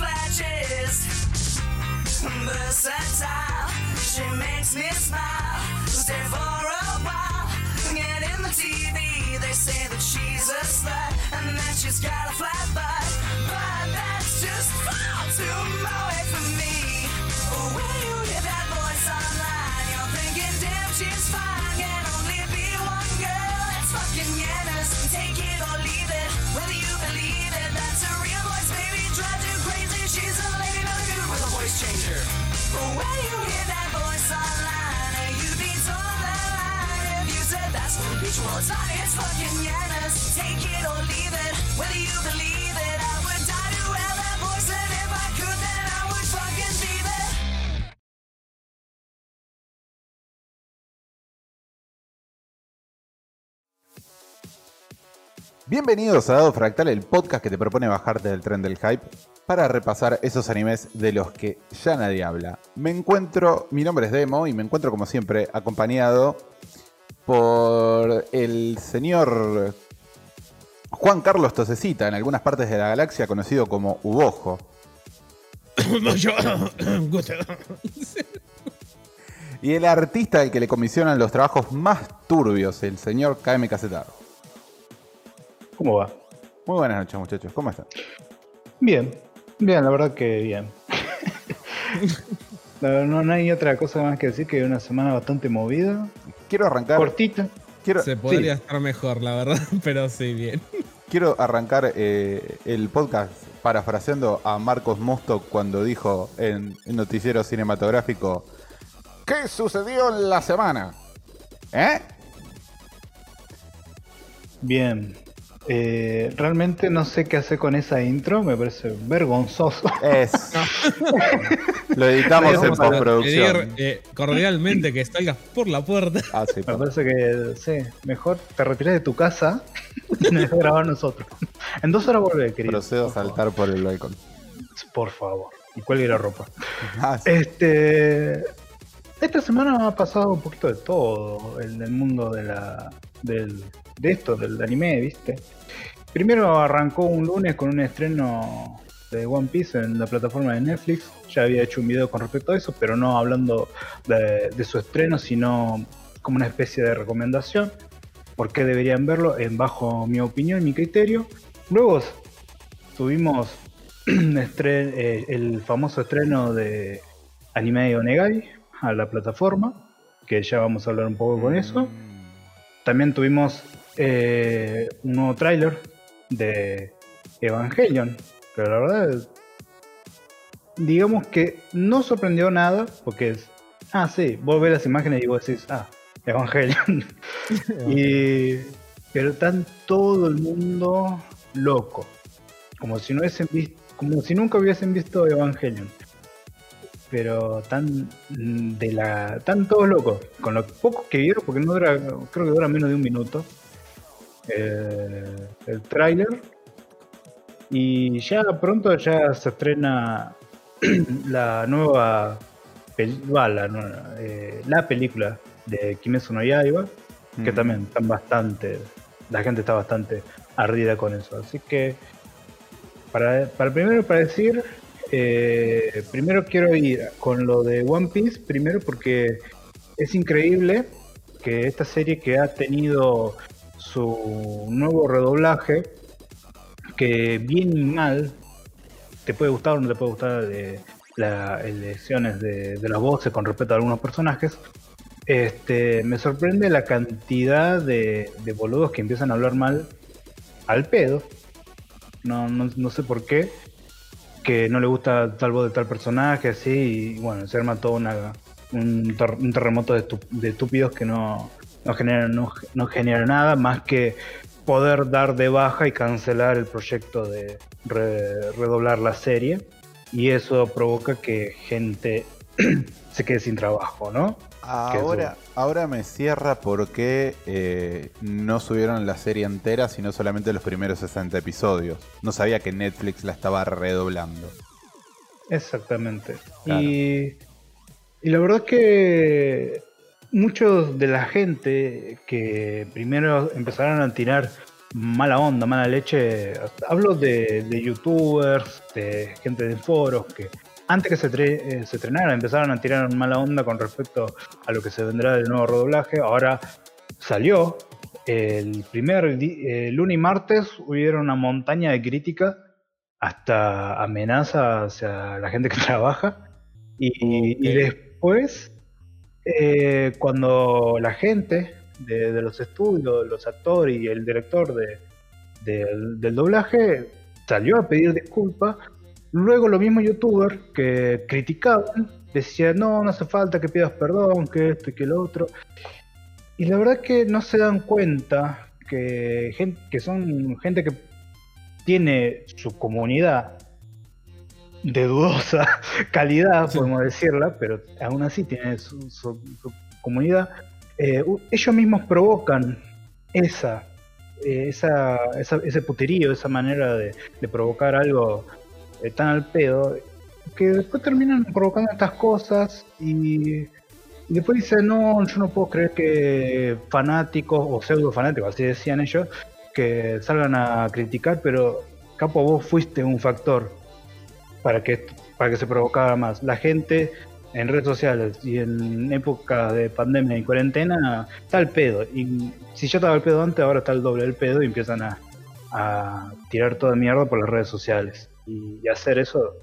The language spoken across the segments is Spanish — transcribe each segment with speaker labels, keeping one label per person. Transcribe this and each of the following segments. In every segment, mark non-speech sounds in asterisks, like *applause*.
Speaker 1: flashes. Versatile, she makes me smile. Stay for a while, get in the TV. They say that she's a slut and that she's got a flat butt, but that's just far too away from me. When you hear that voice online, you're thinking, damn, she's fine. Can only be one girl. It's fucking Yanis. Take a voice. When you hear that voice online, you be told that line. If you said that's what bitch was on, it's fucking Yanis. Take it or leave it. Whether you believe it, I would die to have that voice. And if I could, then I would fucking be
Speaker 2: Bienvenidos a Dado Fractal, el podcast que te propone bajarte del tren del hype para repasar esos animes de los que ya nadie habla. Me encuentro, mi nombre es Demo y me encuentro como siempre acompañado por el señor Juan Carlos Tosecita, en algunas partes de la galaxia conocido como Ubojo. *coughs* Y el artista al que le comisionan los trabajos más turbios, el señor KM Casetaro.
Speaker 3: ¿Cómo va?
Speaker 2: Muy buenas noches, muchachos. ¿Cómo están?
Speaker 3: Bien, bien, la verdad que bien. *laughs* no, no- no hay otra cosa más que decir que una semana bastante movida,
Speaker 2: Quiero arrancar.
Speaker 3: cortita.
Speaker 2: Quiero,
Speaker 4: Se podría estar mejor, la verdad, *laughs* pero sí, bien.
Speaker 2: quiero arrancar eh, el podcast parafraseando a Marcos Mosto cuando dijo en el noticiero cinematográfico: ¿Qué sucedió en la semana? ¿Eh?
Speaker 3: Bien. Eh, realmente no sé qué hacer con esa intro, me parece vergonzoso.
Speaker 2: Es. *laughs* Lo editamos en postproducción.
Speaker 4: pedir eh, cordialmente que salgas por la puerta.
Speaker 2: Ah, sí,
Speaker 3: Me parece que, sí, mejor te retiras de tu casa *laughs* y nos grabar nosotros. En dos horas volver, querido.
Speaker 2: Procedo a saltar por el balcón.
Speaker 3: Por favor. Y cuelgue la ropa. *laughs*
Speaker 2: Ah, sí.
Speaker 3: Este. Esta semana ha pasado un poquito de todo en el mundo de la. Del, de esto, del anime, ¿viste? Primero arrancó un lunes con un estreno de One Piece en la plataforma de Netflix. Ya había hecho un video con respecto a eso, pero no hablando de, de su estreno, sino como una especie de recomendación. ¿Por qué deberían verlo? En bajo mi opinión, mi criterio. Luego tuvimos *clears throat* eh, el famoso estreno de Anime Onegai a la plataforma, que ya vamos a hablar un poco con eso. También tuvimos eh, un nuevo tráiler de Evangelion, pero la verdad, digamos que no sorprendió nada, porque es, ah, sí, vos ves las imágenes y vos decís, ah, Evangelion. *laughs* y, pero están todo el mundo loco, como si no hubiesen visto, como si nunca hubiesen visto Evangelion. Pero tan de la. tan todos locos. Con lo poco que vieron, porque no dura. creo que dura menos de un minuto. Eh, el tráiler. Y ya pronto ya se estrena *clears throat* la nueva pel- va, la, nueva, eh, la película de Kimetsu no Yaiba, que también están bastante, la gente está bastante ardida con eso. Así que, para, para primero para decir, eh, primero quiero ir con lo de One Piece, primero porque es increíble que esta serie que ha tenido su nuevo redoblaje, que bien y mal, te puede gustar o no te puede gustar las elecciones de, de las voces con respecto a algunos personajes, este, me sorprende la cantidad de, boludos que empiezan a hablar mal al pedo. No, no, no sé por qué. Que no le gusta tal voz de tal personaje, así, y bueno, se arma todo un, ter- un terremoto de, de estúpidos que no, no generan, no, no nada más que poder dar de baja y cancelar el proyecto de re- redoblar la serie. Y eso provoca que gente *clears throat* se quede sin trabajo, ¿no?
Speaker 2: Ahora, ahora me cierra porque eh, no subieron la serie entera, sino solamente los primeros 60 episodios. No sabía que Netflix la estaba redoblando.
Speaker 3: Exactamente.
Speaker 2: Claro.
Speaker 3: Y, y la verdad es que muchos de la gente que primero empezaron a tirar mala onda, mala leche, hablo de, de youtubers, de gente de foros que antes que se, tre- eh, se estrenara empezaron a tirar mala onda con respecto a lo que se vendrá del nuevo redoblaje. Ahora salió el primer lunes y martes hubieron una montaña de críticas hasta amenaza hacia la gente que *laughs* trabaja. Y, y después, eh, cuando la gente de, los estudios, los actores y el director de- del- doblaje salió a pedir disculpas, luego los mismos youtubers que criticaban decían, no, no hace falta que pidas perdón, que esto y que lo otro. Y la verdad que no se dan cuenta que, que son gente que tiene su comunidad de dudosa *laughs* calidad,
Speaker 4: Sí.
Speaker 3: podemos decirla, pero aún así tiene su, su- su comunidad. Eh, ellos mismos provocan esa, eh, esa, esa- ese puterío, esa manera de, de provocar algo eh, tan al pedo, que después terminan provocando estas cosas y, y después dicen, no, yo no puedo creer que fanáticos o pseudo fanáticos, así decían ellos, que salgan a criticar, pero Capo, vos fuiste un factor para que, para que se provocara más. La gente en redes sociales y en época de pandemia y cuarentena está al pedo. Y si ya estaba al pedo antes, ahora está el doble del pedo y empiezan a, a tirar toda mierda por las redes sociales. Y, y hacer eso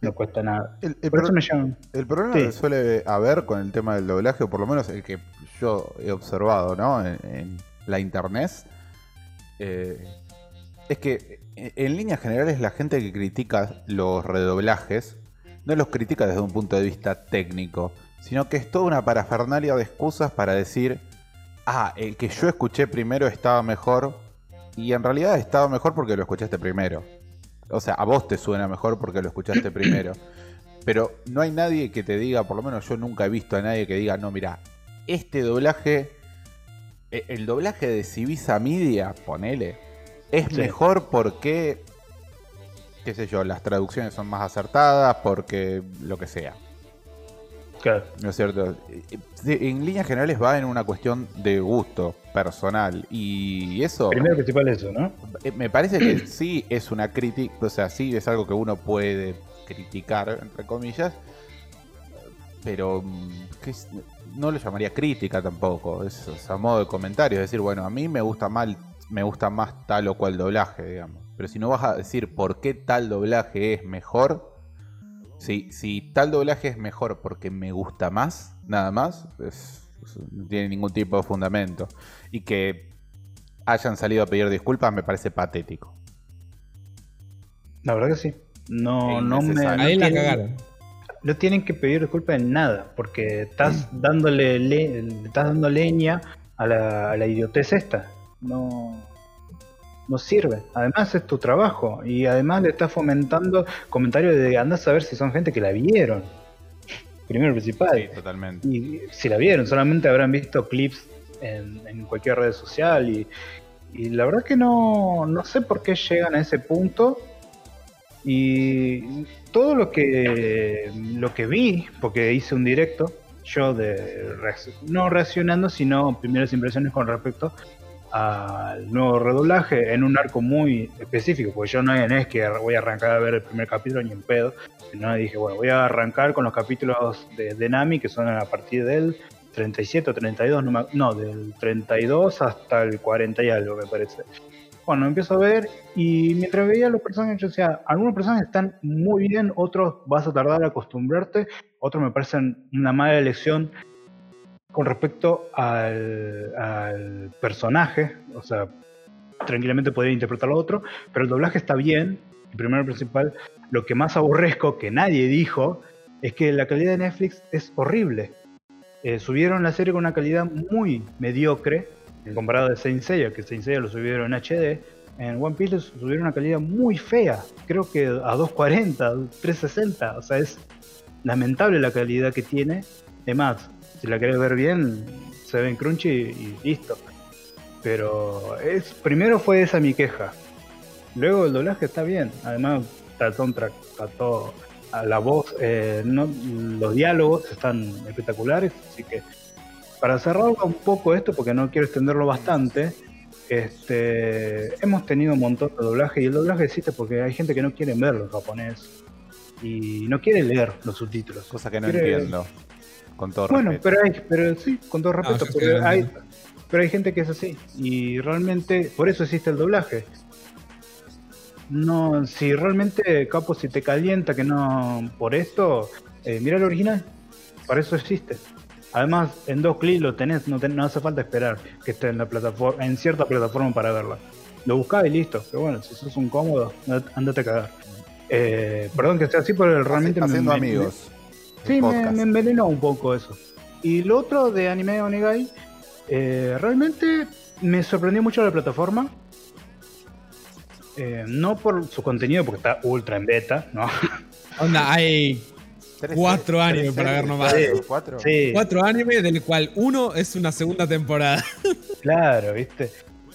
Speaker 3: no cuesta nada.
Speaker 2: El, el
Speaker 3: Por eso
Speaker 2: pro-
Speaker 3: me llaman.
Speaker 2: el problema
Speaker 3: Sí.
Speaker 2: que suele haber con el tema del doblaje, o por lo menos el que yo he observado ¿no? en, en la internet, eh, es que en, en líneas generales la gente que critica los redoblajes no los critica desde un punto de vista técnico, sino que es toda una parafernalia de excusas para decir, ah, el que yo escuché primero estaba mejor, y en realidad estaba mejor porque lo escuchaste primero. O sea, a vos te suena mejor porque lo escuchaste primero. Pero no hay nadie que te diga, por lo menos yo nunca he visto a nadie que diga, no, mira, este doblaje, e- el doblaje de Civisa Media, ponele, es
Speaker 3: Sí.
Speaker 2: mejor porque, qué sé yo, las traducciones son más acertadas, porque lo que sea.
Speaker 3: Claro.
Speaker 2: ¿No es cierto? En líneas generales va en una cuestión de gusto personal. Y eso
Speaker 3: Primero principal eso, ¿no?
Speaker 2: eh, me parece que *clears throat* sí es una crítica, o sea, sí es algo que uno puede criticar, entre comillas, pero mm, que no lo llamaría crítica tampoco, es, es a modo de comentario, es decir, bueno, a mí me gusta mal, me gusta más tal o cual doblaje, digamos. Pero si no vas a decir por qué tal doblaje es mejor, si, si tal doblaje es mejor porque me gusta más, nada más, es- es- no tiene ningún tipo de fundamento. Y que hayan salido a pedir disculpas me parece patético.
Speaker 3: La verdad que sí. No, no me.
Speaker 4: Ahí la
Speaker 3: tienen-
Speaker 4: cagaron.
Speaker 3: No tienen que pedir disculpas en nada, porque estás dándole le, le estás dando leña a la, a la idiotez esta. No, no sirve. Además es tu trabajo y además le estás fomentando comentarios de andás a ver si son gente que la vieron. Primero y principal.
Speaker 2: Sí, totalmente.
Speaker 3: Y si la vieron, solamente habrán visto clips en, en cualquier red social y, y la verdad que no, no sé por qué llegan a ese punto. Y todo lo que lo que vi, porque hice un directo, yo de no reaccionando, sino primeras impresiones con respecto al nuevo redoblaje en un arco muy específico, porque yo no es que voy a arrancar a ver el primer capítulo ni en pedo, sino dije, bueno, voy a arrancar con los capítulos de, de Nami, que son a partir del 37 o 32, no, del 32 hasta el 40 y algo, me parece. Bueno, empiezo a ver y mientras veía los personajes, yo decía, algunos personajes están muy bien, otros vas a tardar a acostumbrarte, otros me parecen una mala elección con respecto al, personaje, o sea, tranquilamente podría interpretar lo otro, pero el doblaje está bien, y primero y principal, lo que más aborrezco que nadie dijo es que la calidad de Netflix es horrible. Eh, subieron la serie con una calidad muy mediocre comparado de Saint Seiya, que Saint Seiya lo subieron en HD, en One Piece subieron una calidad muy fea. Creo que a 240, 360. O sea, es lamentable la calidad que tiene. Además, si la querés ver bien, se ve en Crunchy y listo. Pero es primero fue esa mi queja. Luego el doblaje está bien. Además, el soundtrack, está todo. a La voz, eh, no, los diálogos están espectaculares. Así que, para cerrar un poco esto, porque no quiero extenderlo bastante, este, hemos tenido un montón de doblaje. Y el doblaje existe porque hay gente que no quiere verlo en japonés. Y no quiere leer los subtítulos.
Speaker 2: Cosa que no
Speaker 3: Quiere-
Speaker 2: entiendo. Con todo
Speaker 3: bueno,
Speaker 2: respeto.
Speaker 3: pero, hay, pero sí, con todo respeto,
Speaker 4: yo sí
Speaker 3: pero, hay, pero hay gente que es así. Y realmente, por eso existe el doblaje. No, si realmente, Capo, si te calienta que no por esto, eh, mira el original. Para eso existe. Además, en dos clics lo tenés, no, ten- no hace falta esperar que esté en la plataforma, en cierta plataforma para verla. Lo buscás y listo. Pero bueno, si sos un cómodo, andate a cagar. Eh, perdón que sea así, pero realmente me-
Speaker 2: Haciendo
Speaker 3: me-
Speaker 2: amigos.
Speaker 3: Sí, me, envenenó un poco eso. Y lo otro de Anime Onegai, eh, realmente me sorprendió mucho la plataforma. Eh, no por su contenido, porque está ultra en beta, ¿no? *laughs*
Speaker 4: Onda, hay cuatro animes para ver nomás.
Speaker 2: cuatro, ¿Cuatro?
Speaker 3: Sí,
Speaker 4: cuatro animes, del cual uno es una segunda temporada. *laughs*
Speaker 3: claro, ¿viste?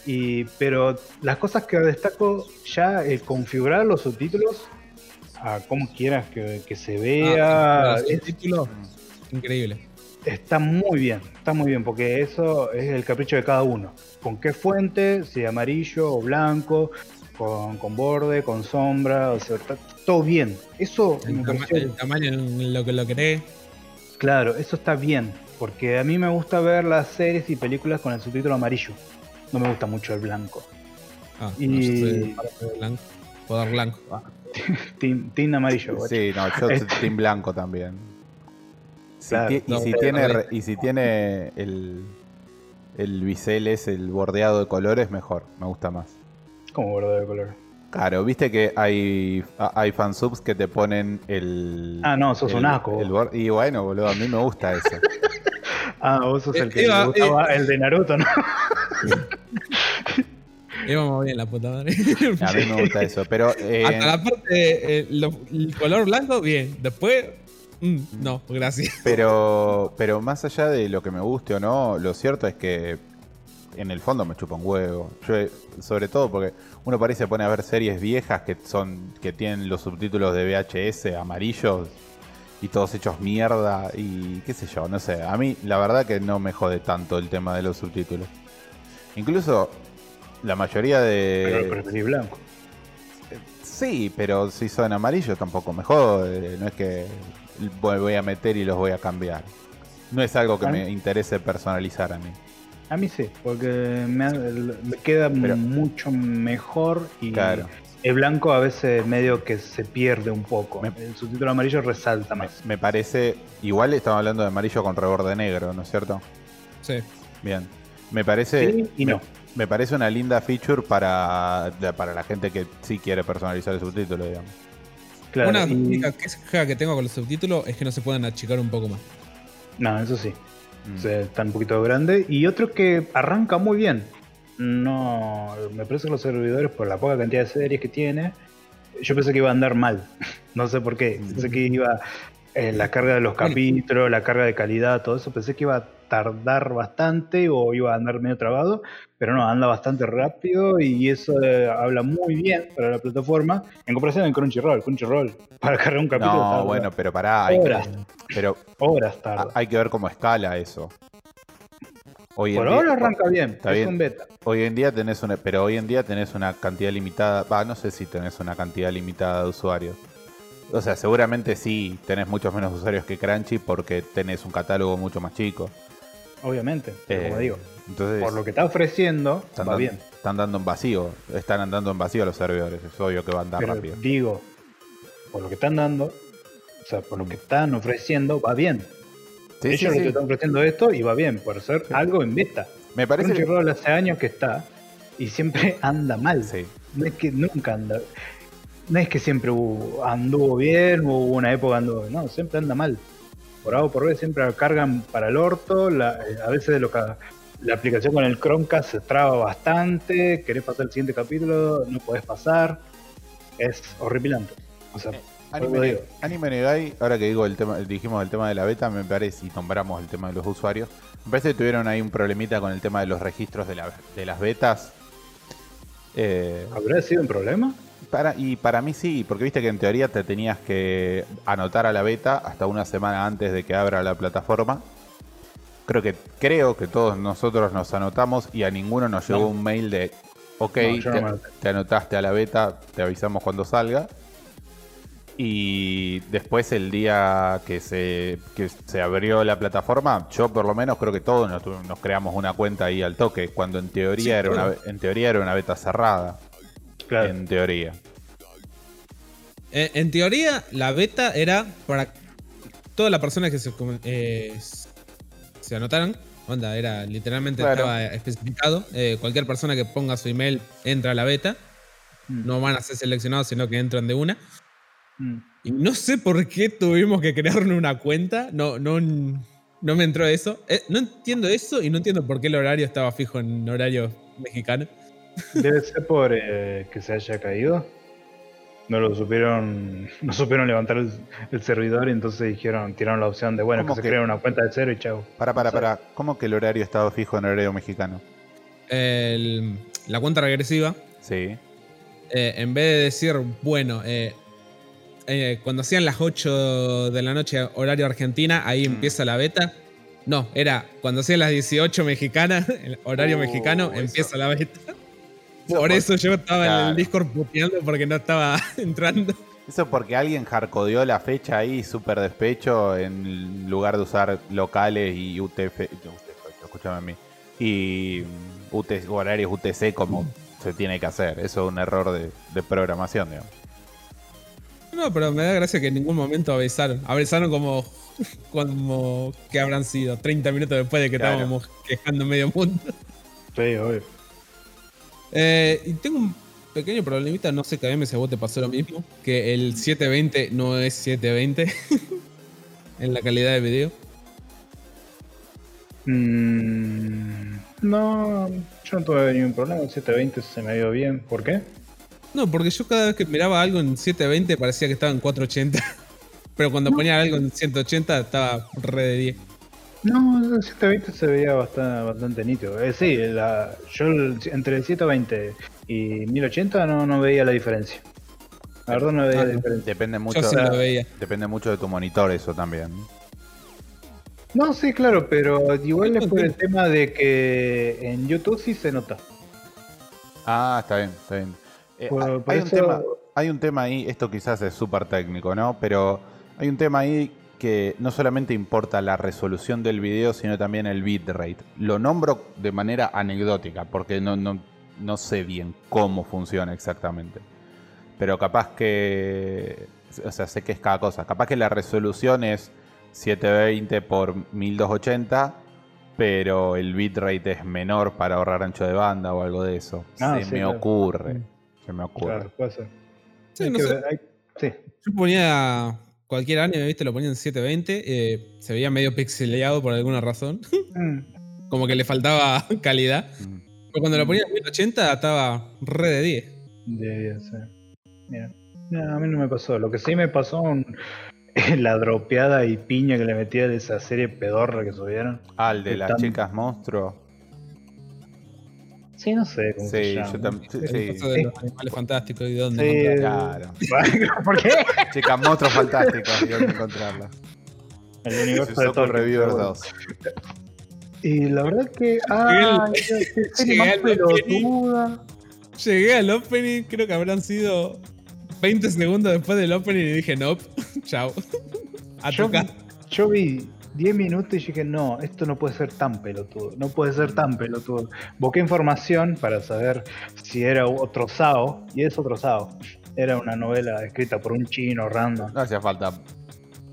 Speaker 3: Y, pero las cosas que destaco ya, el configurar los subtítulos a como quieras que, que se vea,
Speaker 4: Ah,
Speaker 3: es-
Speaker 4: título, increíble.
Speaker 3: Está muy bien, está muy bien, porque eso es el capricho de cada uno. ¿Con qué fuente? Si amarillo o blanco, con, con borde, con sombra, o sea, está todo bien. Eso
Speaker 4: El,
Speaker 3: me
Speaker 4: tama- el tamaño en lo que lo querés.
Speaker 3: claro, eso está bien, porque a mí me gusta ver las series y películas con el subtítulo amarillo. No me gusta mucho el blanco.
Speaker 4: Ah,
Speaker 3: Y-
Speaker 4: no, yo soy blanco. Poder blanco. Ah. *laughs*
Speaker 3: Team, team amarillo, guacho.
Speaker 2: Sí, no, yo soy Team Blanco también. Si
Speaker 3: Claro.
Speaker 2: ti- y, si tiene, y si tiene el, el bisel es el bordeado de colores, mejor, me gusta más.
Speaker 3: Como borde de color.
Speaker 2: Claro, viste que hay, hay fansubs que te ponen el.
Speaker 3: Ah, no, sos
Speaker 2: el-
Speaker 3: un asco,
Speaker 2: el y bueno, boludo, a mí me gusta eso. *laughs*
Speaker 3: Ah, vos sos el que
Speaker 4: Eh, Eva,
Speaker 3: le gustaba el de Naruto, ¿no? *laughs*
Speaker 4: Íbamos bien la puta madre.
Speaker 2: A mí me gusta eso. Pero eh,
Speaker 4: Hasta la parte, eh, lo- el color blanco, bien. Después, mm, no, gracias.
Speaker 2: Pero, pero más allá de lo que me guste o no, lo cierto es que en el fondo me chupa un huevo. Yo, sobre todo porque uno parece pone a ver series viejas que son que tienen los subtítulos de VHS amarillos y todos hechos mierda y qué sé yo, no sé. A mí la verdad que no me jode tanto el tema de los subtítulos. Incluso la mayoría
Speaker 3: Pero
Speaker 2: de...
Speaker 3: preferís blanco.
Speaker 2: Sí, pero si son amarillos tampoco me jode. No es que voy voy a meter y los voy a cambiar. No es algo que me interese personalizar a mí.
Speaker 3: A mí sí, porque me, ha- me queda
Speaker 2: Pero-
Speaker 3: mucho mejor y
Speaker 2: Claro.
Speaker 3: el blanco a veces medio que se pierde un poco.
Speaker 2: Me-
Speaker 3: El subtítulo amarillo resalta
Speaker 2: Me,
Speaker 3: más.
Speaker 2: me parece. Igual estamos hablando de amarillo con reborde negro, ¿no es cierto?
Speaker 4: Sí.
Speaker 2: Bien. Me parece.
Speaker 3: Sí y no.
Speaker 2: Me, parece una linda feature para, para la gente que sí quiere personalizar el subtítulo, digamos.
Speaker 3: Claro,
Speaker 4: Una
Speaker 3: y-
Speaker 4: única queja que tengo con los subtítulos es que no se pueden achicar un poco más.
Speaker 3: No, eso sí.
Speaker 2: Mm.
Speaker 3: O sea, está un poquito grande. Y otro que arranca muy bien. No, me parece que los servidores, por la poca cantidad de series que tiene, yo pensé que iba a andar mal. *laughs* No sé por qué. Pensé que iba eh, la carga de los capítulos, la carga de calidad, todo eso. Pensé que iba a tardar bastante o iba a andar medio trabado. Pero no, anda bastante rápido y eso eh, habla muy bien para la plataforma. En comparación con Crunchyroll. Crunchyroll, *laughs* para cargar un capítulo,
Speaker 2: No,
Speaker 3: tarda
Speaker 2: bueno, pero pará. Hay que,
Speaker 3: horas,
Speaker 2: pero
Speaker 3: horas tarda.
Speaker 2: hay que ver cómo escala eso. Hoy en
Speaker 3: Por
Speaker 2: día-
Speaker 3: ahora arranca bien,
Speaker 2: Está
Speaker 3: es
Speaker 2: bien.
Speaker 3: un beta.
Speaker 2: Hoy en día tenés una, pero hoy en día tenés una cantidad limitada, va, no sé si tenés una cantidad limitada de usuarios. O sea, seguramente sí tenés muchos menos usuarios que Crunchy porque tenés un catálogo mucho más chico.
Speaker 3: Obviamente, pero
Speaker 2: Eh,
Speaker 3: como digo,
Speaker 2: Entonces,
Speaker 3: por lo que está ofreciendo,
Speaker 2: están,
Speaker 3: va
Speaker 2: dan-
Speaker 3: bien.
Speaker 2: están dando en vacío, están andando en vacío los servidores, es obvio que va a andar
Speaker 3: Pero
Speaker 2: rápido.
Speaker 3: digo, por lo que están dando, o sea, por lo que están ofreciendo, va bien.
Speaker 2: Sí,
Speaker 3: Ellos
Speaker 2: sí.
Speaker 3: están ofreciendo esto y va bien, por ser algo en beta.
Speaker 2: Me parece que-
Speaker 3: Crunchyroll hace años que está y siempre *laughs* anda mal.
Speaker 2: Sí.
Speaker 3: No es que nunca anda. No es que siempre hubo- anduvo bien o hubo una época anduvo No, siempre anda mal. Por A o por B siempre cargan para el orto. la- eh, a veces lo, La aplicación con el Chromecast se traba bastante. Querés pasar el siguiente capítulo, no podés pasar. Es horripilante. O sea,
Speaker 2: Anime,
Speaker 3: Algo digo.
Speaker 2: Anime Negai, ahora que digo el tema, dijimos el tema de la beta, me parece, y nombramos el tema de los usuarios, me parece que tuvieron ahí un problemita con el tema de los registros de, la- de las betas. Eh,
Speaker 3: ¿habrá sido un problema?
Speaker 2: Para, y para mí sí, porque viste que en teoría te tenías que anotar a la beta hasta una semana antes de que abra la plataforma. Creo que, creo que todos nosotros nos anotamos y a ninguno nos llegó
Speaker 4: No.
Speaker 2: un mail de ok,
Speaker 3: No, yo no
Speaker 2: te, anotaste a la beta, te avisamos cuando salga. Y después el día que se, que se abrió la plataforma, yo por lo menos creo que todos nos, creamos una cuenta ahí al toque, cuando en teoría,
Speaker 4: Sí,
Speaker 2: era, una, en teoría era una beta cerrada.
Speaker 3: Claro.
Speaker 2: En teoría.
Speaker 4: Eh, en teoría, la beta era para todas las personas que se, eh, se anotaran. Onda, era literalmente
Speaker 2: Claro.
Speaker 4: estaba especificado. Eh, cualquier persona que ponga su email entra a la beta.
Speaker 3: Mm.
Speaker 4: No van a ser seleccionados, sino que entran de una.
Speaker 3: Mm.
Speaker 4: Y no sé por qué tuvimos que crearnos una cuenta. No, no, no me entró eso. Eh, no entiendo eso y no entiendo por qué el horario estaba fijo en horario mexicano.
Speaker 3: Debe ser por eh, que se haya caído. No lo supieron, *laughs* no supieron levantar el, el servidor y entonces dijeron, tiraron la opción de bueno, que
Speaker 2: ¿Cómo
Speaker 3: se
Speaker 2: que?
Speaker 3: crea una cuenta de cero y chao.
Speaker 2: Para, para, para. ¿Cómo que el horario estaba fijo en horario mexicano?
Speaker 4: El- la cuenta regresiva
Speaker 2: Sí.
Speaker 4: eh, en vez de decir, bueno, eh, eh, cuando hacían las 8 de la noche horario argentina, ahí
Speaker 2: Mm.
Speaker 4: empieza la beta. No, era cuando hacían las 18 mexicanas, *laughs* el horario
Speaker 2: Uh,
Speaker 4: mexicano,
Speaker 2: eso.
Speaker 4: empieza la beta.
Speaker 2: Eso
Speaker 4: Por
Speaker 2: por-
Speaker 4: eso yo estaba en el Discord puteando porque no estaba *laughs* entrando.
Speaker 2: Eso porque alguien hardcodeó la fecha ahí súper despecho en lugar de usar locales y UTF, UTF, escúchame a mí, y mm, UT, horarios UTC como se tiene que hacer. Eso es un error de, de programación, digamos.
Speaker 4: No, pero me da gracia que en ningún momento avisaron. Avisaron como, *laughs* como que habrán sido 30 minutos después de que
Speaker 2: Claro.
Speaker 4: estábamos quejando medio mundo.
Speaker 3: Sí, obvio.
Speaker 4: Eh, y tengo un pequeño problemita, no sé que a mí si a vos te pasó lo mismo, que el 720 no es 720 *laughs* en la calidad de video.
Speaker 3: Mm, no, yo no tuve ningún problema. El 720 se me dio bien. ¿Por qué?
Speaker 4: No, porque yo cada vez que miraba algo en 720 parecía que estaba en 480. *laughs* Pero cuando ponía algo en 180 estaba re de 10.
Speaker 3: No, el 720 se veía bastante, bastante nítido. Eh, sí, la- yo el- entre el 720 y 1080 no, no veía la diferencia. La verdad no veía
Speaker 4: Ah,
Speaker 3: la
Speaker 4: no.
Speaker 3: diferencia.
Speaker 2: Depende mucho,
Speaker 4: Yo sí lo veía.
Speaker 2: depende mucho de tu monitor eso también.
Speaker 3: No, sí, claro, pero igual es por el tema de que en YouTube sí se nota.
Speaker 2: Ah, está bien, está bien. Eh,
Speaker 3: Por-
Speaker 2: hay,
Speaker 3: por
Speaker 2: hay un
Speaker 3: eso-
Speaker 2: tema, hay un tema ahí, esto quizás es súper técnico, ¿no? Pero hay un tema ahí que no solamente importa la resolución del video, sino también el bitrate. Lo nombro de manera anecdótica, porque no, no, no sé bien cómo funciona exactamente. Pero capaz que, o sea, sé que es cada cosa. Capaz que la resolución es 720 por 1280, pero el bitrate es menor para ahorrar ancho de banda o algo de eso.
Speaker 3: Ah,
Speaker 2: se
Speaker 3: sí,
Speaker 2: me
Speaker 3: claro.
Speaker 2: ocurre.
Speaker 4: Mm.
Speaker 2: Se me ocurre.
Speaker 3: Claro, puede ser.
Speaker 4: Sí,
Speaker 3: Hay
Speaker 4: no
Speaker 3: que
Speaker 4: sé.
Speaker 3: ver, hay- sí.
Speaker 4: Yo ponía cualquier anime, ¿viste? Lo ponía en 720. eh, se veía medio pixeleado por alguna razón.
Speaker 3: Mm, *laughs*
Speaker 4: Como que le faltaba *laughs* calidad.
Speaker 2: Mm.
Speaker 4: Pero cuando lo ponía en 1080 estaba re de 10.
Speaker 3: Debería ser. Mira. No, a mí no me pasó. Lo que sí me pasó un- *laughs* la dropeada y piña que le metía de esa serie pedorra que subieron.
Speaker 2: Ah, el de las chicas monstruo.
Speaker 3: Sí, no sé cómo se
Speaker 2: Sí,
Speaker 3: llama.
Speaker 2: yo también.
Speaker 4: El
Speaker 2: Sí,
Speaker 4: coso de los animales fantásticos y dónde
Speaker 3: Sí.
Speaker 2: claro.
Speaker 3: ¿Por qué?
Speaker 2: Chicas monstruos fantásticos, y dónde encontrarla.
Speaker 3: El
Speaker 2: Se
Speaker 3: universo de Tolkien,
Speaker 2: Reviewer
Speaker 3: pero bueno.
Speaker 2: 2.
Speaker 3: Y la verdad que. Ah, qué serie
Speaker 4: llegué *laughs*
Speaker 3: más pelotuda.
Speaker 4: Llegué al opening, creo que habrán sido 20 segundos después del opening y dije, nope, *laughs* chao. A
Speaker 3: Yo,
Speaker 4: tocar.
Speaker 3: yo vi 10 minutos y dije, no, esto no puede ser tan pelotudo, no puede ser tan pelotudo. Busqué información para saber si era otro Sao, y es otro Sao. Era una novela escrita por un chino random.
Speaker 2: No hacía falta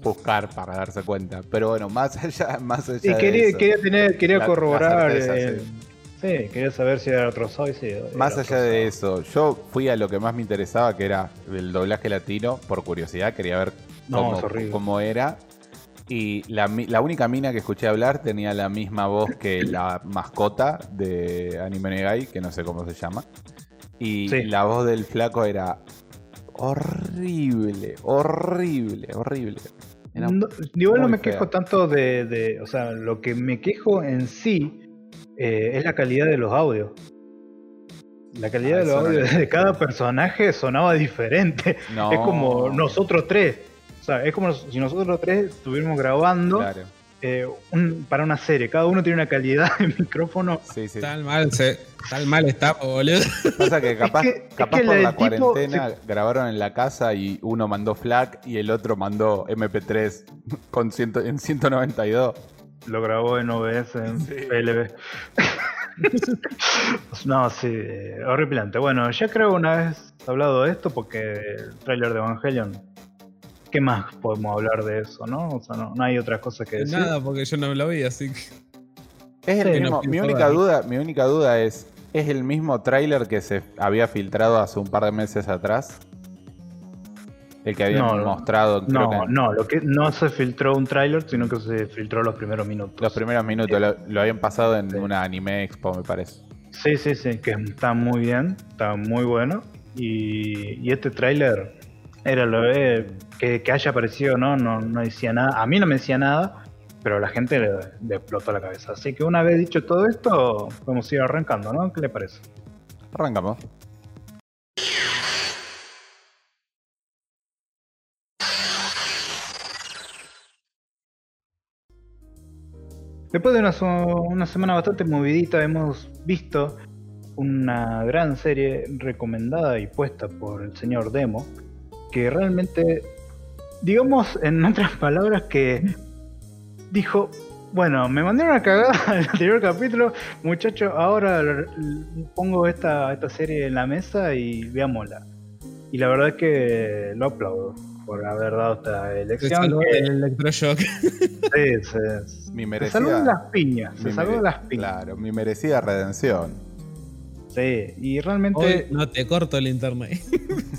Speaker 2: buscar para darse cuenta. Pero bueno, más allá, más allá
Speaker 3: Y
Speaker 2: de
Speaker 3: quería,
Speaker 2: eso,
Speaker 3: quería tener, quería
Speaker 2: La- la
Speaker 3: corroborar.
Speaker 2: certeza,
Speaker 3: eh, sí. quería saber si era otro Sao y era
Speaker 2: Más
Speaker 3: otro
Speaker 2: allá de eso, yo fui a lo que más me interesaba, que era el doblaje latino, por curiosidad, quería ver
Speaker 3: No,
Speaker 2: cómo era. Y la, única mina que escuché hablar tenía la misma voz que la mascota de Anime Negai, que no sé cómo se llama. Y
Speaker 3: Sí.
Speaker 2: la voz del flaco era horrible, horrible, horrible. Era
Speaker 3: No, igual no me
Speaker 2: fea.
Speaker 3: quejo tanto de, de- O sea, lo que me quejo en sí eh, es la calidad de los audios. La calidad
Speaker 2: Ah,
Speaker 3: de los
Speaker 2: no
Speaker 3: audios de cada personaje sonaba diferente.
Speaker 2: No.
Speaker 3: Es como nosotros tres. O sea, es como si nosotros tres estuviéramos grabando
Speaker 2: Claro.
Speaker 3: eh, un- para una serie. Cada uno tiene una calidad de *laughs* micrófono.
Speaker 2: Sí, sí.
Speaker 4: Tal mal, se, tal mal está, boludo.
Speaker 2: Pasa que capaz,
Speaker 3: que- es
Speaker 2: capaz
Speaker 3: que
Speaker 2: por la
Speaker 3: tipo
Speaker 2: cuarentena grabaron en la casa y uno mandó FLAC y el otro mandó MP3 con ciento, en 192.
Speaker 3: Lo grabó en OBS, en
Speaker 2: Sí.
Speaker 3: PLB. *laughs* no, sí, eh, horripilante. Bueno, ya creo una vez hablado de esto porque el tráiler de Evangelion. ¿Qué más podemos hablar de eso, no? O sea, no, no hay otra cosa que decir.
Speaker 4: Nada, porque yo no lo vi, así que.
Speaker 2: Es el
Speaker 3: Sí,
Speaker 2: mismo.
Speaker 4: no,
Speaker 2: mi única duda, mi única duda es, ¿es el mismo tráiler que se había filtrado hace un par de meses atrás? El que habían
Speaker 3: No, no.
Speaker 2: mostrado, creo
Speaker 3: No,
Speaker 2: que
Speaker 3: no, lo que no se filtró un tráiler, sino que se filtró los primeros minutos.
Speaker 2: los primeros minutos. Lo, lo habían pasado en una anime expo, me parece.
Speaker 3: Sí, sí, sí, que está muy bien, está muy bueno. Y, y este tráiler era lo de que, que haya aparecido, ¿no? ¿no? No decía nada. A mí no me decía nada, pero la gente le, le explotó la cabeza. Así que una vez dicho todo esto, podemos ir arrancando, ¿no? ¿Qué le parece?
Speaker 2: Arrancamos.
Speaker 3: Después de una, una semana bastante movidita, hemos visto una gran serie recomendada y puesta por el señor Demo, que realmente, digamos en otras palabras, que dijo, bueno, me mandaron a cagar *laughs* el anterior capítulo, muchachos, ahora pongo esta, esta serie en la mesa y veámosla. Y la verdad es que lo aplaudo por haber dado esta
Speaker 4: Se
Speaker 3: elección.
Speaker 4: salvó
Speaker 3: que-
Speaker 4: del electroshock.
Speaker 3: sí, se- *laughs*
Speaker 2: Mi
Speaker 3: se
Speaker 2: merecida.
Speaker 3: salvó de las piñas, se
Speaker 2: mi
Speaker 3: salvó de
Speaker 2: mere-
Speaker 3: las piñas.
Speaker 2: Claro, mi merecida redención.
Speaker 3: Sí, y realmente
Speaker 4: Hoy no te corto el internet.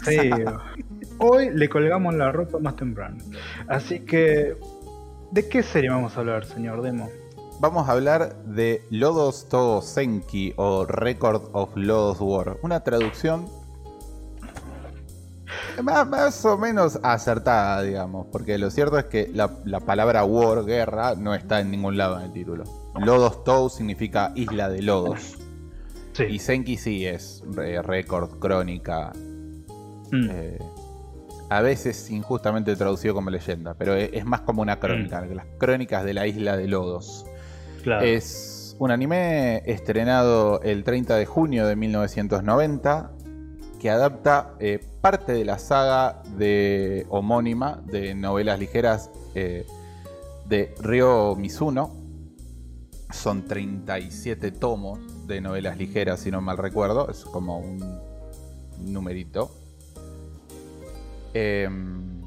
Speaker 3: sí, *laughs* hoy le colgamos la ropa más temprano. Así que, ¿de qué serie vamos a hablar, señor Demo?
Speaker 2: Vamos a hablar de Lodos To Senki o Record of Lodos War. Una traducción más, o menos acertada, digamos. Porque lo cierto es que la, la palabra war, guerra, no está en ningún lado en el título. Lodos To significa isla de lodos.
Speaker 3: Sí.
Speaker 2: Y Senki sí es eh, récord, crónica.
Speaker 3: Mm,
Speaker 2: eh, a veces injustamente traducido como leyenda, pero es, es más como una crónica. Las crónicas de la isla de lodos.
Speaker 3: claro.
Speaker 2: Es un anime estrenado el 30 de junio de 1990 que adapta eh, parte de la saga de homónima de novelas ligeras eh, de Ryo Mizuno. Son 37 tomos de novelas ligeras, si no mal recuerdo. Es como un numerito. Em,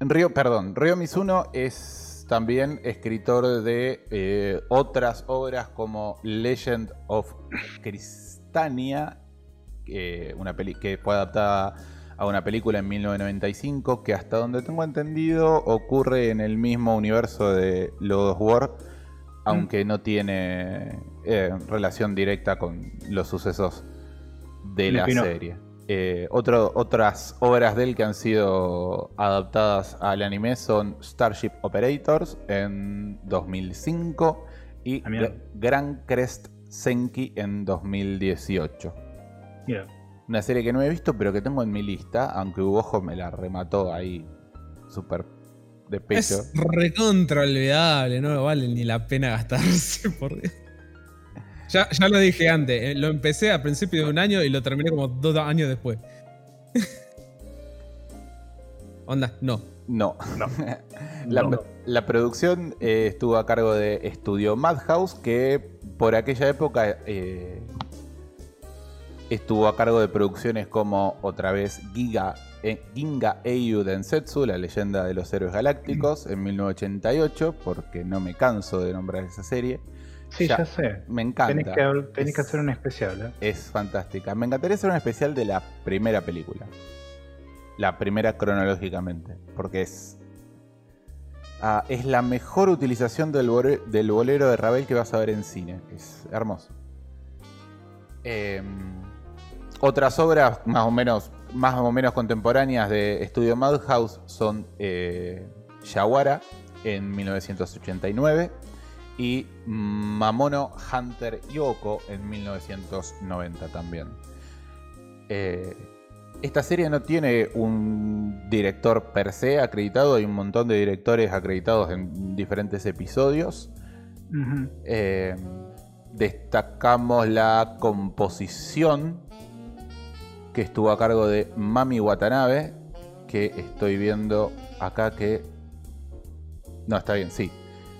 Speaker 2: Ryo, perdón, Ryo Mizuno es también escritor de eh, otras obras como Legend of Cristania, que, una peli que fue adaptada a una película en 1995, que hasta donde tengo entendido ocurre en el mismo universo de Lord of War, aunque no tiene eh, relación directa con los sucesos de
Speaker 3: El
Speaker 2: la serie. Eh, otro- otras obras de él que han sido adaptadas al anime son Starship Operators en 2005 y
Speaker 3: Ah, mira.
Speaker 2: Gra- Gran Crest Senki en 2018.
Speaker 3: Mira,
Speaker 2: Una serie que no he visto pero que tengo en mi lista, aunque Ubojo me la remató ahí súper de pecho.
Speaker 4: Es recontra olvidable, no vale ni la pena gastarse, *laughs* por Dios. Ya, ya lo dije antes, eh, lo empecé a principio de un año y lo terminé como dos años después. *laughs* Onda, no.
Speaker 2: No.
Speaker 3: No.
Speaker 2: la,
Speaker 3: No.
Speaker 2: la producción eh, estuvo a cargo de Estudio Madhouse, que por aquella época eh, estuvo a cargo de producciones como otra vez Giga, eh, Ginga Eiyu Densetsu, la leyenda de los héroes galácticos, en 1988, porque no me canso de nombrar esa serie.
Speaker 3: Sí,
Speaker 2: Ya,
Speaker 3: ya, sé.
Speaker 2: Me encanta.
Speaker 3: Tenés que,
Speaker 2: Es-
Speaker 3: hacer un especial, ¿eh?
Speaker 2: es fantástica. Me encantaría hacer un especial de la primera película. La primera cronológicamente. Porque es. a- es la mejor utilización del, bolero de Ravel que vas a ver en cine. Es hermoso. Eh, otras obras más o menos, más o menos contemporáneas de Estudio Madhouse son eh, Yawara en 1989 y Mamono Hunter Yoko en 1990 también. Eh, esta serie no tiene un director per se acreditado, hay un montón de directores acreditados en diferentes episodios. Eh, destacamos la composición que estuvo a cargo de Mami Watanabe, que estoy viendo acá que... No, está bien, sí.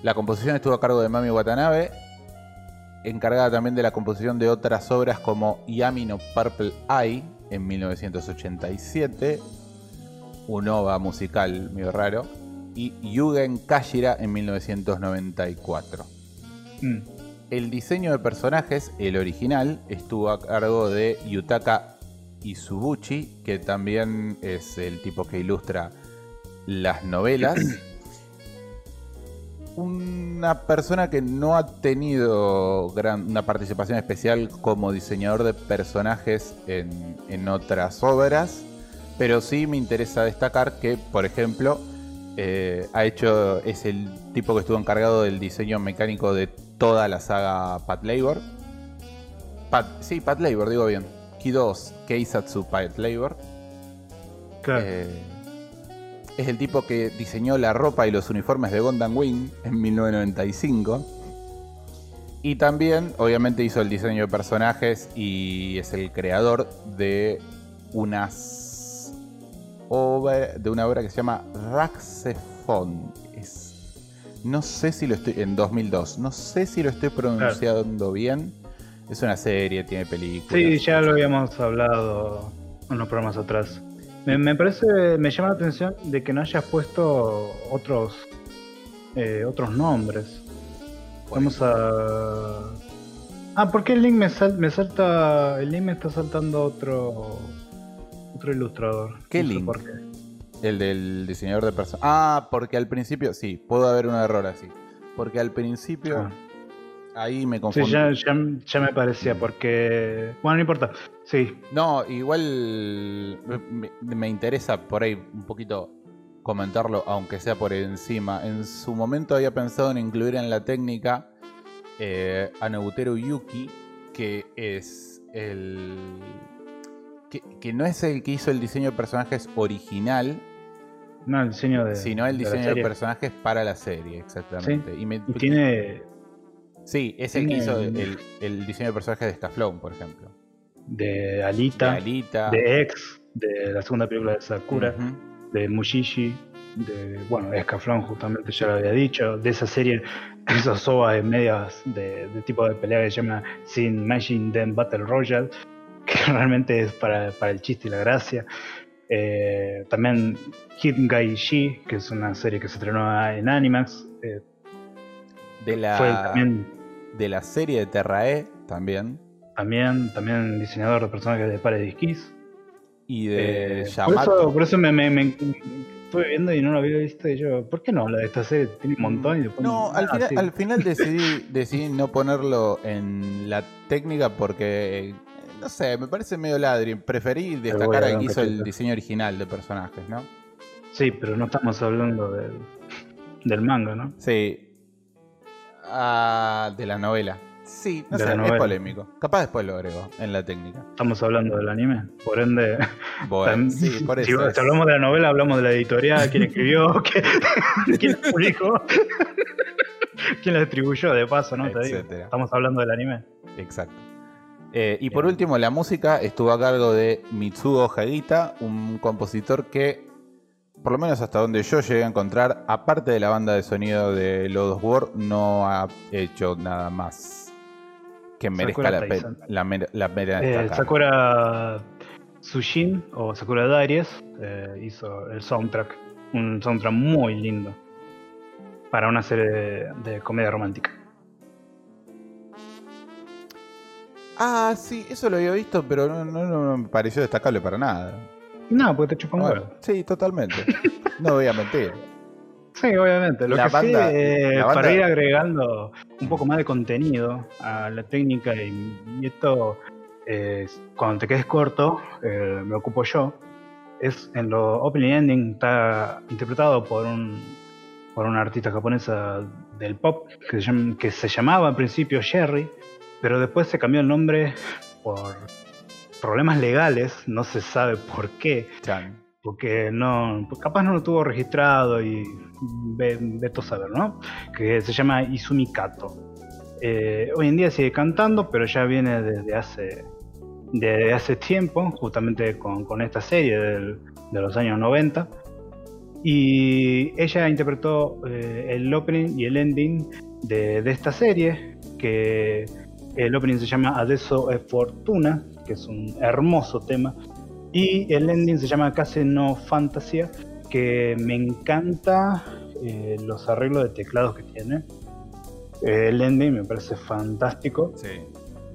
Speaker 2: La composición estuvo a cargo de Mami Watanabe, encargada también de la composición de otras obras como Yami no Purple Eye en 1987, un OVA musical medio raro, y Yugen Kashira en 1994.
Speaker 3: Mm.
Speaker 2: El diseño de personajes, el original, estuvo a cargo de Yutaka Izubuchi, que también es el tipo que ilustra las novelas. *clears throat* Una persona que no ha tenido gran- una participación especial como diseñador de personajes en, en otras obras, pero sí me interesa destacar que, por ejemplo, eh, ha hecho, es el tipo que estuvo encargado del diseño mecánico de toda la saga Pat Labor. Pat, sí, Pat Labor, digo bien. Kidos Keisatsu Pat Labor.
Speaker 3: Claro.
Speaker 2: Eh, es el tipo que diseñó la ropa y los uniformes de Gundam Wing en 1995. Y también, obviamente, hizo el diseño de personajes y es el creador de unas obra- de una obra que se llama Raxephon. Es, no sé si lo estoy en 2002. No sé si lo estoy pronunciando bien. Es una serie, tiene películas.
Speaker 3: Sí, ya lo habíamos hablado en los programas atrás. Me, me parece, me llama la atención de que no hayas puesto otros eh, otros nombres. Vamos a. Ah, ¿por qué el link me, sal- me salta. El link me está saltando otro. Otro ilustrador.
Speaker 2: ¿Qué
Speaker 3: No
Speaker 2: link?
Speaker 3: por qué.
Speaker 2: El del diseñador de personajes. Ah, porque al principio, sí, puedo haber un error así. Porque al principio,
Speaker 3: Ah.
Speaker 2: ahí me
Speaker 3: Sí,
Speaker 2: confundí.
Speaker 3: ya, ya, ya me parecía, porque. Bueno, no importa. Sí,
Speaker 2: No, igual me, me interesa por ahí un poquito comentarlo, aunque sea por encima. En su momento había pensado en incluir en la técnica eh, a Nobuteru Yuki, que es el. Que, que no es el que hizo el diseño de personajes original,
Speaker 3: no, el diseño de.
Speaker 2: sino el diseño de personajes para la serie, exactamente. Y me-
Speaker 3: Y tiene
Speaker 2: Sí, es el que hizo el, el diseño de personajes de Scaflón, por ejemplo.
Speaker 3: De
Speaker 2: De
Speaker 3: Alita,
Speaker 2: Alita.
Speaker 3: de X, de la segunda película de Sakura, de Mushishi, de, bueno, Escaflón justamente ya lo había dicho, de esa serie, *laughs* esas ovas de medias de, de tipo de pelea que se llama Sin Machine Den Battle Royale, *laughs* que realmente es para, para el chiste y la gracia. Eh, también Hit Gai Shi, que es una serie que se estrenó en Animax, eh,
Speaker 2: De la,
Speaker 3: fue también
Speaker 2: de la serie de Terrae también.
Speaker 3: También, también diseñador de personajes de Paradise Kiss.
Speaker 2: Y de
Speaker 3: Eh, por,
Speaker 2: Yamato.
Speaker 3: eso, por eso me, me, me- estuve viendo y no lo había visto. Y yo, ¿por qué no habla de esta serie? Tiene un montón y después.
Speaker 2: No, al, final, al final *laughs* decidí, decidí no ponerlo en la técnica porque, no sé, me parece medio ladri. Preferí
Speaker 3: a
Speaker 2: destacar al
Speaker 3: un
Speaker 2: que hizo el diseño original de personajes, ¿no?
Speaker 3: Sí, pero no estamos hablando del, del manga, ¿no?
Speaker 2: Sí. Ah, de la novela. Sí, no sé, es polémico. Capaz después lo agrego en la técnica.
Speaker 3: Estamos hablando del anime. Por ende, *laughs*
Speaker 2: Bueno,
Speaker 3: tam-
Speaker 2: sí, por
Speaker 3: si,
Speaker 2: eso.
Speaker 3: si hablamos de la novela, hablamos de la editorial, quién escribió, *laughs* qué- quién la publicó, *laughs* quién la distribuyó, de paso, ¿no? Te digo.
Speaker 2: Etcétera.
Speaker 3: Estamos hablando del anime.
Speaker 2: Exacto. Eh, y por último, la música estuvo a cargo de Mitsuo Hagita, un compositor que, por lo menos hasta donde yo llegué a encontrar, aparte de la banda de sonido de Lord of War, no ha hecho nada más que merezca
Speaker 3: Sakura
Speaker 2: la, la, la pena
Speaker 3: Eh. Sakura Tsushin o Sakura Darius eh, hizo el soundtrack. Un soundtrack muy lindo. Para una serie de, de comedia romántica.
Speaker 2: Ah, sí, eso lo había visto, pero no, no- no me pareció destacable para nada.
Speaker 3: No, porque te chupan
Speaker 2: Bueno,
Speaker 3: huevo.
Speaker 2: sí, totalmente. no voy a mentir.
Speaker 3: Sí, obviamente. Lo
Speaker 2: La
Speaker 3: que sí,
Speaker 2: banda-
Speaker 3: eh,
Speaker 2: la banda-
Speaker 3: para ir agregando un poco más de contenido a la técnica y, y esto, eh, cuando te quedes corto, eh, me ocupo yo, es en lo opening ending, está interpretado por un por una artista japonesa del pop que se, llama- que se llamaba al principio Sherry, pero después se cambió el nombre por problemas legales, no se sabe por qué
Speaker 2: Chan.
Speaker 3: porque no, capaz no lo tuvo registrado y ve, veto saber, ¿no? Que se llama Izumi Kato. Eh, hoy en día sigue cantando, pero ya viene desde hace, desde hace tiempo, justamente con, esta serie de los años 90. Y ella interpretó eh, el opening y el ending de, esta serie, que el opening se llama Adesso e Fortuna, que es un hermoso tema, y el ending se llama Case no Fantasia, que me encanta eh, los arreglos de teclados que tiene. Eh, el ending me parece fantástico.
Speaker 2: Sí.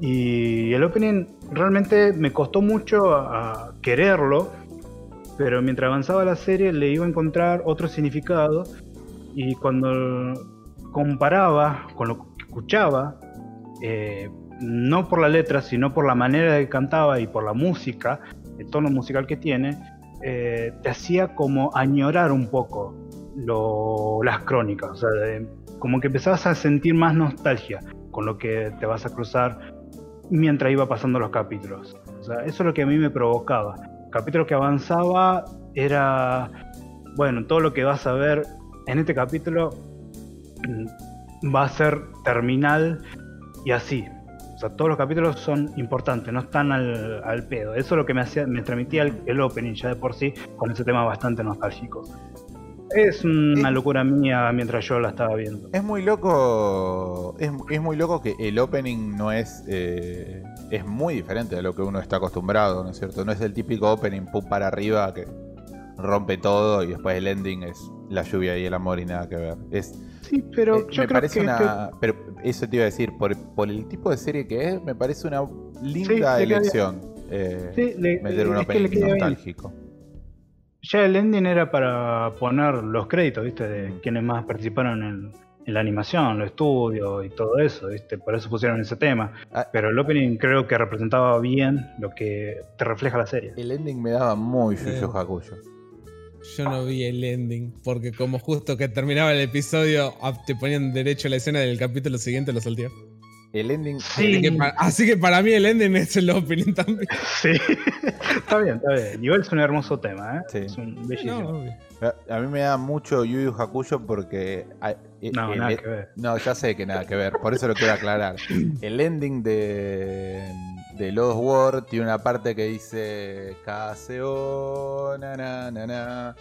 Speaker 3: Y el opening realmente me costó mucho a, a quererlo, pero mientras avanzaba la serie le iba a encontrar otro significado. Y cuando comparaba con lo que escuchaba, eh, no por la letra, sino por la manera de que cantaba y por la música, el tono musical que tiene, eh, te hacía como añorar un poco las crónicas. O sea, como que empezabas a sentir más nostalgia con lo que te vas a cruzar mientras iba pasando los capítulos. O sea, eso es lo que a mí me provocaba. Capítulo que avanzaba era, bueno, todo lo que vas a ver en este capítulo mm, va a ser terminal y así. O sea, todos los capítulos son importantes, no están al, al pedo. Eso es lo que me hacía, me transmitía el, el opening ya de por sí, con ese tema bastante nostálgico. Es una
Speaker 2: Eh.
Speaker 3: locura mía mientras yo la estaba viendo.
Speaker 2: Es muy loco. Es, es muy loco que el opening no es. eh, es muy diferente de lo que uno está acostumbrado, ¿no es cierto? No es el típico opening pum para arriba que rompe todo y después el ending es la lluvia y el amor y nada que ver. Es,
Speaker 3: Sí, pero
Speaker 2: eh,
Speaker 3: yo
Speaker 2: me
Speaker 3: creo
Speaker 2: parece
Speaker 3: que este-
Speaker 2: una. Pero eso te iba a decir, por, por el tipo de serie que es, me parece una linda elección. eh,
Speaker 3: Sí, le-
Speaker 2: meter un
Speaker 3: que le
Speaker 2: opening
Speaker 3: bien.
Speaker 2: nostálgico.
Speaker 3: Ya el ending era para poner los créditos, ¿viste? De quienes más participaron en, en la animación, los estudios y todo eso, ¿viste? Por eso pusieron ese tema.
Speaker 2: Ah.
Speaker 3: Pero el opening creo que representaba bien lo que te refleja la serie.
Speaker 2: El ending me daba muy Yu
Speaker 4: Eh. Yo no vi el ending, porque como justo que terminaba el episodio, ah, te ponían derecho a la escena del capítulo siguiente, lo salteó.
Speaker 2: El ending.
Speaker 3: Sí.
Speaker 4: Así que, para, así que para mí el ending es el opening también. *laughs*
Speaker 3: Sí, está bien, está bien. Igual es un hermoso tema, ¿eh?
Speaker 2: Sí.
Speaker 3: Es un bellísimo.
Speaker 2: A a mí me da mucho Yu Yu Hakusho porque. eh,
Speaker 3: No,
Speaker 2: el-
Speaker 3: nada que ver.
Speaker 2: No, ya sé que nada que ver, por eso lo quiero aclarar. *clears throat* El ending de, de Lost War tiene una parte que dice Kaseo, na na na na.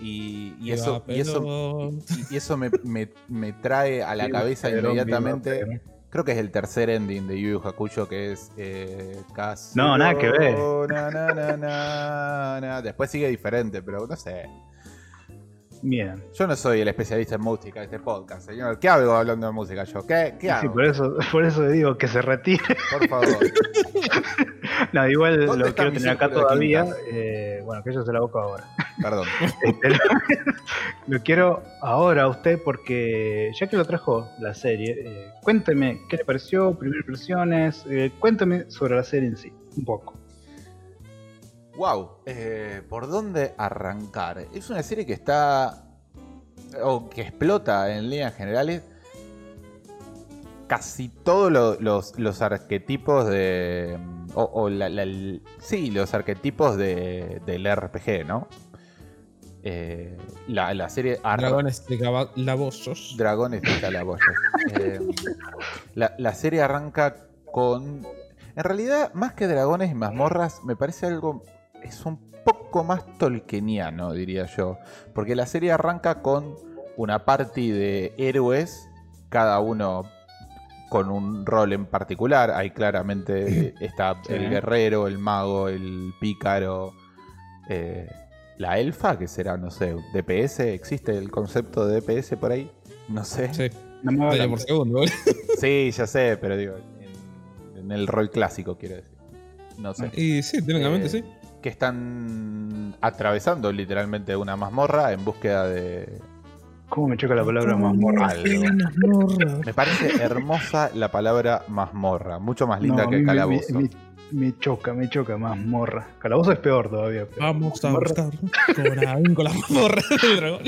Speaker 2: Y, y eso, y eso, y- y eso me, me- me trae a la cabeza inmediatamente. Creo que es el tercer ending de Yu Yu Hakusho que es eh, Kaseo,
Speaker 3: No, nada que ver.
Speaker 2: na, na, na, na, na. Después sigue diferente, pero no sé.
Speaker 3: Bien.
Speaker 2: Yo no soy el especialista en música de este podcast, señor. ¿Qué hago hablando de música yo? ¿Qué, qué
Speaker 3: Sí,
Speaker 2: hago?
Speaker 3: por eso, por eso digo que se retire.
Speaker 2: Por favor. *laughs*
Speaker 3: No, igual
Speaker 2: ¿Dónde
Speaker 3: lo quiero tener acá todavía. eh, bueno, que yo se la boca ahora.
Speaker 2: Perdón. *laughs*
Speaker 3: Este, lo, lo quiero ahora a usted porque ya que lo trajo la serie, eh, cuénteme qué le pareció, primeras impresiones, eh, cuénteme sobre la serie en sí, un poco.
Speaker 2: Wow. ¿Por dónde arrancar? Es una serie que está. o que explota en líneas generales. Casi todos lo- los, los arquetipos de. O, o la- la- el- sí, los arquetipos de, del RPG, ¿no? Eh, la, la serie arranca.
Speaker 4: Dragones de labosos.
Speaker 2: Dragones de calabozos. *laughs* Eh, la, la serie arranca con. En realidad, más que dragones y mazmorras, me parece algo. Es un poco más tolkieniano, diría yo. Porque la serie arranca con una party de héroes, cada uno con un rol en particular. Ahí claramente *laughs* está
Speaker 3: Sí.
Speaker 2: el guerrero, el mago, el pícaro. eh, la elfa, que será, no sé, DPS. ¿Existe el concepto de DPS por ahí? No sé.
Speaker 4: Sí,
Speaker 3: No me
Speaker 4: por segundo. boludo. *laughs*
Speaker 2: Sí, ya sé, pero digo, en, en el rol clásico, quiero decir. No sé.
Speaker 4: Y sí, técnicamente
Speaker 2: Eh,
Speaker 4: sí.
Speaker 2: Que están atravesando literalmente una mazmorra en búsqueda de,
Speaker 3: ¿Cómo me choca la palabra mazmorra?
Speaker 2: Me parece hermosa la palabra mazmorra, mucho más linda
Speaker 3: No,
Speaker 2: que calabozo.
Speaker 3: Me, me- me choca, me choca mazmorra. Calabozo es peor todavía. pero
Speaker 4: Vamos a buscar con la mazmorra del dragón.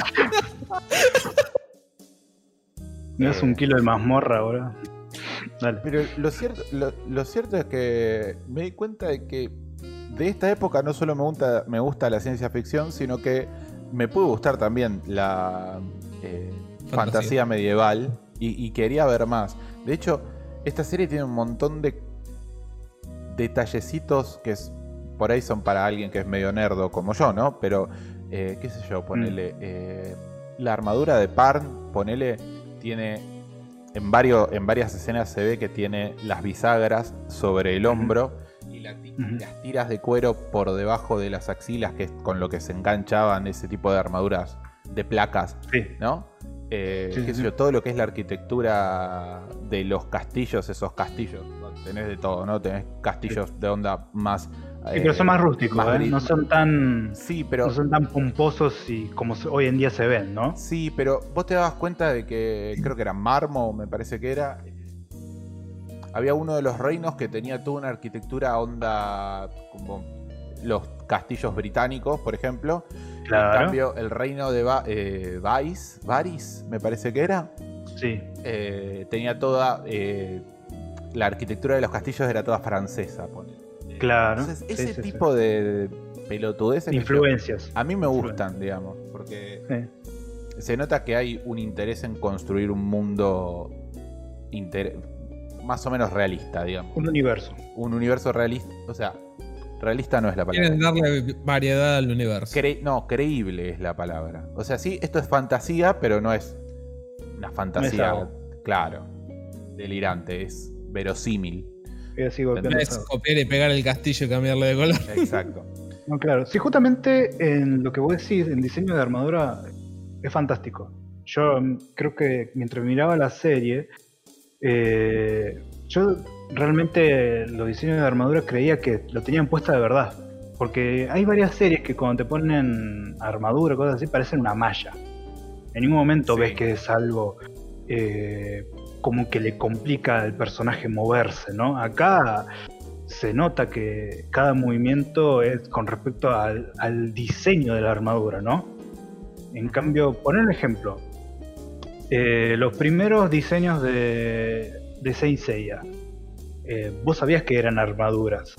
Speaker 3: Me das un kilo de mazmorra ahora. Dale.
Speaker 2: Pero lo cierto, lo, lo cierto es que me di cuenta de que de esta época no solo me gusta, me gusta la ciencia ficción, sino que me puede gustar también la eh, fantasía.
Speaker 4: Fantasía.
Speaker 2: medieval y, y quería ver más. De hecho, esta serie tiene un montón de detallecitos que es, por ahí son para alguien que es medio nerdo como yo, ¿no? Pero, eh, qué sé yo, ponele... eh, la armadura de Parn, ponele, tiene... En, varios, en varias escenas se ve que tiene las bisagras sobre el hombro la las tiras de cuero por debajo de las axilas, que es con lo que se enganchaban ese tipo de armaduras de placas,
Speaker 3: Sí.
Speaker 2: ¿no? Eh,
Speaker 3: Sí,
Speaker 2: qué
Speaker 3: sí,
Speaker 2: sé
Speaker 3: sí.
Speaker 2: yo, todo lo que es la arquitectura de los castillos, esos castillos, tenés de todo, ¿no? Tenés castillos de onda más...
Speaker 3: Sí, pero son más rústicos,
Speaker 2: más
Speaker 3: ¿eh? no son tan
Speaker 2: Sí, pero
Speaker 3: no son tan pomposos y como hoy en día se ven, ¿no?
Speaker 2: Sí, pero vos te dabas cuenta de que creo que era Marmo, me parece que era. Había uno de los reinos que tenía toda una arquitectura onda como los castillos británicos, por ejemplo. En
Speaker 3: Claro.
Speaker 2: cambio, el reino de Va- eh, Vais, Varis, me parece que era,
Speaker 3: Sí.
Speaker 2: eh, tenía toda. eh, la arquitectura de los castillos era toda francesa, ponele.
Speaker 3: Claro.
Speaker 2: Entonces, ese
Speaker 3: sí, sí.
Speaker 2: tipo de pelotudeces. yo-
Speaker 3: influencias.
Speaker 2: a mí me gustan, digamos, porque se nota que hay un interés en construir un mundo inter- más o menos realista, digamos.
Speaker 3: Un universo.
Speaker 2: Un universo realista, o sea, realista no es la palabra.
Speaker 4: Quieren darle variedad al universo.
Speaker 2: Cre- no, creíble es la palabra. O sea, sí, esto es fantasía, pero no es una fantasía, claro, delirante, es verosímil.
Speaker 4: No es copiar y pegar el castillo y cambiarle de color.
Speaker 2: Exacto. *laughs*
Speaker 3: No, claro. Sí, justamente en lo que vos decís, en diseño de armadura, es fantástico. Yo mm, creo que mientras miraba la serie, eh, yo realmente los diseños de armadura creía que lo tenían puesta de verdad. Porque hay varias series que cuando te ponen armadura, cosas así, parecen una malla. En ningún momento
Speaker 2: Sí.
Speaker 3: ves que es algo eh, como que le complica al personaje moverse, ¿no? Acá se nota que cada movimiento es con respecto al, al diseño de la armadura, ¿no? En cambio, poner un ejemplo. Eh, los primeros diseños de, de Saint Seiya, eh, vos sabías que eran armaduras.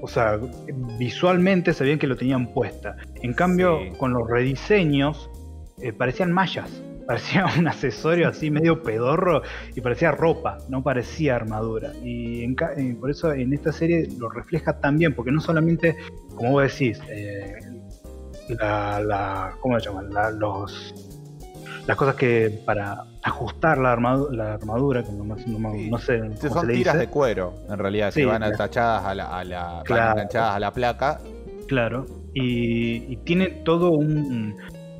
Speaker 3: O sea, visualmente sabían que lo tenían puesta. En cambio,
Speaker 2: Sí.
Speaker 3: con los rediseños, eh, parecían mallas. *laughs* Parecía un accesorio así medio pedorro y parecía ropa, no parecía armadura. Y en ca- por eso en esta serie lo refleja también, porque no solamente, como vos decís, la, la- ¿cómo se llaman? La- los, las cosas que para ajustar la, armadu- la armadura, que no, no
Speaker 2: Sí.
Speaker 3: no sé cómo
Speaker 2: son
Speaker 3: se le
Speaker 2: tiras
Speaker 3: dice.
Speaker 2: de cuero, en realidad,
Speaker 3: Sí,
Speaker 2: que van
Speaker 3: claro.
Speaker 2: atachadas a la, a la- van
Speaker 3: Claro.
Speaker 2: enganchadas a la placa.
Speaker 3: Claro, y, y tiene todo un,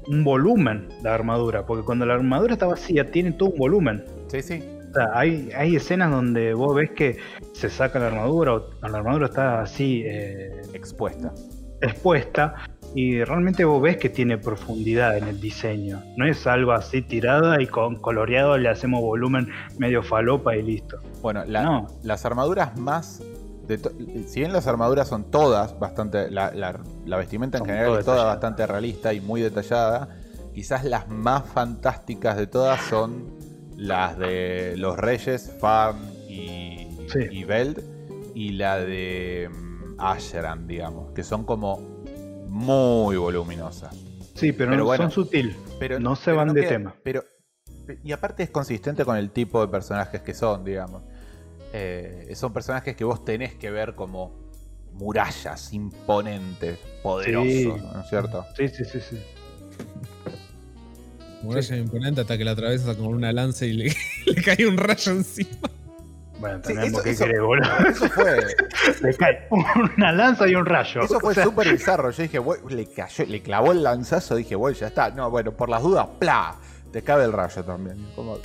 Speaker 3: un volumen la armadura, porque cuando la armadura está vacía tiene todo un volumen.
Speaker 2: Sí, sí.
Speaker 3: O sea, hay, hay escenas donde vos ves que se saca la armadura o la armadura está así eh,
Speaker 2: Expuesta.
Speaker 3: expuesta y realmente vos ves que tiene profundidad en el diseño. No es algo así tirada y con coloreado le hacemos volumen medio falopa y listo.
Speaker 2: Bueno, la-
Speaker 3: No.
Speaker 2: las armaduras más. de si bien las armaduras son todas bastante. La, la- la vestimenta en
Speaker 3: Son
Speaker 2: general es toda bastante realista y muy detallada. Quizás las más fantásticas de todas son las de los reyes, Farn y,
Speaker 3: Sí.
Speaker 2: y Veld. Y la de mm, Asheran, digamos. Que son como muy voluminosas.
Speaker 3: Sí, pero,
Speaker 2: Pero
Speaker 3: no
Speaker 2: bueno,
Speaker 3: son sutil.
Speaker 2: Pero,
Speaker 3: No se
Speaker 2: pero
Speaker 3: van de
Speaker 2: queda-
Speaker 3: tema.
Speaker 2: Pero, y aparte es consistente con el tipo de personajes que son, digamos. Eh, son personajes que vos tenés que ver como murallas imponentes, poderosos,
Speaker 3: Sí.
Speaker 2: ¿no es cierto?
Speaker 3: Sí, sí, sí, sí.
Speaker 4: Muralla imponente hasta que la atraviesa con una lanza y le, *laughs* le cae un rayo encima.
Speaker 3: Bueno,
Speaker 2: Sí,
Speaker 3: tenemos
Speaker 2: eso-
Speaker 3: que
Speaker 2: eso-
Speaker 3: querer, boludo.
Speaker 2: Eso fue, *laughs*
Speaker 3: Le cae una lanza y un rayo.
Speaker 2: eso fue
Speaker 3: O sea,
Speaker 2: súper bizarro. Yo dije, le cayó, le clavó el lanzazo, dije, bueno, ya está. No, bueno, por las dudas, ¡pla! Te cabe el rayo también. Como-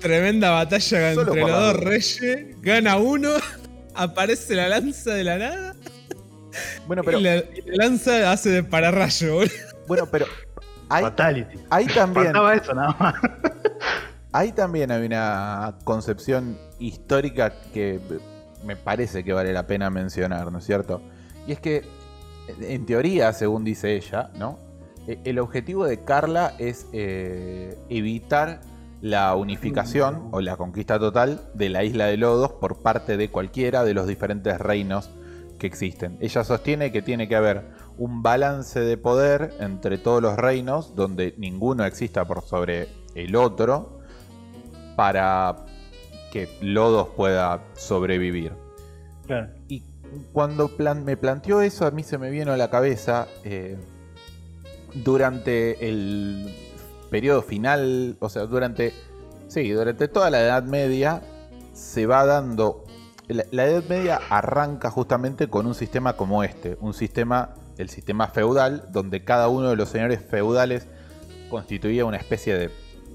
Speaker 4: Tremenda batalla
Speaker 2: Solo
Speaker 4: entre los dos reyes. Gana uno, *laughs* aparece la lanza de la nada.
Speaker 2: Bueno, pero,
Speaker 4: y, la, y la lanza hace de pararrayo, boludo.
Speaker 2: bueno, pero Ahí,
Speaker 3: Fatality.
Speaker 2: ahí también,
Speaker 3: Faltaba eso nada más. *laughs*
Speaker 2: ahí también hay una concepción histórica que me parece que vale la pena mencionar, ¿no es cierto? Y es que, en teoría, según dice ella, ¿no? E- El objetivo de Carla es eh, evitar la unificación o la conquista total de la isla de Lodos por parte de cualquiera de los diferentes reinos que existen. Ella sostiene que tiene que haber un balance de poder entre todos los reinos donde ninguno exista por sobre el otro para que Lodos pueda sobrevivir.
Speaker 3: Claro.
Speaker 2: Y cuando plan- me planteó eso, a mí se me vino a la cabeza eh, durante el periodo final, o sea, durante, sí, durante toda la Edad Media se va dando, la, la Edad Media arranca justamente con un sistema como este, un sistema, el sistema feudal, donde cada uno de los señores feudales constituía una especie de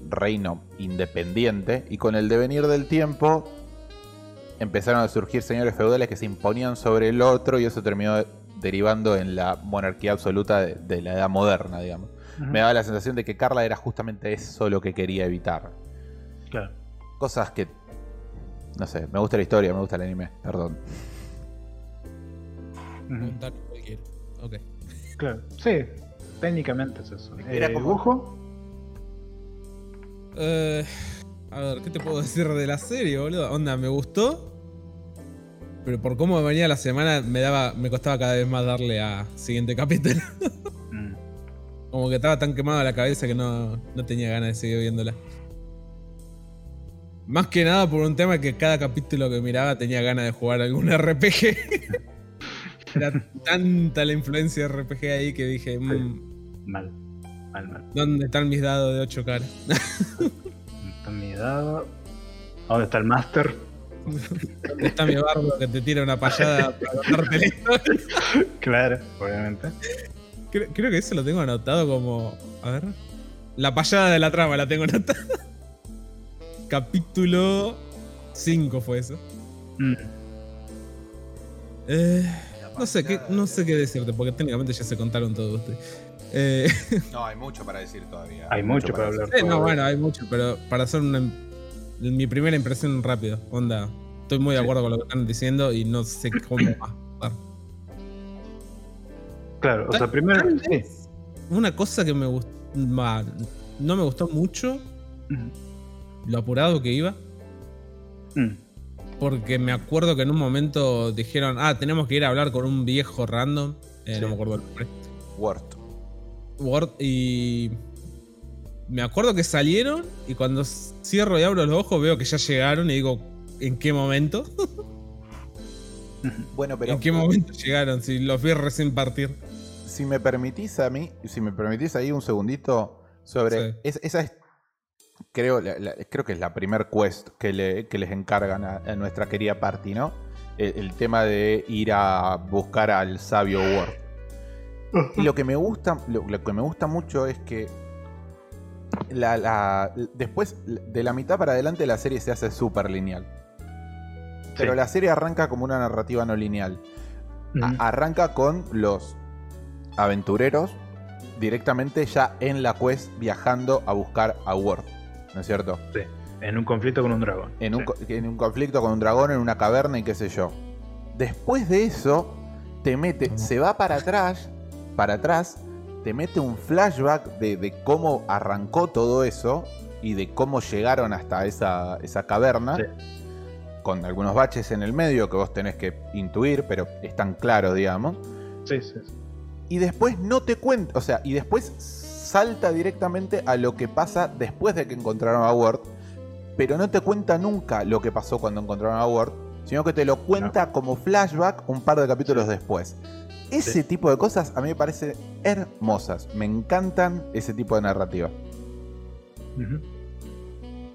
Speaker 2: reino independiente y con el devenir del tiempo empezaron a surgir señores feudales que se imponían sobre el otro y eso terminó derivando en la monarquía absoluta de, de la edad moderna, digamos. Me daba la sensación de que Carla era justamente eso lo que quería evitar.
Speaker 3: Claro.
Speaker 2: Cosas que, no sé, me gusta la historia, me gusta el anime, perdón.
Speaker 4: Contar cualquiera. Ok.
Speaker 3: Claro. Sí, técnicamente es eso.
Speaker 2: Era
Speaker 3: Eh,
Speaker 2: como-
Speaker 4: Eh, a ver, ¿qué te puedo *laughs* decir de la serie, boludo? Onda, me gustó. Pero por cómo venía la semana, me daba, me costaba cada vez más darle a siguiente capítulo. *laughs*
Speaker 3: mm,
Speaker 4: Como que estaba tan quemado la cabeza que no, no tenía ganas de seguir viéndola. Más que nada por un tema que cada capítulo que miraba tenía ganas de jugar algún *laughs* RPG. Era tanta la influencia de RPG ahí que dije, mm,
Speaker 3: mal. Mal, mal.
Speaker 4: ¿dónde están mis dados de 8 caras?
Speaker 3: ¿Dónde está mi dado? ¿Dónde está el Master?
Speaker 4: ¿Dónde está mi bardo que te tira una payada para contarte la historia?
Speaker 3: Claro, obviamente.
Speaker 4: Creo, creo que eso lo tengo anotado como. A ver. La payada de la trama la tengo anotada. Capítulo 5 fue eso.
Speaker 3: Mm,
Speaker 4: Eh, no, sé qué, no sé qué decirte, porque técnicamente ya se contaron todos ustedes. Eh, *laughs*
Speaker 2: No, hay mucho para decir todavía.
Speaker 3: Hay mucho para hablar.
Speaker 4: eh, no, bueno, hay mucho, pero para hacer una, mi primera impresión rápido, onda. Estoy muy de
Speaker 3: Sí.
Speaker 4: acuerdo con lo que están diciendo y no sé cómo va.
Speaker 3: Claro, o sea, primero. Sí.
Speaker 4: Una cosa que me gustó. No me gustó mucho
Speaker 3: Mm,
Speaker 4: lo apurado que iba.
Speaker 3: mm,
Speaker 4: Porque me acuerdo que en un momento dijeron, ah, tenemos que ir a hablar con un viejo random. eh,
Speaker 3: Sí.
Speaker 4: No me acuerdo el nombre.
Speaker 2: Word.
Speaker 4: Word y. Me acuerdo que salieron y cuando cierro y abro los ojos veo que ya llegaron y digo, ¿en qué momento? *laughs*
Speaker 2: Bueno, pero
Speaker 4: ¿En qué momento llegaron? Si los vi recién partir.
Speaker 2: si me permitís a mí, si me permitís ahí un segundito sobre
Speaker 4: Sí.
Speaker 2: es- esa es creo la- la- creo que es la primer quest que, le- que les encargan a, a nuestra querida party, ¿no? El, el tema de ir a buscar al sabio Word. Y lo que me gusta, lo, lo que me gusta mucho es que la, la- después de la mitad para adelante la serie se hace súper lineal. Pero
Speaker 3: Sí.
Speaker 2: la serie arranca como una narrativa no lineal. Arranca con los aventureros directamente ya en la quest viajando a buscar a Word. ¿No es cierto?
Speaker 3: Sí, En un conflicto con un dragón.
Speaker 2: En un,
Speaker 3: Sí.
Speaker 2: en un conflicto con un dragón, en una caverna y qué sé yo. Después de eso, te mete, se va para atrás, para atrás, te mete un flashback de, de cómo arrancó todo eso y de cómo llegaron hasta esa, esa caverna.
Speaker 3: Sí.
Speaker 2: Con algunos baches en el medio que vos tenés que intuir, pero están claros, digamos.
Speaker 3: Sí, sí. sí.
Speaker 2: Y después no te cuenta, o sea, y después salta directamente a lo que pasa después de que encontraron a Word, pero no te cuenta nunca lo que pasó cuando encontraron a Word, sino que te lo cuenta como flashback un par de capítulos después. Ese
Speaker 3: Sí.
Speaker 2: tipo de cosas a mí me parecen hermosas, me encantan ese tipo de narrativa.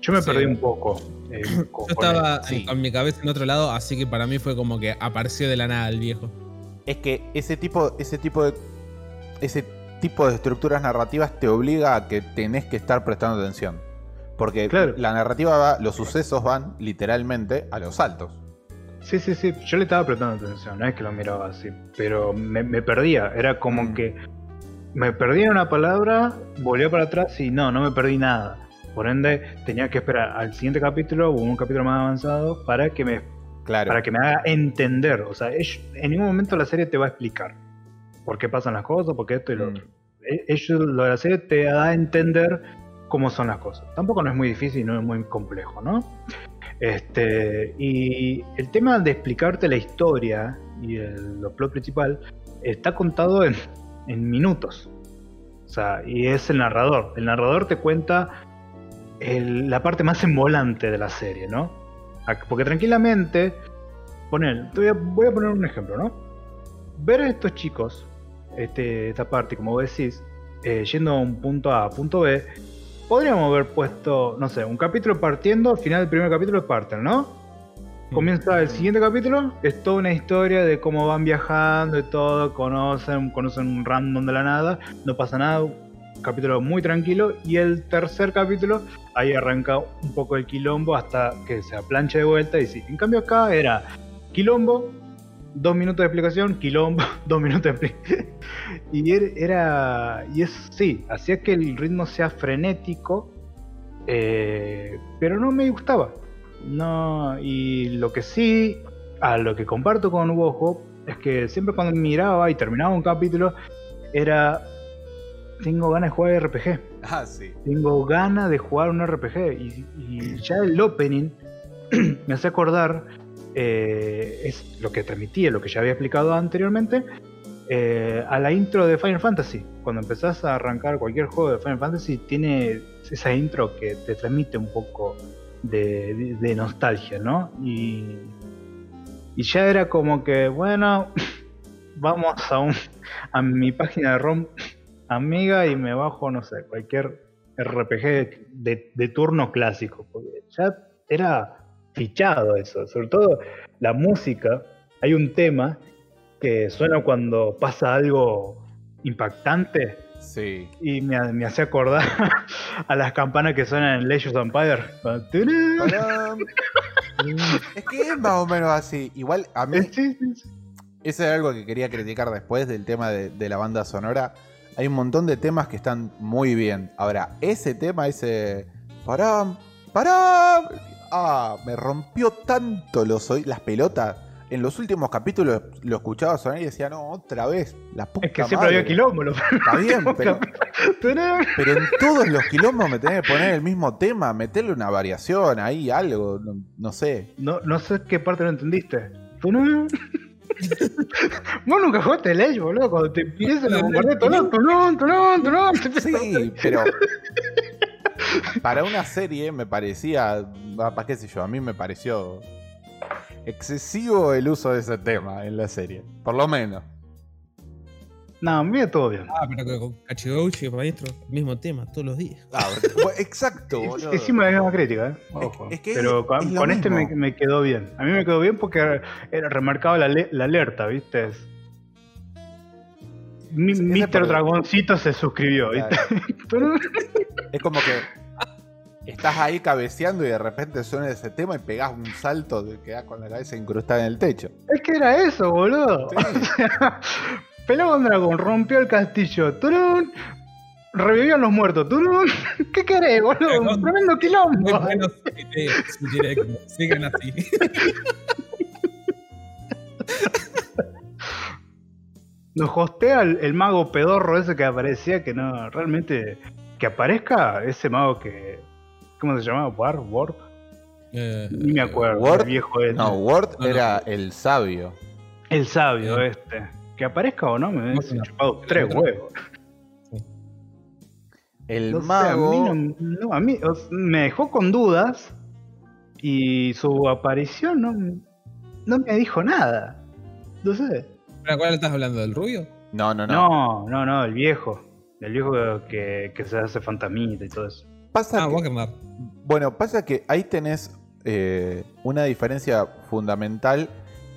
Speaker 3: Yo me
Speaker 4: Sí.
Speaker 3: perdí un poco. eh,
Speaker 4: Yo estaba
Speaker 3: el-
Speaker 2: sí.
Speaker 4: con mi cabeza en otro lado, así que para mí fue como que apareció de la nada el viejo.
Speaker 2: Es que ese tipo, ese tipo de. Ese tipo de estructuras narrativas te obliga a que tenés que estar prestando atención. Porque
Speaker 3: Claro.
Speaker 2: la narrativa va, los sucesos van literalmente a los saltos.
Speaker 3: Sí, sí, sí. Yo le estaba prestando atención, no es que lo miraba así. Pero me, me perdía. Era como
Speaker 2: Mm.
Speaker 3: que me perdí en una palabra, volví para atrás y no, no me perdí nada. Por ende, tenía que esperar al siguiente capítulo o un capítulo más avanzado para que me,
Speaker 2: Claro.
Speaker 3: para que me haga entender. O sea, ellos- en ningún momento la serie te va a explicar por qué pasan las cosas, por qué esto y lo
Speaker 2: Mm.
Speaker 3: otro. E- Ellos, lo de la serie te da a entender cómo son las cosas. Tampoco no es muy difícil, no es muy complejo, ¿no? Este, y el tema de explicarte la historia y el, lo principal está contado en, en minutos. O sea, y es el narrador. El narrador te cuenta la parte más envolante de la serie, ¿no? Porque tranquilamente, poner, te voy, a, voy a poner un ejemplo, ¿no? Ver a estos chicos, este, esta parte, como vos decís, eh, yendo a un punto A a punto B, podríamos haber puesto, no sé, un capítulo partiendo, al final del primer capítulo parten, ¿no? Comienza el siguiente capítulo, es toda una historia de cómo van viajando y todo, conocen, conocen un random de la nada, no pasa nada, un capítulo muy tranquilo, y el tercer capítulo, ahí arranca un poco el quilombo hasta que se aplancha de vuelta y sí. En cambio acá era quilombo, dos minutos de explicación, quilombo, *laughs* dos minutos de explicación. *laughs* y er- era, y es, sí, hacía que el ritmo sea frenético, eh, pero no me gustaba. No, y lo que sí, a lo que comparto con Hop, es que siempre cuando miraba y terminaba un capítulo, era. Tengo ganas de jugar RPG. *laughs*
Speaker 2: Ah, sí.
Speaker 3: Tengo ganas de jugar un RPG. Y, y ya el opening *clears throat* me hace acordar. Eh, es lo que transmitía, lo que ya había explicado anteriormente. eh, a la intro de Final Fantasy. Cuando empezás a arrancar cualquier juego de Final Fantasy, tiene esa intro que te transmite un poco de, nostalgia, ¿no? Y, y ya era como que, bueno, *laughs* vamos a, un, a mi página de ROM amiga y me bajo, no sé, cualquier RPG de, de turno clásico, porque ya era fichado eso, sobre todo la música, hay un tema que suena cuando pasa algo impactante
Speaker 2: Sí.
Speaker 3: y me, me hace acordar *laughs* a las campanas que suenan en Legends of Empire. *laughs*
Speaker 2: Es que es más o menos así. Igual a mí,
Speaker 3: Sí, sí, sí.
Speaker 2: eso es algo que quería criticar después del tema de, de la banda sonora. Hay un montón de temas que están muy bien. Ahora, ese tema, ese. ¡Param! ¡Param! Ah, me rompió tanto los las pelotas. En los últimos capítulos lo escuchaba sonar y decía, no, otra vez. La puta
Speaker 3: Es que siempre
Speaker 2: madre".
Speaker 3: había quilombo. lo-
Speaker 2: Está bien, *laughs* pero, *laughs* pero en todos los quilombos me tenés que poner el mismo tema, meterle una variación ahí, algo, no, no sé.
Speaker 3: No, no sé qué parte no entendiste. Vos nunca jugaste Ley, boludo. Cuando te empiezan a bombardear, tunum, te empiezan a-
Speaker 2: Sí, pero para una serie me parecía, para qué sé yo, a mí me pareció excesivo el uso de ese tema en la serie, por lo menos.
Speaker 3: No, mira todo bien.
Speaker 4: Ah, pero que con Cachigouchi, maestro, mismo tema todos los días.
Speaker 2: Ah, *laughs* exacto, boludo.
Speaker 3: Hicimos la misma crítica, ¿eh? Ojo.
Speaker 2: es que
Speaker 3: Pero
Speaker 2: es-
Speaker 3: con,
Speaker 2: es lo
Speaker 3: con este me, me quedó bien. A mí me quedó bien porque era remarcaba la, la alerta, ¿viste? Mi- Mr. Dragoncito se suscribió, ¿viste?
Speaker 2: Claro. *laughs* Es como que estás ahí cabeceando y de repente suena ese tema y pegás un salto de quedás con la cabeza incrustada en el techo.
Speaker 3: Es que era eso, boludo.
Speaker 2: Sí. *laughs*
Speaker 3: Pelaba un dragón, rompió el castillo. ¡Turun! Revivían los muertos. ¡Turun! *laughs* ¿Qué querés, boludo? Un tremendo quilombo.
Speaker 4: Muy buenos videos su directo. Sigan así.
Speaker 3: Nos hostea el, el mago pedorro ese que aparecía, que no, realmente, que aparezca ese mago que, ¿cómo se llamaba? ¿War? ¿Ward?
Speaker 4: Eh,
Speaker 3: Ni me acuerdo,
Speaker 2: Ward?
Speaker 3: el viejo ese.
Speaker 2: No, Ward
Speaker 4: No, no.
Speaker 2: era el sabio.
Speaker 3: El sabio
Speaker 4: Sí.
Speaker 3: este. Que aparezca o no, me hubiese
Speaker 4: no.
Speaker 3: chupado tres
Speaker 4: Otro.
Speaker 3: huevos.
Speaker 2: El mago.
Speaker 3: a mí, no, no, a mí, o sea, me dejó con dudas y su aparición no, no me dijo nada. No sé.
Speaker 4: ¿Para cuál estás hablando? ¿Del rubio?
Speaker 2: No, no, no.
Speaker 3: No, no, no, el viejo. El viejo que, que se hace fantamita y todo eso.
Speaker 2: Pasa
Speaker 4: Ah,
Speaker 2: que-. Bueno, pasa que ahí tenés eh, una diferencia fundamental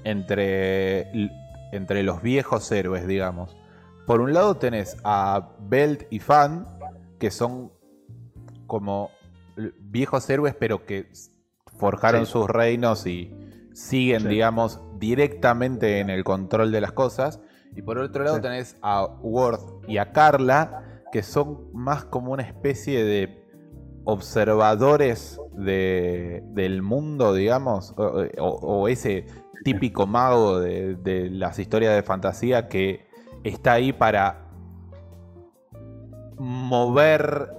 Speaker 2: entre, entre los viejos héroes, digamos. Por un lado tenés a Belt y Fan, que son como viejos héroes, pero que forjaron
Speaker 3: Sí.
Speaker 2: sus reinos y siguen,
Speaker 3: Sí.
Speaker 2: digamos, directamente en el control de las cosas. Y por otro lado
Speaker 3: Sí.
Speaker 2: tenés a Worth y a Carla, que son más como una especie de observadores de- del mundo, digamos, o, o- o ese típico mago de, de las historias de fantasía que está ahí para mover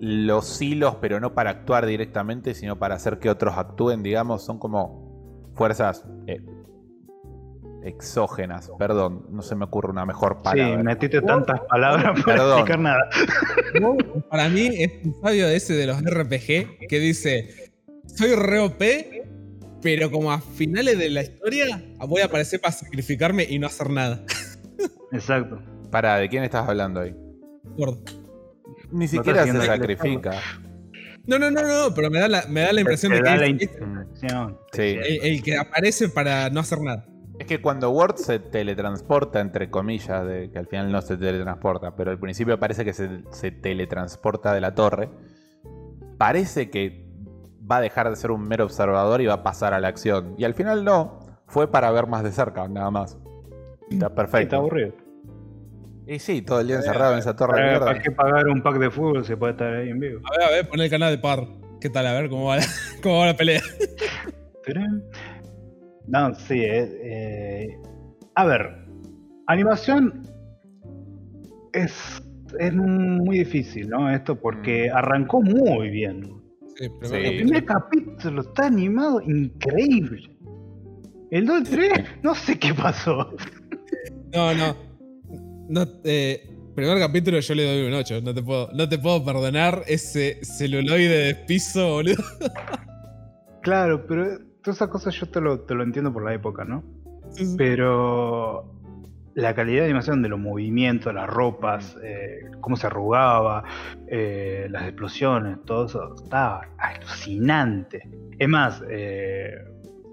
Speaker 2: los hilos, pero no para actuar directamente, sino para hacer que otros actúen, digamos, son como fuerzas eh, exógenas. Perdón, no se me ocurre una mejor
Speaker 3: Sí,
Speaker 2: palabra.
Speaker 3: metiste tantas palabras para
Speaker 2: Perdón.
Speaker 3: explicar nada. *laughs*
Speaker 4: Para mí es un sabio ese de los RPG que dice: Soy re OP, pero como a finales de la historia voy a aparecer para sacrificarme y no hacer nada. *laughs*
Speaker 3: Exacto.
Speaker 2: Para, ¿de quién estás hablando ahí? Ni siquiera se
Speaker 3: haciendo el
Speaker 2: sacrifica.
Speaker 4: No, no, no, no, pero me da la, me da la impresión
Speaker 3: Te
Speaker 4: de
Speaker 3: da
Speaker 4: que
Speaker 3: la
Speaker 4: es-
Speaker 3: intención.
Speaker 2: Sí.
Speaker 4: el, el que aparece para no hacer nada.
Speaker 2: Es que cuando Word se teletransporta, entre comillas, de, que al final no se teletransporta, pero al principio parece que se, se teletransporta de la torre, parece que va a dejar de ser un mero observador y va a pasar a la acción. Y al final no, fue para ver más de cerca, nada más. Está perfecto.
Speaker 3: está aburrido.
Speaker 2: Y sí, todo el día encerrado en esa torre de
Speaker 3: ¿Para,
Speaker 2: mierda.
Speaker 3: para qué pagar un pack de fútbol se puede estar ahí en vivo?
Speaker 4: A ver, a ver, pon el canal de Par. ¿Qué tal? A ver cómo va la, *laughs* cómo va la pelea.
Speaker 3: No, sí. eh, eh, a ver, animación es, es muy difícil, ¿no? Esto porque arrancó muy bien.
Speaker 4: Sí,
Speaker 2: Sí.
Speaker 3: El primer capítulo está animado increíble. El 2 y 3, no sé qué pasó.
Speaker 4: No, no. No eh, primer capítulo yo le doy un 8. No te puedo, no te puedo perdonar ese celuloide de piso, boludo. *laughs*
Speaker 3: Claro, pero todas esas cosas yo te lo, te lo entiendo por la época, ¿no?
Speaker 4: Sí, sí.
Speaker 3: Pero la calidad de animación de los movimientos, las ropas, eh, cómo se arrugaba, eh, las explosiones, todo eso estaba alucinante. Es más, eh,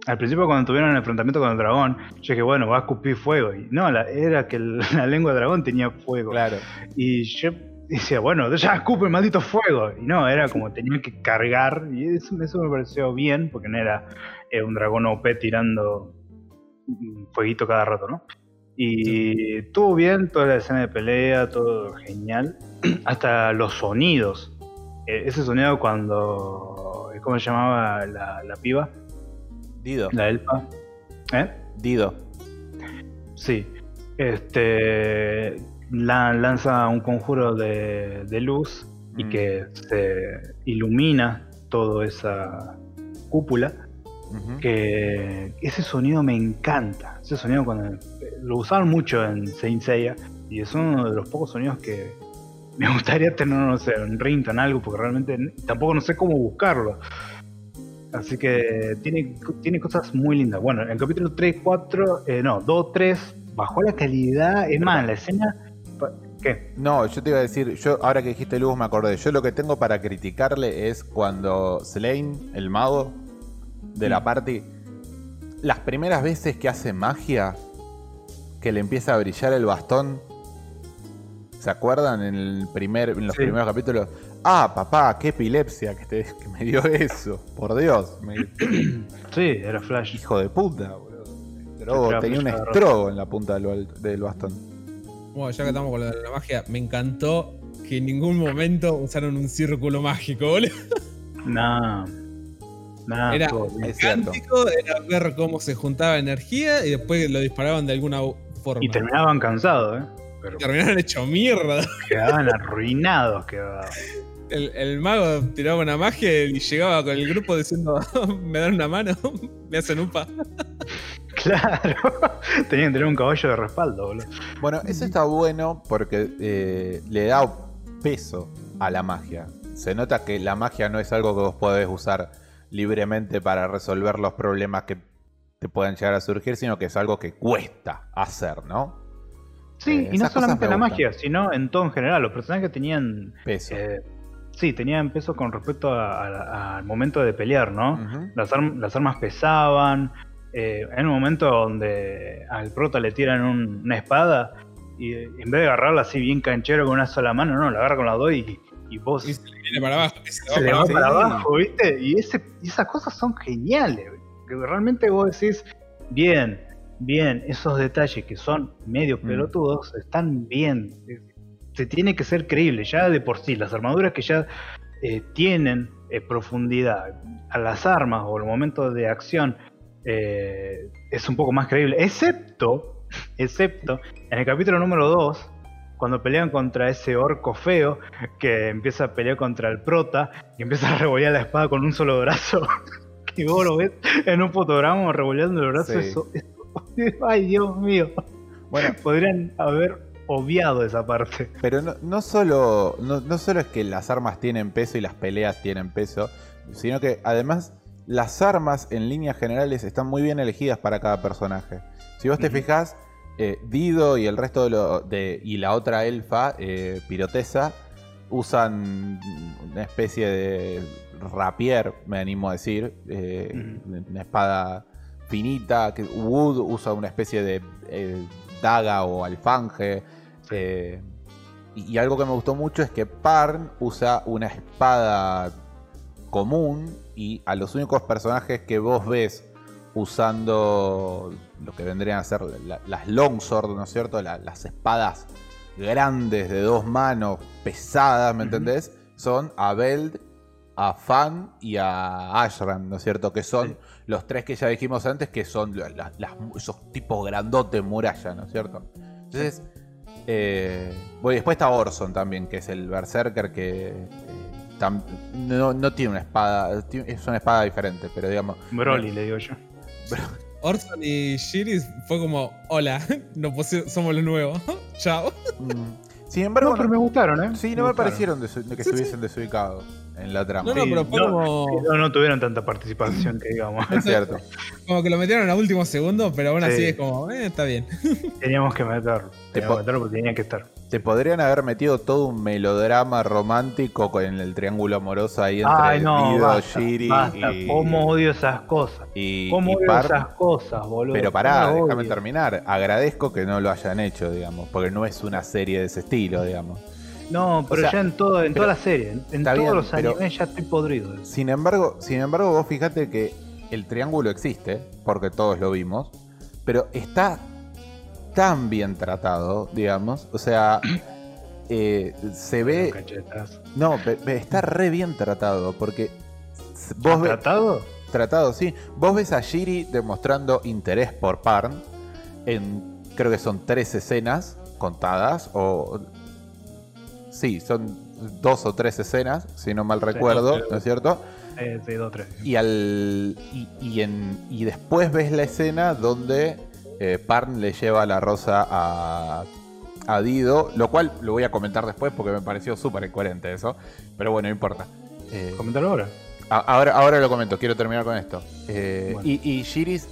Speaker 3: al principio cuando tuvieron el enfrentamiento con el dragón, yo dije, bueno, va a escupir fuego. Y no, la- era que el- *laughs* la lengua del dragón tenía fuego.
Speaker 2: Claro.
Speaker 3: Y yo decía, bueno, *laughs* ya escupe el maldito fuego. Y no, era como tenía que cargar. Y eso, eso me pareció bien, porque no era eh, un dragón OP tirando un fueguito cada rato, ¿no? Y estuvo bien toda la escena de pelea, todo genial. *clears throat* Hasta los sonidos. Eh, ese sonido cuando. ¿Cómo se llamaba la, la piba?
Speaker 2: Dido.
Speaker 3: La elfa. ¿Eh?
Speaker 2: Dido.
Speaker 3: Sí. Este. la- lanza un conjuro de, de luz y
Speaker 2: Mm.
Speaker 3: que se ilumina toda esa cúpula. Que ese sonido me encanta. Ese sonido cuando lo usaban mucho en Saint Seiya y es uno de los pocos sonidos que me *laughs* gustaría tener, no sé, en ringtone algo, porque realmente tampoco no sé cómo buscarlo. Así que tiene, tiene cosas muy lindas. Bueno, en el capítulo 3, 4, eh, no, 2, 3, bajó la calidad. Es más, la escena. ¿Qué?
Speaker 2: No, yo te iba a decir, yo ahora que dijiste luz me acordé, yo lo que tengo para criticarle es cuando Slain, el mago de la party, las primeras veces que hace magia, que le empieza a brillar el bastón, ¿se acuerdan en, el primer, en los
Speaker 3: Sí.
Speaker 2: primeros capítulos? Ah, papá, qué epilepsia que, te- que me dio eso, por Dios, me- *clears throat*
Speaker 3: Sí, era Flash.
Speaker 2: hijo de puta, boludo. Tenía un
Speaker 3: traba,
Speaker 2: estrogo en la punta del, del bastón.
Speaker 4: Bueno, ya que estamos con lo de la magia, me encantó que en ningún momento usaron un círculo mágico, boludo.
Speaker 3: No. No,
Speaker 4: Era cántico, era ver cómo se juntaba energía y después lo disparaban de alguna forma.
Speaker 3: Y terminaban cansados, ¿eh? Pero
Speaker 4: Terminaron hecho mierda.
Speaker 3: quedaban arruinados. Quedaban.
Speaker 4: El, el mago tiraba una magia y llegaba con el grupo diciendo, *laughs* me dan una mano, *laughs* me hacen upa. *laughs*
Speaker 3: Claro. Tenían que tener un caballo de respaldo, boludo.
Speaker 2: Bueno, eso está bueno porque eh, le da peso a la magia. Se nota que la magia no es algo que vos podés usar libremente para resolver los problemas que te puedan llegar a surgir, sino que es algo que cuesta hacer, ¿no?
Speaker 3: Sí,
Speaker 2: Eh,
Speaker 3: y no solamente
Speaker 2: me
Speaker 3: la magia, sino en todo en general. Los personajes tenían.
Speaker 2: Peso.
Speaker 3: eh, sí, tenían peso con respecto a- a- al momento de pelear, ¿no? Las, arm- las armas pesaban. eh, hay un momento donde al prota le tiran un- una espada y en vez de agarrarla así bien canchero con una sola mano, no, la agarra con las dos y, y vos
Speaker 4: Y se le viene para abajo. y se le va
Speaker 3: se le
Speaker 4: para
Speaker 3: va
Speaker 4: abajo.
Speaker 3: para abajo, ¿viste? Y, ese, y esas cosas son geniales. Que realmente vos decís, bien, bien esos detalles que son medio
Speaker 2: Mm.
Speaker 3: pelotudos, están bien. Se tiene que ser creíble, ya de por sí. Las armaduras que ya eh, tienen eh, profundidad a las armas o el momento de acción eh, es un poco más creíble. Excepto, *laughs* excepto en el capítulo número 2, cuando pelean contra ese orco feo que empieza a pelear contra el prota y empieza a revolver la espada con un solo brazo. *laughs* que vos lo ves en un fotograma revolviendo el brazo.
Speaker 2: Sí.
Speaker 3: Eso, eso- *laughs* ay, Dios mío.
Speaker 2: Bueno,
Speaker 3: Podrían haber obviado esa parte.
Speaker 2: pero no, no solo, no, no solo es que las armas tienen peso y las peleas tienen peso, sino que además las armas en líneas generales están muy bien elegidas para cada personaje. Si vos te
Speaker 3: Ujú.
Speaker 2: fijás, eh, Dido y el resto de, lo, de y la otra elfa, eh, Pirotesa, usan una especie de rapier, me animo a decir, eh, una espada finita, que Wood usa una especie de daga o alfanje. Eh, y, algo que me gustó mucho es que Parn usa una espada común y a los únicos personajes que vos ves usando lo que vendrían a ser la- las longsword, ¿no es cierto? La- las espadas grandes de dos manos, pesadas, ¿me entendés? Son a Beld, a Fan y a Ashran, ¿no es cierto? Que son
Speaker 3: Sí.
Speaker 2: los tres que ya dijimos antes, que son la- esos tipos grandotes muralla, ¿no es cierto? Entonces, eh, bueno, después está Orson también, que es el berserker que eh, tam- no, no tiene una espada, es una espada diferente, pero digamos...
Speaker 3: Broly, le digo yo. *laughs*
Speaker 4: Orson y Shiris fue como, hola, *laughs* no somos los nuevos. *laughs* Chao.
Speaker 2: mm, Sin embargo,
Speaker 3: No, pero me gustaron, ¿eh?
Speaker 2: sí, no me parecieron de que
Speaker 4: Sí, sí.
Speaker 2: estuviesen desubicados en la trama.
Speaker 4: No, no, pero fue
Speaker 3: no,
Speaker 4: como,
Speaker 3: No, no tuvieron tanta participación que digamos.
Speaker 2: Es cierto. *laughs*
Speaker 4: como que lo metieron a último segundo, pero aún así
Speaker 3: Sí.
Speaker 4: es como, eh, está bien. *laughs*
Speaker 3: Teníamos que meterlo. Teníamos que
Speaker 2: po-
Speaker 3: meterlo porque tenía que estar.
Speaker 2: Te podrían haber metido todo un melodrama romántico con el triángulo amoroso ahí entre
Speaker 3: Ay, no,
Speaker 2: Dido,
Speaker 3: basta,
Speaker 2: Shiri
Speaker 3: basta.
Speaker 2: y,
Speaker 3: ¿Cómo odio esas cosas?
Speaker 2: y,
Speaker 3: ¿Cómo
Speaker 2: y
Speaker 3: odio esas cosas, boludo?
Speaker 2: Pero pará,
Speaker 3: ¿Cómo
Speaker 2: déjame
Speaker 3: odio?
Speaker 2: terminar. Agradezco que no lo hayan hecho, digamos, porque no es una serie de ese estilo, digamos.
Speaker 3: No, pero
Speaker 2: O sea,
Speaker 3: ya en, todo, en toda la serie, en, todos
Speaker 2: bien,
Speaker 3: los animes ya estoy podrido.
Speaker 2: Sin embargo, sin embargo, vos fíjate que el triángulo existe, porque todos lo vimos, pero está tan bien tratado, digamos. O sea, *coughs* eh, se ve. No, está re bien tratado, porque vos ves.
Speaker 3: ¿Tratado?
Speaker 2: Tratado, sí. Vos ves a Shiri demostrando interés por Parn en creo que son tres escenas contadas o sí, son dos o tres escenas, si no mal recuerdo. ¿no es cierto?
Speaker 3: Eh, sí, dos, tres.
Speaker 2: Y al y, y en, y después ves la escena donde eh, Parn le lleva la rosa a a Dido, lo cual lo voy a comentar después porque me pareció súper incoherente eso, pero bueno, no importa. Eh,
Speaker 3: Coméntalo ahora.
Speaker 2: a- Ahora, ahora lo comento, quiero terminar con esto. Eh,
Speaker 3: Bueno.
Speaker 2: y, y Shiris,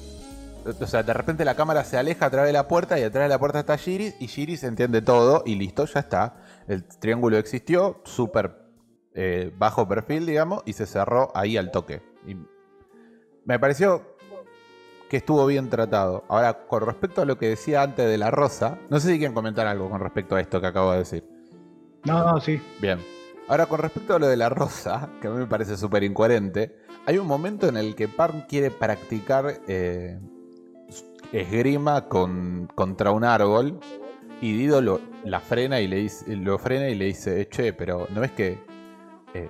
Speaker 2: o sea, de repente la cámara se aleja a través de la puerta y atrás de la puerta está Shiris y Shiris entiende todo y listo, ya está. El triángulo existió, súper eh, bajo perfil, digamos, y se cerró ahí al toque. Y me pareció que estuvo bien tratado. Ahora, con respecto a lo que decía antes de la rosa, no sé si quieren comentar algo con respecto a esto que acabo de decir.
Speaker 3: No, no, sí.
Speaker 2: Bien. Ahora, con respecto a lo de la rosa, *laughs* que a mí me parece súper incoherente, hay un momento en el que Parn quiere practicar eh, esgrima con, contra un árbol y Dido lo, la frena y le dice, lo frena y le dice, che, pero ¿no ves que eh,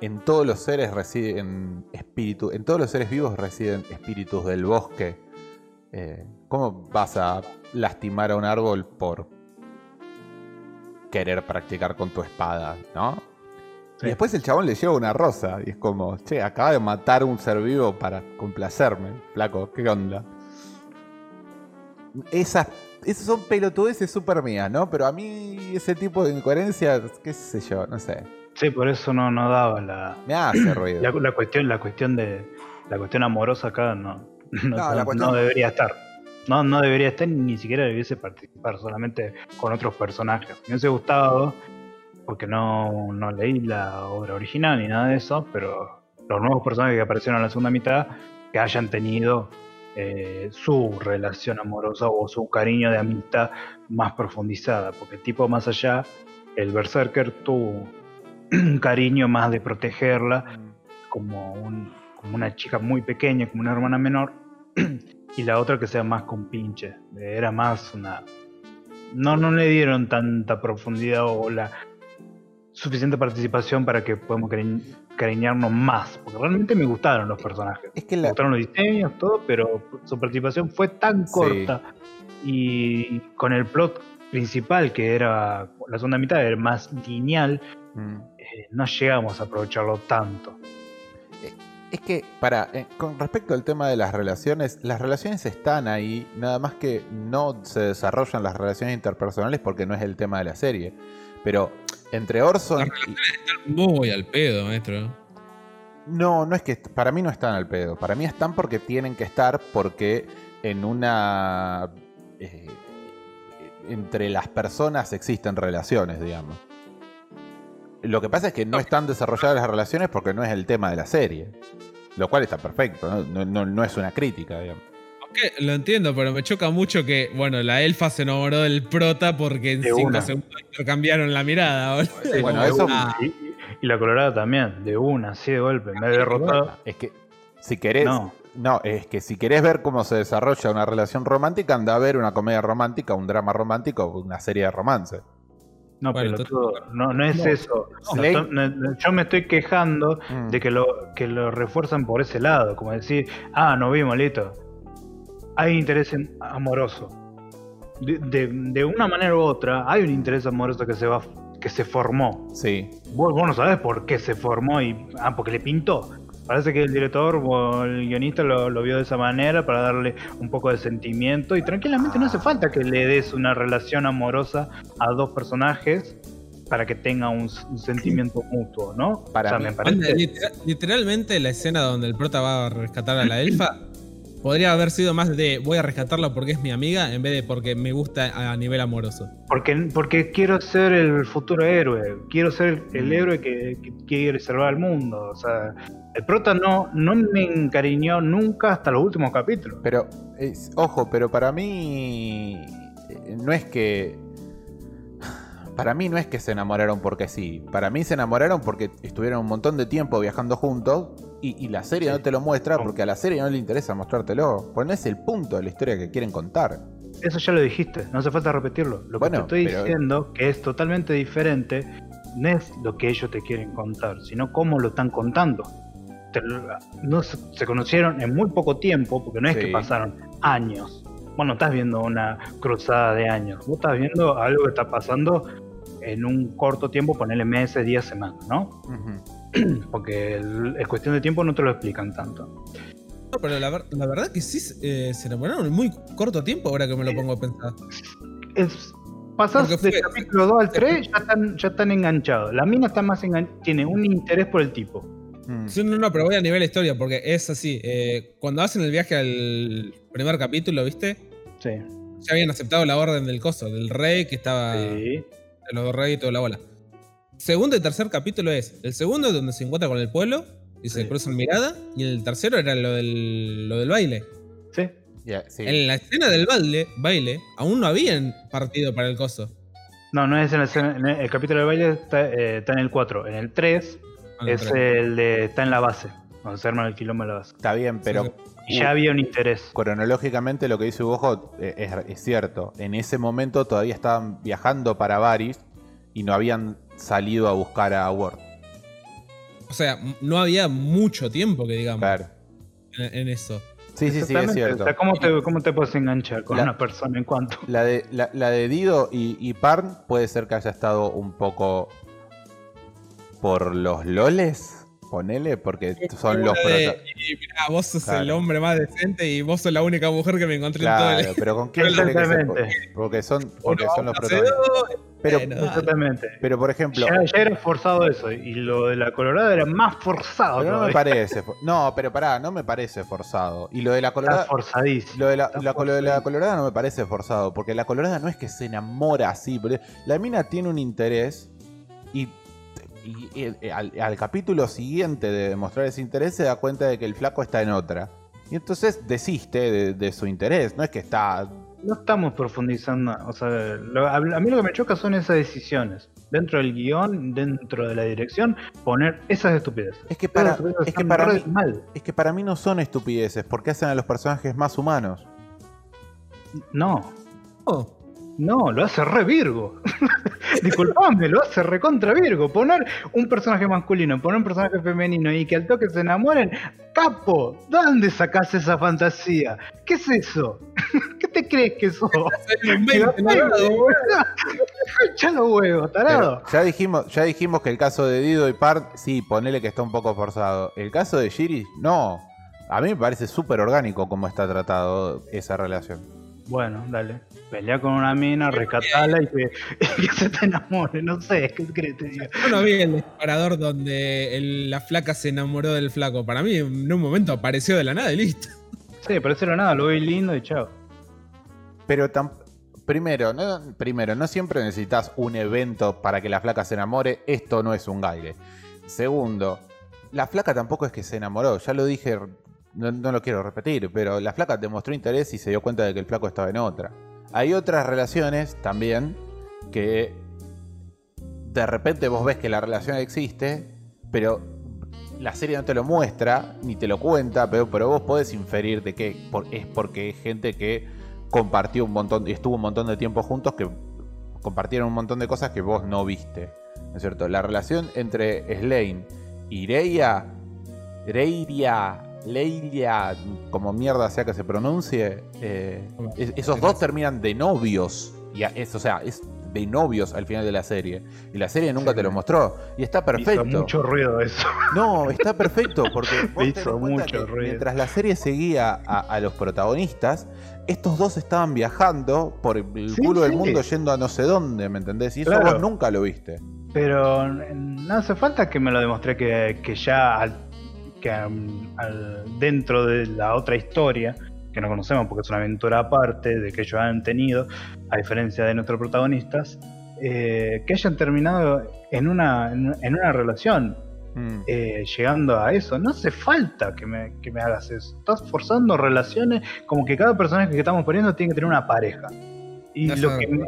Speaker 2: en todos los seres residen espíritus, en todos los seres vivos residen espíritus del bosque? Eh, ¿Cómo vas a lastimar a un árbol por querer practicar con tu espada, ¿no?
Speaker 3: Sí.
Speaker 2: Y después el chabón le lleva una rosa y es como, che, acaba de matar un ser vivo para complacerme, flaco, ¿qué onda? Esas, esas son pelotudeces súper mías, ¿no? Pero a mí ese tipo de incoherencias, qué sé yo, no sé,
Speaker 3: Sí, por eso no, no daba la,
Speaker 2: me hace ruido.
Speaker 3: la, la cuestión, la cuestión de la cuestión amorosa acá no, no,
Speaker 2: No, la
Speaker 3: no
Speaker 2: cuestión-
Speaker 3: debería estar. No, no debería estar ni siquiera debiese participar, solamente con otros personajes. Me hubiese gustado, porque no, no leí la obra original ni nada de eso, pero los nuevos personajes que aparecieron en la segunda mitad, que hayan tenido eh, su relación amorosa o su cariño de amistad más profundizada, porque el tipo más allá, el Berserker tuvo un *clears throat* cariño más de protegerla como, un- como una chica muy pequeña, como una hermana menor, *clears throat* y la otra que sea más con pinche. Era más una. No, no le dieron tanta profundidad o la suficiente participación para que podamos cari- cariñarnos más. Porque realmente me gustaron los personajes.
Speaker 2: Es que
Speaker 3: Me gustaron los diseños, todo, pero su participación fue tan
Speaker 2: Sí.
Speaker 3: corta. Y con el plot principal, que era la segunda mitad, era más lineal,
Speaker 2: Mm.
Speaker 3: eh, no llegamos a aprovecharlo tanto.
Speaker 2: Es que, para, eh, con respecto al tema de las relaciones, las relaciones están ahí, nada más que no se desarrollan las relaciones interpersonales porque no es el tema de la serie. Pero entre Orson y,
Speaker 4: Muy al pedo, maestro.
Speaker 2: No, no es que para mí no están al pedo. Para mí están porque tienen que estar porque en una eh, entre las personas existen relaciones, digamos. Lo que pasa es que no están desarrolladas las relaciones porque no es el tema de la serie. Lo cual está perfecto, ¿no? No, no- no es una crítica, digamos.
Speaker 4: Lo entiendo, pero me choca mucho que, bueno, la elfa se enamoró del prota porque en
Speaker 3: De
Speaker 4: 5
Speaker 3: una.
Speaker 4: segundos intercambiaron la mirada.
Speaker 2: bueno, eso-
Speaker 4: ah,
Speaker 3: Y, la colorada también, de una, así de golpe. Me ha derrotado.
Speaker 2: Es que si querés. No.
Speaker 3: No.
Speaker 2: es que si querés ver cómo se desarrolla una relación romántica, anda a ver una comedia romántica, un drama romántico o una serie de romance.
Speaker 3: No,
Speaker 4: Bueno,
Speaker 3: pelotudo, no, no es
Speaker 2: No.
Speaker 3: eso. No, yo me estoy quejando
Speaker 2: Mm.
Speaker 3: de que lo, que lo refuerzan por ese lado, como decir, ah, no vimos, listo. Hay interés en- amoroso. De, de- de una manera u otra, hay un interés amoroso que se va que se formó.
Speaker 2: Sí.
Speaker 3: Vos, vos no sabés por qué se formó y. Ah, porque le pintó. Parece que el director o el guionista lo, lo vio de esa manera para darle un poco de sentimiento. Y tranquilamente no hace falta que le des una relación amorosa a dos personajes para que tenga un, sentimiento mutuo, ¿no?
Speaker 2: Para
Speaker 3: o sea,
Speaker 2: mí-
Speaker 3: me
Speaker 4: Onda,
Speaker 3: parece.
Speaker 4: literal- literalmente la escena donde el prota va a rescatar a la elfa podría haber sido más de voy a rescatarla porque es mi amiga en vez de porque me gusta a nivel amoroso.
Speaker 3: Porque, porque quiero ser el futuro héroe. Quiero ser el héroe que, que quiere salvar al mundo. O sea, el prota no, no me encariñó nunca hasta los últimos capítulos.
Speaker 2: Pero, es- ojo, pero para mí eh, no es que... Para mí no es que se enamoraron porque sí. Para mí se enamoraron porque estuvieron un montón de tiempo viajando juntos y, y la serie
Speaker 3: Sí.
Speaker 2: no te lo muestra porque a la serie no le interesa mostrártelo. Pues no es el punto de la historia que quieren contar.
Speaker 3: Eso ya lo dijiste, no hace falta repetirlo. Lo que
Speaker 2: Bueno,
Speaker 3: te estoy
Speaker 2: pero-
Speaker 3: diciendo que es totalmente diferente, no es lo que ellos te quieren contar, sino cómo lo están contando. Te no se, se conocieron en muy poco tiempo, porque no es
Speaker 2: Sí.
Speaker 3: que pasaron años. Bueno, estás viendo una cruzada de años, vos estás viendo algo que está pasando en un corto tiempo, ponerle meses, días, semanas, ¿no?
Speaker 2: Ujú. *clears throat*
Speaker 3: Porque es cuestión de tiempo, no te lo explican tanto.
Speaker 4: No, pero la, ver- la verdad que sí eh, se enamoraron en muy corto tiempo ahora que me lo pongo a pensar.
Speaker 3: es pasás del capítulo 2 al 3 ya están, ya están enganchados. La mina está más enganchada, tiene un interés por el tipo.
Speaker 2: Mm.
Speaker 4: Sí, no, no, pero voy a nivel historia porque es así. eh, cuando hacen el viaje al primer capítulo, ¿viste?
Speaker 3: Sí.
Speaker 4: Ya habían aceptado la orden del coso, del rey que estaba...
Speaker 3: Sí.
Speaker 4: de los dos reyes y toda la bola. Segundo y tercer capítulo es. El segundo es donde se encuentra con el pueblo y se
Speaker 3: Sí.
Speaker 4: cruzan mirada. Y el tercero era lo del, lo del baile.
Speaker 3: Sí.
Speaker 4: En la escena del baile, baile, aún no habían partido para el coso.
Speaker 3: No, no es en el, en el, el capítulo de baile, está, eh, está en el 4. En el 3
Speaker 4: Ah,
Speaker 3: es
Speaker 4: pero-
Speaker 3: el de. está en la base. Donde se arma el quilombo en la base.
Speaker 2: Está bien, pero
Speaker 4: Sí,
Speaker 3: Y ya había un interés.
Speaker 2: cronológicamente lo que dice Hugo eh, es, es cierto. En ese momento todavía estaban viajando para Varys y no habían salido a buscar a Word.
Speaker 4: O sea, no había mucho tiempo que digamos
Speaker 2: Claro.
Speaker 4: en, en eso.
Speaker 2: Sí, sí, sí, es cierto.
Speaker 3: O sea, ¿cómo, te, ¿Cómo te puedes enganchar con
Speaker 2: La-
Speaker 3: una persona en cuanto? *laughs*
Speaker 2: La de, la, la de Dido y, y Parn puede ser que haya estado un poco por los loles, ponele, porque son los
Speaker 4: Una de-
Speaker 2: prota-
Speaker 4: y mirá, vos sos
Speaker 2: Claro.
Speaker 4: el hombre más decente y vos sos la única mujer que me encontré en todo el.
Speaker 2: Claro, pero ¿con *laughs* quién quiere que. Porque son, porque
Speaker 4: Uno
Speaker 2: son los protagonistas.
Speaker 4: dos,
Speaker 2: Pero,
Speaker 4: bueno, dale.
Speaker 3: Exactamente.
Speaker 2: pero por ejemplo,
Speaker 3: Ya, ya era forzado eso. Y lo de la colorada era más forzado.
Speaker 2: pero no me parece. No, pero pará, no me parece forzado. Y lo de la
Speaker 3: Está
Speaker 2: colorada.
Speaker 3: forzadísimo.
Speaker 2: Lo de, la,
Speaker 3: Está
Speaker 2: la colo- de la colorada no me parece forzado, porque la colorada no es que se enamora así, la mina tiene un interés y, y- y al, al capítulo siguiente de demostrar ese interés se da cuenta de que el flaco está en otra. Y entonces desiste de, de su interés, no es que está
Speaker 3: no estamos profundizando. O sea, lo- a, a mí lo que me choca son esas decisiones. Dentro del guion, dentro de la dirección, poner esas estupideces.
Speaker 2: Es que para- es que para mí-
Speaker 3: mal.
Speaker 2: Es que para mí no son estupideces, porque hacen a los personajes más humanos.
Speaker 3: No,
Speaker 4: Oh,
Speaker 3: no, lo hace re Virgo. *laughs* Disculpame, lo hace re contra Virgo. Poner un personaje masculino, poner un personaje femenino y que al toque se enamoren. Capo, ¿dónde sacás esa fantasía? ¿Qué es eso? *laughs* ¿Qué te crees que sos?
Speaker 4: soy un
Speaker 3: Te la
Speaker 4: 20, ¿no?
Speaker 3: pego, boludo. Echa los huevos, tarado.
Speaker 2: Pero ya dijimos, ya dijimos que el caso de Dido y Part, sí, ponele que está un poco forzado. El caso de Shiri, no. A mí me parece súper orgánico cómo está tratado esa relación.
Speaker 3: Bueno, dale. Pelea con una mina, rescatala y que, *laughs* y que se te enamore. No sé, ¿qué crees que te diga?
Speaker 4: Yo no vi el disparador donde el- la flaca se enamoró del flaco. Para mí, en un momento apareció de la nada y listo.
Speaker 3: Sí, pero eso era nada, lo vi lindo y chao.
Speaker 2: Pero tam- primero, no, primero, no siempre necesitas un evento para que la flaca se enamore. Esto no es un baile. Segundo, la flaca tampoco es que se enamoró. Ya lo dije, no, lo quiero repetir, pero la flaca demostró interés y se dio cuenta de que el flaco estaba en otra. Hay otras relaciones también que de repente vos ves que la relación existe, pero la serie no te lo muestra ni te lo cuenta, pero, pero vos podés inferir de que es porque es gente que compartió un montón, estuvo un montón de tiempo juntos que compartieron un montón de cosas que vos no viste. ¿No es cierto? La relación entre Slane y Reia, Reiria, Leiria, como mierda sea que se pronuncie, eh, es- esos dos terminan de novios. Y a- es, o sea, es de novios al final de la serie. Y la serie nunca
Speaker 3: Sí.
Speaker 2: te lo mostró. Y está perfecto.
Speaker 3: Hizo mucho ruido eso.
Speaker 2: No, está perfecto, porque *laughs* vos
Speaker 3: hizo mucho ruido.
Speaker 2: mientras la serie seguía a, a los protagonistas, estos dos estaban viajando por el
Speaker 3: Sí,
Speaker 2: culo del mundo yendo a no sé dónde, ¿me entendés? Y eso vos nunca lo viste.
Speaker 3: Pero no hace falta que me lo demostré que, que ya al- que, um, al- dentro de la otra historia, que no conocemos porque es una aventura aparte de que ellos han tenido, a diferencia de nuestros protagonistas, eh, que hayan terminado en una, en, en una relación,
Speaker 2: Mm.
Speaker 3: eh, llegando a eso. No hace falta que me, que me hagas eso. Estás forzando relaciones como que cada personaje que estamos poniendo tiene que tener una pareja. Y
Speaker 4: No
Speaker 3: lo que me-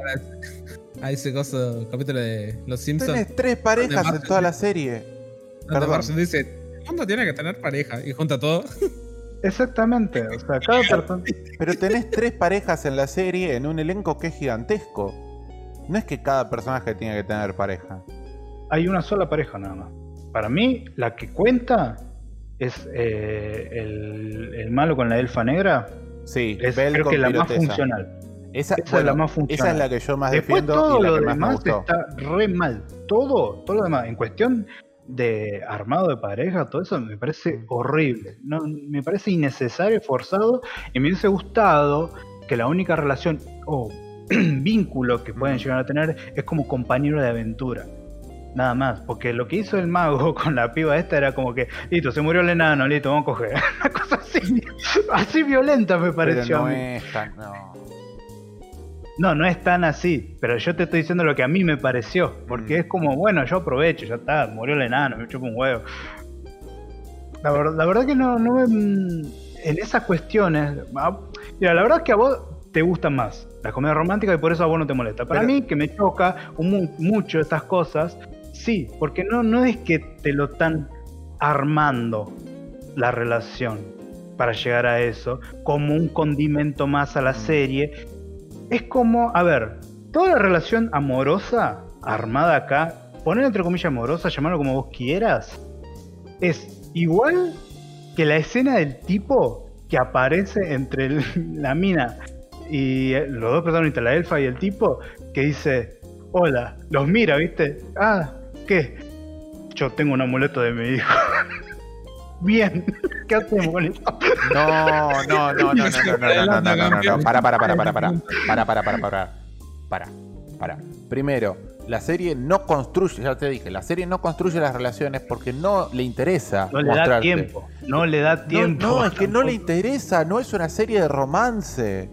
Speaker 4: A *laughs* ese coso, capítulo de Los Simpsons.
Speaker 2: Tenés tres parejas en toda la serie. perdón.
Speaker 4: Dice: ¿Cuándo tiene que tener pareja? Y junta todo.
Speaker 3: Exactamente. O sea, cada persona.
Speaker 2: Pero tenés tres parejas en la serie en un elenco que es gigantesco. No es que cada personaje tenga que tener pareja.
Speaker 3: hay una sola pareja nada más. Para mí, la que cuenta es eh, el, el malo con la elfa negra.
Speaker 2: Sí,
Speaker 3: Es
Speaker 2: Bell
Speaker 3: creo
Speaker 2: con
Speaker 3: que la más funcional.
Speaker 2: Esa,
Speaker 3: Esa es la más
Speaker 2: esa
Speaker 3: funcional.
Speaker 2: es la que yo más
Speaker 3: Después
Speaker 2: defiendo
Speaker 3: todo
Speaker 2: y la
Speaker 3: lo
Speaker 2: que más me
Speaker 3: demás
Speaker 2: gustó.
Speaker 3: está re mal. Todo, todo lo demás. En cuestión de armado de pareja, todo eso me parece horrible. No, me parece innecesario, forzado. Y me hubiese gustado que la única relación o *clears throat* vínculo que pueden
Speaker 2: Ujú.
Speaker 3: llegar a tener es como compañero de aventura. Nada más, porque lo que hizo el mago *laughs* con la piba esta era como que, listo, se murió el enano, listo, vamos a coger. *laughs* Una cosa así, así violenta me
Speaker 2: Pero
Speaker 3: pareció.
Speaker 2: no
Speaker 3: a mí.
Speaker 2: es tan. No.
Speaker 3: No, no es tan así, pero yo te estoy diciendo lo que a mí me pareció, porque
Speaker 2: Mm.
Speaker 3: es como, bueno, yo aprovecho, ya está, murió el enano, me chupo un huevo. La, ver- la verdad que no, no me- en esas cuestiones, ah, mira, la verdad es que a vos te gustan más las comedias románticas y por eso a vos no te molesta. Para
Speaker 2: Pero-
Speaker 3: mí, que me choca un mucho estas cosas, sí, porque no, no es que te lo están armando la relación para llegar a eso, como un condimento más a la serie. Es como, a ver, toda la relación amorosa armada acá, poner entre comillas amorosa, llamarlo como vos quieras, es igual que la escena del tipo que aparece entre *laughs* la mina y los dos protagonistas, la elfa y el tipo, que dice, hola, los mira, ¿viste? Ah, ¿qué? Yo tengo un amuleto de mi hijo. *laughs* Bien, ¿qué hacemos con eso?
Speaker 2: No, no, no, no, no, no, no, no, no, no, no, no, no. Para, para, para, para, para. Para, para, para, para. Para, para. Primero, la serie no construye, ya te dije, la serie no construye las relaciones porque no le interesa
Speaker 3: No le da
Speaker 2: mostrarte.
Speaker 3: tiempo, no le da
Speaker 2: No,
Speaker 3: tiempo.
Speaker 2: no, es que no le interesa, no es una serie de romance.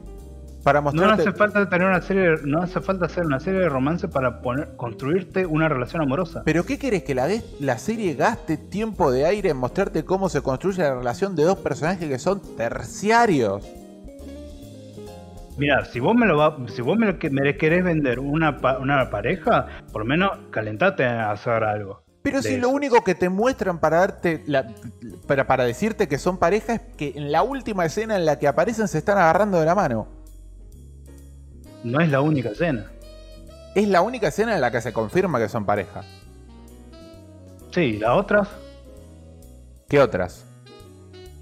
Speaker 2: Para
Speaker 3: No hace falta tener una serie, no hace falta hacer una serie de romance para poner, construirte una relación amorosa.
Speaker 2: ¿Pero qué querés? ¿Que la, la serie gaste tiempo de aire en mostrarte cómo se construye la relación de dos personajes que son terciarios?
Speaker 3: Mira, si vos me lo va, si vos me, querés vender una, pa- una pareja, por lo menos calentate a hacer algo.
Speaker 2: Pero si
Speaker 3: de
Speaker 2: lo único que te muestran para darte la- para, para decirte que son pareja es que en la última escena en la que aparecen se están agarrando de la mano.
Speaker 3: No es la única escena.
Speaker 2: Es la única escena en la que se confirma que son pareja.
Speaker 3: Sí, las otras,
Speaker 2: ¿Qué otras?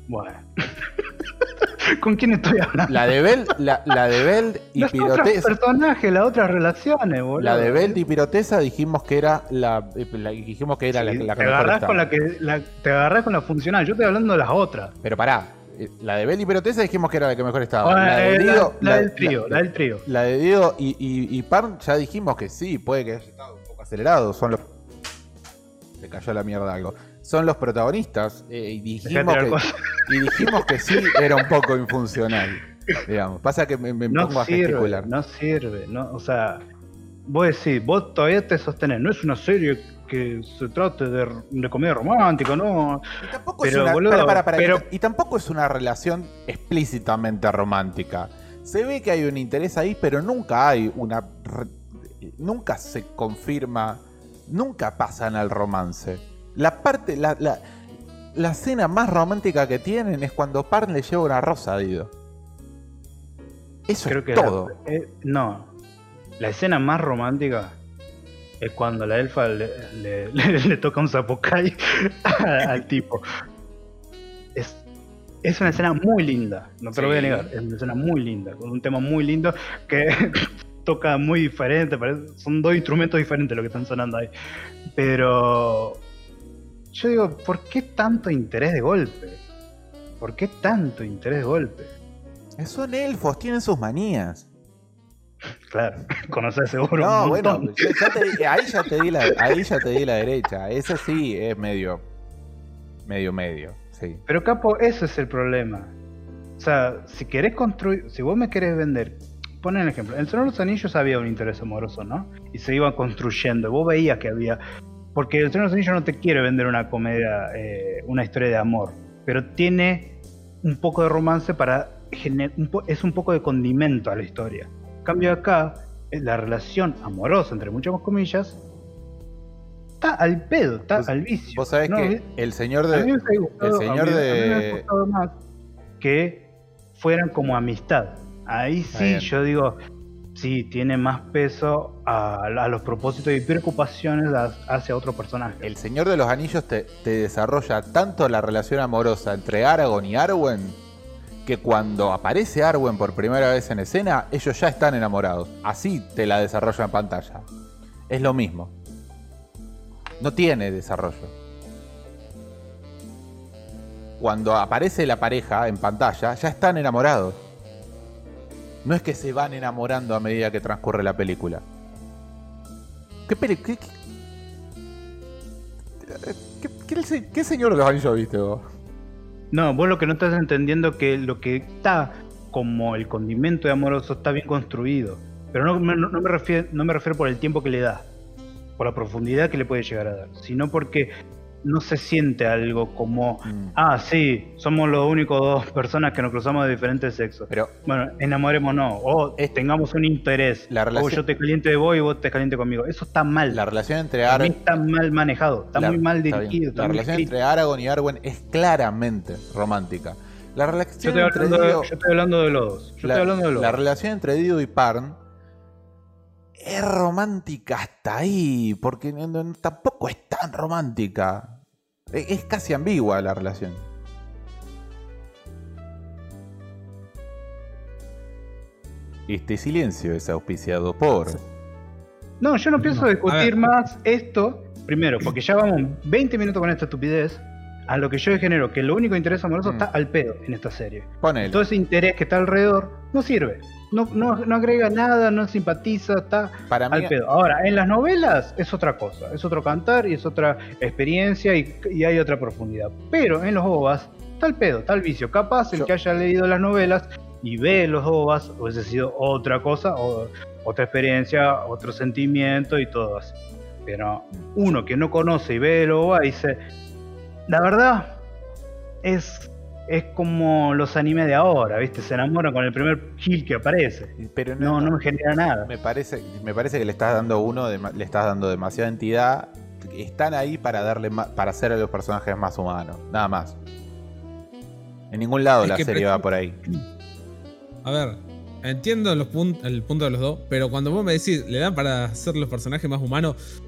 Speaker 3: bueno. *laughs* ¿Con quién estoy hablando?
Speaker 2: La de Bell, la, la de *laughs* y
Speaker 3: otros
Speaker 2: Pirotesa.
Speaker 3: personajes, las otras relaciones, boludo.
Speaker 2: La de Bell y Pirotesa dijimos que era la, eh, la- dijimos que era la,
Speaker 3: Sí,
Speaker 2: la que
Speaker 3: te agarrás con la que la- te agarrás con la funcional. Yo estoy hablando de las otras.
Speaker 2: Pero pará, la de Bell y Pirotesa dijimos que era la que mejor estaba.
Speaker 3: Ah,
Speaker 2: la, de
Speaker 3: eh, la-
Speaker 2: Diego,
Speaker 3: la
Speaker 2: la-
Speaker 3: del trío,
Speaker 2: la-
Speaker 3: del trío.
Speaker 2: la de Diego y, y, y Parn ya dijimos que sí, puede que haya estado un poco acelerado. Son los. Se cayó la mierda algo. Son los protagonistas. eh, y, dijimos que, y dijimos que sí era un poco infuncional. Digamos. Pasa que me, me
Speaker 3: No
Speaker 2: pongo a gesticular.
Speaker 3: no sirve. No, o sea, vos decís, vos todavía te sostenés. No es una serie que se trate de, de comedia romántica, ¿no?
Speaker 2: Y tampoco
Speaker 3: Pero,
Speaker 2: es una,
Speaker 3: boludo,
Speaker 2: para, para, para,
Speaker 3: pero-
Speaker 2: y tampoco es una relación explícitamente romántica. Se ve que hay un interés ahí, pero nunca hay una. Nunca se confirma. Nunca pasan al romance. La parte. La, la, la escena más romántica que tienen es cuando Parn le lleva una rosa a Dido. Eso
Speaker 3: Creo
Speaker 2: es
Speaker 3: que
Speaker 2: todo.
Speaker 3: la- eh, no. La escena más romántica es cuando la elfa le, le- *laughs* le- le toca un zapokai *laughs* al tipo. Es, es una escena muy linda, no te lo voy a negar. Es una escena muy linda, con un tema muy lindo que *laughs* toca muy diferente. parece- son dos instrumentos diferentes lo que están sonando ahí. Pero yo digo, ¿por qué tanto interés de golpe? ¿Por qué tanto interés de golpe?
Speaker 2: Son elfos, tienen sus manías.
Speaker 3: Claro, *laughs* conoces seguro.
Speaker 2: No,
Speaker 3: un
Speaker 2: bueno, ya- te ahí, ya te di la, *laughs* ahí ya te di la derecha. Ese sí es medio. Medio, medio. Sí.
Speaker 3: Pero Capo, ese es el problema. O sea, si querés construir, si vos me querés vender, ponen el ejemplo, en el Señor de los Anillos había un interés amoroso, ¿no? Y se iba construyendo, vos veías que había, porque el Señor de los Anillos no te quiere vender una comedia, eh, una historia de amor, pero tiene un poco de romance para, gener- un po- es un poco de condimento a la historia. Cambio acá, la relación amorosa, entre muchas comillas, está al pedo, está al vicio.
Speaker 2: Vos sabés
Speaker 3: ¿no?
Speaker 2: que el señor
Speaker 3: A mí me
Speaker 2: de.
Speaker 3: gustado-
Speaker 2: el señor
Speaker 3: a mí- a mí me
Speaker 2: de-
Speaker 3: hubiese gustado más que fueran como amistad. Ahí sí,
Speaker 2: bien.
Speaker 3: yo digo, sí, tiene más peso a, a los propósitos y preocupaciones a- hacia otro personaje.
Speaker 2: El Señor de los Anillos te, te desarrolla tanto la relación amorosa entre Aragorn y Arwen que cuando aparece Arwen por primera vez en escena, ellos ya están enamorados. Así te la desarrolla en pantalla. Es lo mismo. No tiene desarrollo. Cuando aparece la pareja en pantalla, ya están enamorados. No es que se van enamorando a medida que transcurre la película. ¿Qué, peli- qué- qué- ¿Qué, qué se- qué señor de los anillos viste vos?
Speaker 3: No, vos lo que no estás entendiendo que lo que está como el condimento de amoroso está bien construido. Pero no, me- no, no me refiero, no me refiero por el tiempo que le da, por la profundidad que le puede llegar a dar, sino porque no se siente algo como,
Speaker 2: Mm.
Speaker 3: ah, sí, somos los únicos dos personas que nos cruzamos de diferentes sexos.
Speaker 2: Pero
Speaker 3: Bueno, enamorémonos, o
Speaker 2: Es-
Speaker 3: tengamos un interés,
Speaker 2: La
Speaker 3: o
Speaker 2: relación-
Speaker 3: yo te caliente de vos y vos te caliente conmigo. Eso está mal.
Speaker 2: la relación entre Aragorn.
Speaker 3: está mal manejado, está muy mal dirigido. está
Speaker 2: La relación
Speaker 3: escrito.
Speaker 2: entre Aragorn y Arwen es claramente romántica. La
Speaker 3: Yo
Speaker 2: relación
Speaker 3: estoy,
Speaker 2: entre
Speaker 3: hablando de,
Speaker 2: Dido,
Speaker 3: yo estoy hablando de los dos. Yo
Speaker 2: la,
Speaker 3: estoy hablando de los
Speaker 2: la relación entre Dido y Parn es romántica hasta ahí, porque no- no- tampoco es tan romántica. E- Es casi ambigua la relación. Este silencio es auspiciado por.
Speaker 3: No, yo no pienso
Speaker 4: No,
Speaker 3: discutir más esto, primero, porque ya vamos 20 minutos con esta estupidez, a lo que yo genero, que lo único interés amoroso
Speaker 2: Mm.
Speaker 3: está al pedo en esta serie.
Speaker 2: Ponele.
Speaker 3: Todo ese interés que está alrededor no sirve. No, no, no agrega nada, no simpatiza, está
Speaker 2: Para mí,
Speaker 3: al pedo. Ahora, en las novelas es otra cosa, es otro cantar y es otra experiencia y, y hay otra profundidad. Pero en los OVAs está al pedo, está al vicio. Capaz el
Speaker 2: Yo-
Speaker 3: que haya leído las novelas y ve los OVAs hubiese sido otra cosa, o, otra experiencia, otro sentimiento y todo así. Pero uno que no conoce y ve el OVA dice, la verdad es es como los animes de ahora, ¿viste? Se enamoran con el primer kill que aparece.
Speaker 2: Pero
Speaker 3: No, no me genera nada.
Speaker 2: Me parece, me parece que le estás dando uno, de- le estás dando demasiada entidad. Están ahí para darle ma- para hacer a los personajes más humanos, nada más. En ningún lado
Speaker 4: Es
Speaker 2: la serie va por ahí.
Speaker 4: A ver, entiendo los pun- el punto de los dos, pero cuando vos me decís, le dan para hacer los personajes más humanos,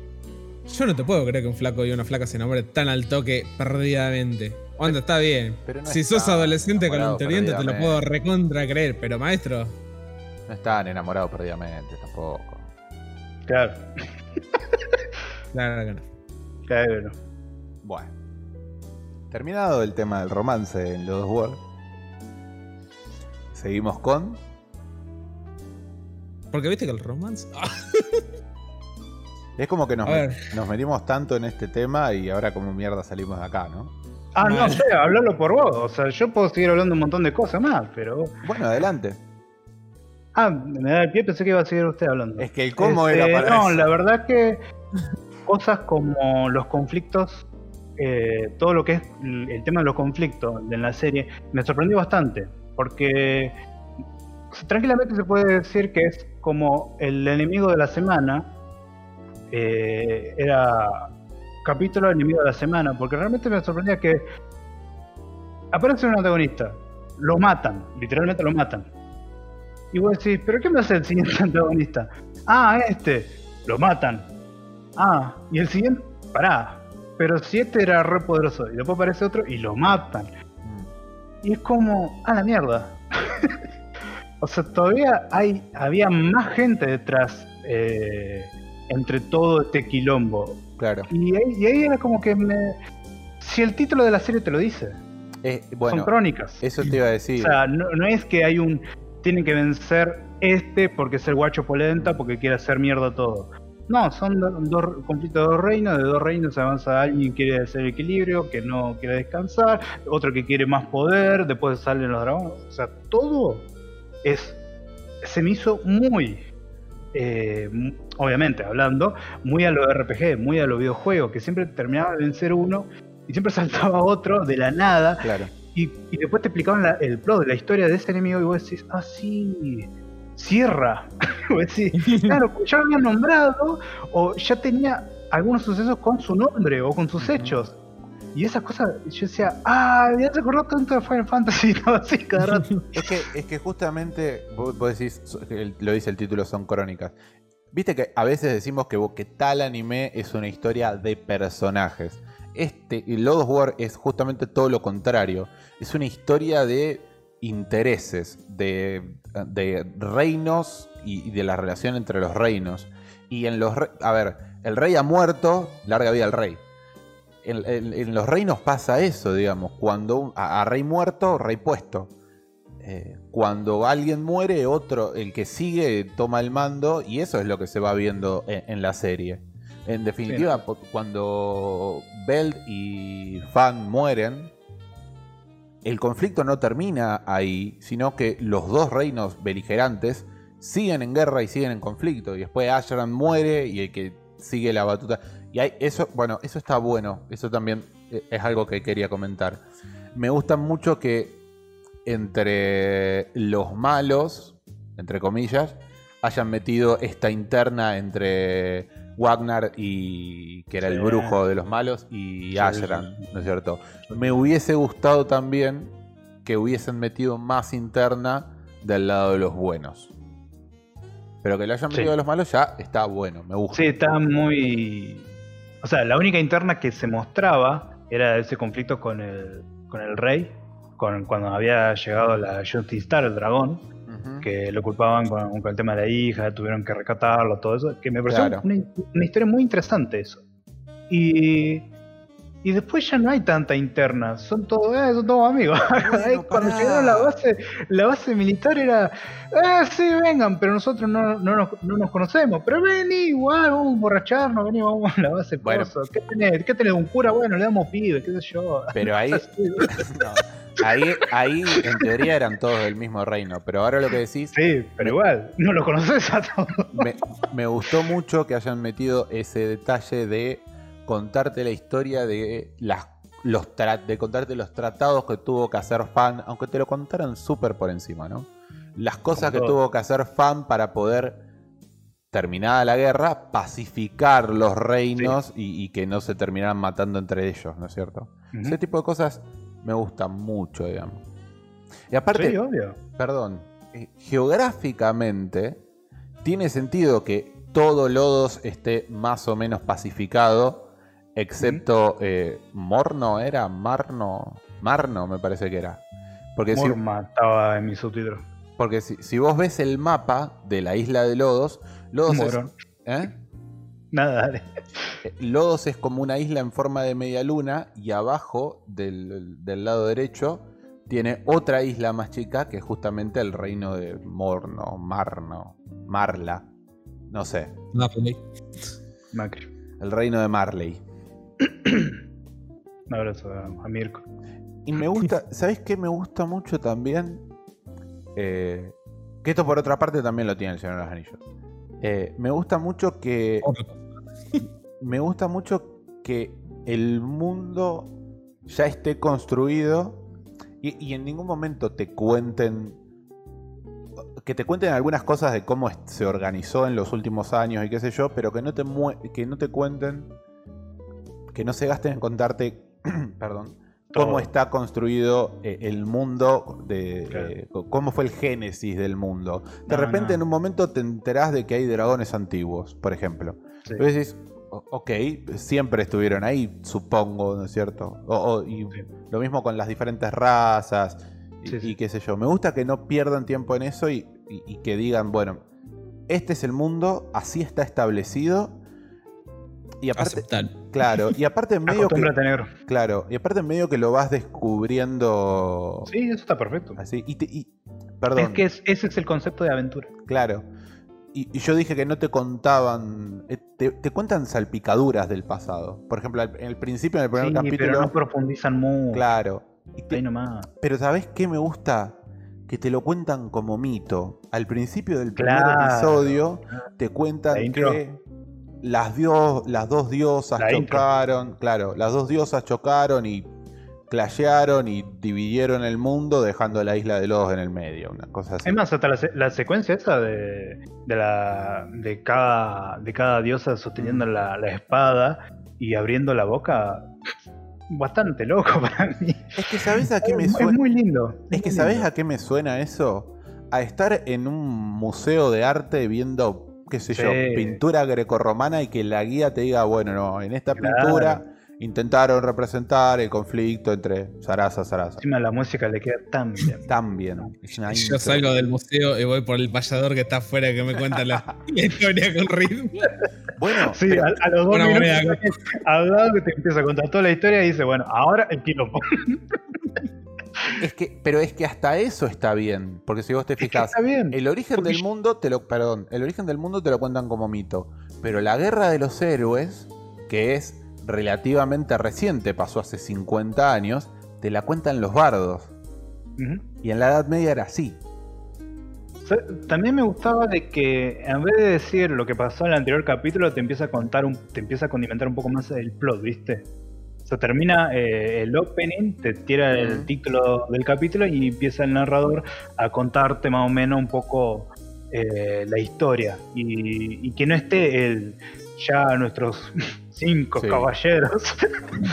Speaker 4: yo no te puedo creer que un flaco y una flaca se enamoren tan al toque perdidamente. Onda, está bien.
Speaker 2: pero no
Speaker 4: si sos adolescente con
Speaker 2: enamorado
Speaker 4: interiente, te lo puedo recontra creer, pero maestro,
Speaker 2: No están enamorados perdidamente tampoco.
Speaker 3: Claro, *laughs*
Speaker 4: claro que no.
Speaker 3: claro.
Speaker 2: Bueno. Terminado el tema del romance en los World. Seguimos con.
Speaker 4: Porque viste que el romance.
Speaker 2: Es como que nos, nos metimos tanto en este tema y ahora como mierda salimos de acá, ¿no?
Speaker 3: Ah, no sé, hablalo por vos. O sea, yo puedo seguir hablando un montón de cosas más, pero.
Speaker 2: Bueno, adelante.
Speaker 3: Ah, me da el pie, pensé que iba a seguir usted hablando.
Speaker 2: Es que el cómo
Speaker 3: Este,
Speaker 2: era para
Speaker 3: No,
Speaker 2: eso.
Speaker 3: la verdad que cosas como los conflictos, eh, todo lo que es el el tema de los conflictos en la serie, me sorprendió bastante. Porque tranquilamente se puede decir que es como el enemigo de la semana. eh, era capítulo enemigo de la semana. Porque realmente me sorprendía que aparece un antagonista, lo matan, literalmente lo matan. Y vos decís, ¿pero qué me hace el siguiente *laughs* antagonista? Ah, este, lo matan. Ah, y el siguiente, pará. Pero si este era re poderoso y después aparece otro y lo matan.
Speaker 2: Mm.
Speaker 3: Y es como, a la mierda. *laughs* o sea, todavía hay, había más gente detrás eh, entre todo este quilombo.
Speaker 2: Claro.
Speaker 3: Y ahí, y ahí era como que me... Si el título de la serie te lo dice,
Speaker 2: Eh,
Speaker 3: son crónicas.
Speaker 2: eso te iba a decir.
Speaker 3: O sea, no, no es que hay un. Tienen que vencer este porque es el guacho polenta, porque quiere hacer mierda todo. No, son do- dos conflictos de dos reinos. De dos reinos avanza alguien que quiere hacer equilibrio, que no quiere descansar, otro que quiere más poder, después salen los dragones. O sea, todo es. Se me hizo muy. Eh, obviamente, hablando, muy a lo RPG, muy a los videojuegos, que siempre terminaba de vencer uno y siempre *laughs* saltaba otro de la nada.
Speaker 2: Claro.
Speaker 3: Y, y después te explicaban la- el plot de la historia de ese enemigo y vos decís, ah, sí, cierra. *laughs* vos decís, claro, ya lo habían nombrado o ya tenía algunos sucesos con su nombre o con sus hechos. Y esas cosas, yo decía, ah, ya se acordó tanto de Final Fantasy, *laughs* no, así cada rato. *laughs*
Speaker 2: Es que, es que justamente, vos, vos decís, lo dice el título, son crónicas. Viste que a veces decimos que, que tal anime es una historia de personajes. Este, Lord of War es justamente todo lo contrario. Es una historia de intereses, de, de reinos y, y de la relación entre los reinos. Y en los... A ver, el rey ha muerto, larga vida al rey. En, en- en los reinos pasa eso, digamos. Cuando un- a, a rey muerto, rey puesto. Eh, cuando alguien muere, otro, el que sigue, toma el mando. Y eso es lo que se va viendo en, en la serie. En definitiva, cuando Belt y Fan mueren, el conflicto no termina ahí, sino que los dos reinos beligerantes siguen en guerra y siguen en conflicto. Y después Ashran muere y el que sigue la batuta. Y hay, eso, bueno, eso está bueno. Eso también eh, es algo que quería comentar. Me gusta mucho que entre los malos, entre comillas, hayan metido esta interna entre Wagner y que era el brujo de los malos y
Speaker 3: Sí,
Speaker 2: Ashran,
Speaker 3: sí.
Speaker 2: ¿no es cierto? Me hubiese gustado también que hubiesen metido más interna del lado de los buenos. Pero que lo hayan metido de los malos ya está bueno, me gusta.
Speaker 3: Sí, está muy. O sea, la única interna que se mostraba era ese conflicto con el, con el rey, con, cuando había llegado la Justice Star, el dragón. Que lo culpaban con, con el tema de la hija, tuvieron que rescatarlo, todo eso, que me pareció
Speaker 2: Claro.
Speaker 3: una, una historia muy interesante eso. Y, y después ya no hay tanta interna, son todos, eh, son todos amigos. *laughs* Cuando llegaron a la base, la base militar era, eh, sí, vengan, pero nosotros no, no, nos, no nos conocemos, pero vení igual, vamos a emborracharnos, vení, vamos a la base.
Speaker 2: Bueno.
Speaker 3: ¿Qué tenés? ¿Qué tenés? ¿Un cura? Bueno, le damos pibe, qué sé yo.
Speaker 2: Pero ahí, *laughs* *laughs* no, ahí, ahí en teoría eran todos del mismo reino. Pero ahora lo que decís,
Speaker 3: Sí, pero igual, no lo conoces a todos.
Speaker 2: me, me gustó mucho que hayan metido ese detalle de contarte la historia de las los de contarte los tratados que tuvo que hacer Fan, aunque te lo contaran súper por encima, ¿no? Las cosas que tuvo que hacer Fan para poder, terminada la guerra, pacificar los reinos y, y que no se terminaran matando entre ellos, ¿no es cierto? Ese tipo de cosas me gustan mucho, digamos. Y aparte,
Speaker 3: Sí, obvio.
Speaker 2: perdón, eh, geográficamente tiene sentido que todo Lodos esté más o menos pacificado, excepto eh, Morno, ¿era? Marno, Marno me parece que era. Porque, si,
Speaker 3: Morma estaba en mi subtítulo.
Speaker 2: porque si, si vos ves el mapa de la isla de Lodos, Lodos es,
Speaker 3: Morón.
Speaker 2: ¿eh?
Speaker 3: Nada, dale.
Speaker 2: Eh, Lodos es como una isla en forma de media luna y abajo del, del lado derecho tiene otra isla más chica que es justamente el reino de Morno, Marno, Marla, no sé,
Speaker 4: Napoli.
Speaker 3: Macri.
Speaker 2: el reino de Marley.
Speaker 3: Un abrazo a, Mirko.
Speaker 2: Y me gusta, ¿sabes qué me gusta mucho también? Eh, que esto por otra parte también lo tiene el Señor de los Anillos. Eh, me gusta mucho que me gusta mucho que el mundo ya esté construido y, y en ningún momento te cuenten que te cuenten algunas cosas de cómo se organizó en los últimos años y qué sé yo, pero que no te que no te cuenten que no se gasten en contarte *clears throat* perdón cómo está construido eh, el mundo de
Speaker 3: Claro.
Speaker 2: eh, cómo fue el génesis del mundo. De
Speaker 3: No,
Speaker 2: repente
Speaker 3: no.
Speaker 2: en un momento te enterás de que hay dragones antiguos, por ejemplo.
Speaker 3: Sí.
Speaker 2: Y decís, "O- ok, siempre estuvieron ahí, supongo, ¿no es cierto? O- o- y
Speaker 3: Sí.
Speaker 2: lo mismo con las diferentes razas y,
Speaker 3: Sí, sí.
Speaker 2: y qué sé yo. Me gusta que no pierdan tiempo en eso y, y- y que digan, bueno, este es el mundo, así está establecido. Y aparte,
Speaker 4: Aceptar.
Speaker 2: claro, y aparte en *laughs* medio que,
Speaker 3: negro.
Speaker 2: claro, y aparte en medio que lo vas descubriendo
Speaker 3: Sí, eso está perfecto.
Speaker 2: así. Y, te- y- perdón.
Speaker 3: Es que es- ese es el concepto de aventura.
Speaker 2: Claro. Y, y yo dije que no te contaban. eh, Te, te cuentan salpicaduras del pasado. Por ejemplo, al- en el principio, en el primer
Speaker 3: Sí,
Speaker 2: capítulo.
Speaker 3: pero no profundizan mucho.
Speaker 2: claro. Y te-
Speaker 3: Ahí nomás.
Speaker 2: pero ¿sabés qué me gusta? Que te lo cuentan como mito. Al principio del primer
Speaker 3: Claro.
Speaker 2: episodio te cuentan que las, dios, las dos diosas
Speaker 3: La intro.
Speaker 2: chocaron. Claro, las dos diosas chocaron y clashearon y dividieron el mundo dejando la isla de los en el medio. Una cosa así.
Speaker 3: Es más, hasta la, la secuencia esa de, de, la, de, cada, de cada diosa sosteniendo la, la espada y abriendo la boca, bastante loco *laughs* para mí.
Speaker 2: Es que ¿sabés a qué me suena?
Speaker 3: es muy lindo.
Speaker 2: Es que
Speaker 3: muy
Speaker 2: ¿sabés
Speaker 3: lindo.
Speaker 2: a qué me suena eso? A estar en un museo de arte viendo, qué sé yo, pintura grecorromana y que la guía te diga, bueno, no, en esta
Speaker 3: Claro.
Speaker 2: pintura intentaron representar el conflicto entre Sarasa y Sarasa.
Speaker 3: Encima la música le queda tan *laughs* bien.
Speaker 2: Tan bien.
Speaker 4: Yo salgo del museo y voy por el payador que está afuera que me cuenta la, *laughs* la historia con ritmo.
Speaker 2: Bueno,
Speaker 3: Sí,
Speaker 2: pero-
Speaker 3: a, a los dos minutos
Speaker 4: moneda.
Speaker 3: al lado que te empieza a contar toda la historia y dice, bueno, ahora el quilombo. *laughs*
Speaker 2: es que, pero es que hasta eso está bien. Porque si vos te
Speaker 3: Es que
Speaker 2: fijas, el origen
Speaker 3: Porque
Speaker 2: del mundo te lo. Perdón, el origen del mundo te lo cuentan como mito. Pero la guerra de los héroes, que es relativamente reciente, pasó hace 50 años, te la cuentan los bardos. Y en la Edad Media era así.
Speaker 3: También me gustaba de que en vez de decir lo que pasó en el anterior capítulo, te empieza a contar un, te empieza a condimentar un poco más el plot, ¿viste? O sea, termina eh, el opening, te tira el título del capítulo y empieza el narrador a contarte más o menos un poco eh, la historia. Y, y que no esté el ya nuestros *laughs* cinco
Speaker 2: Sí.
Speaker 3: caballeros.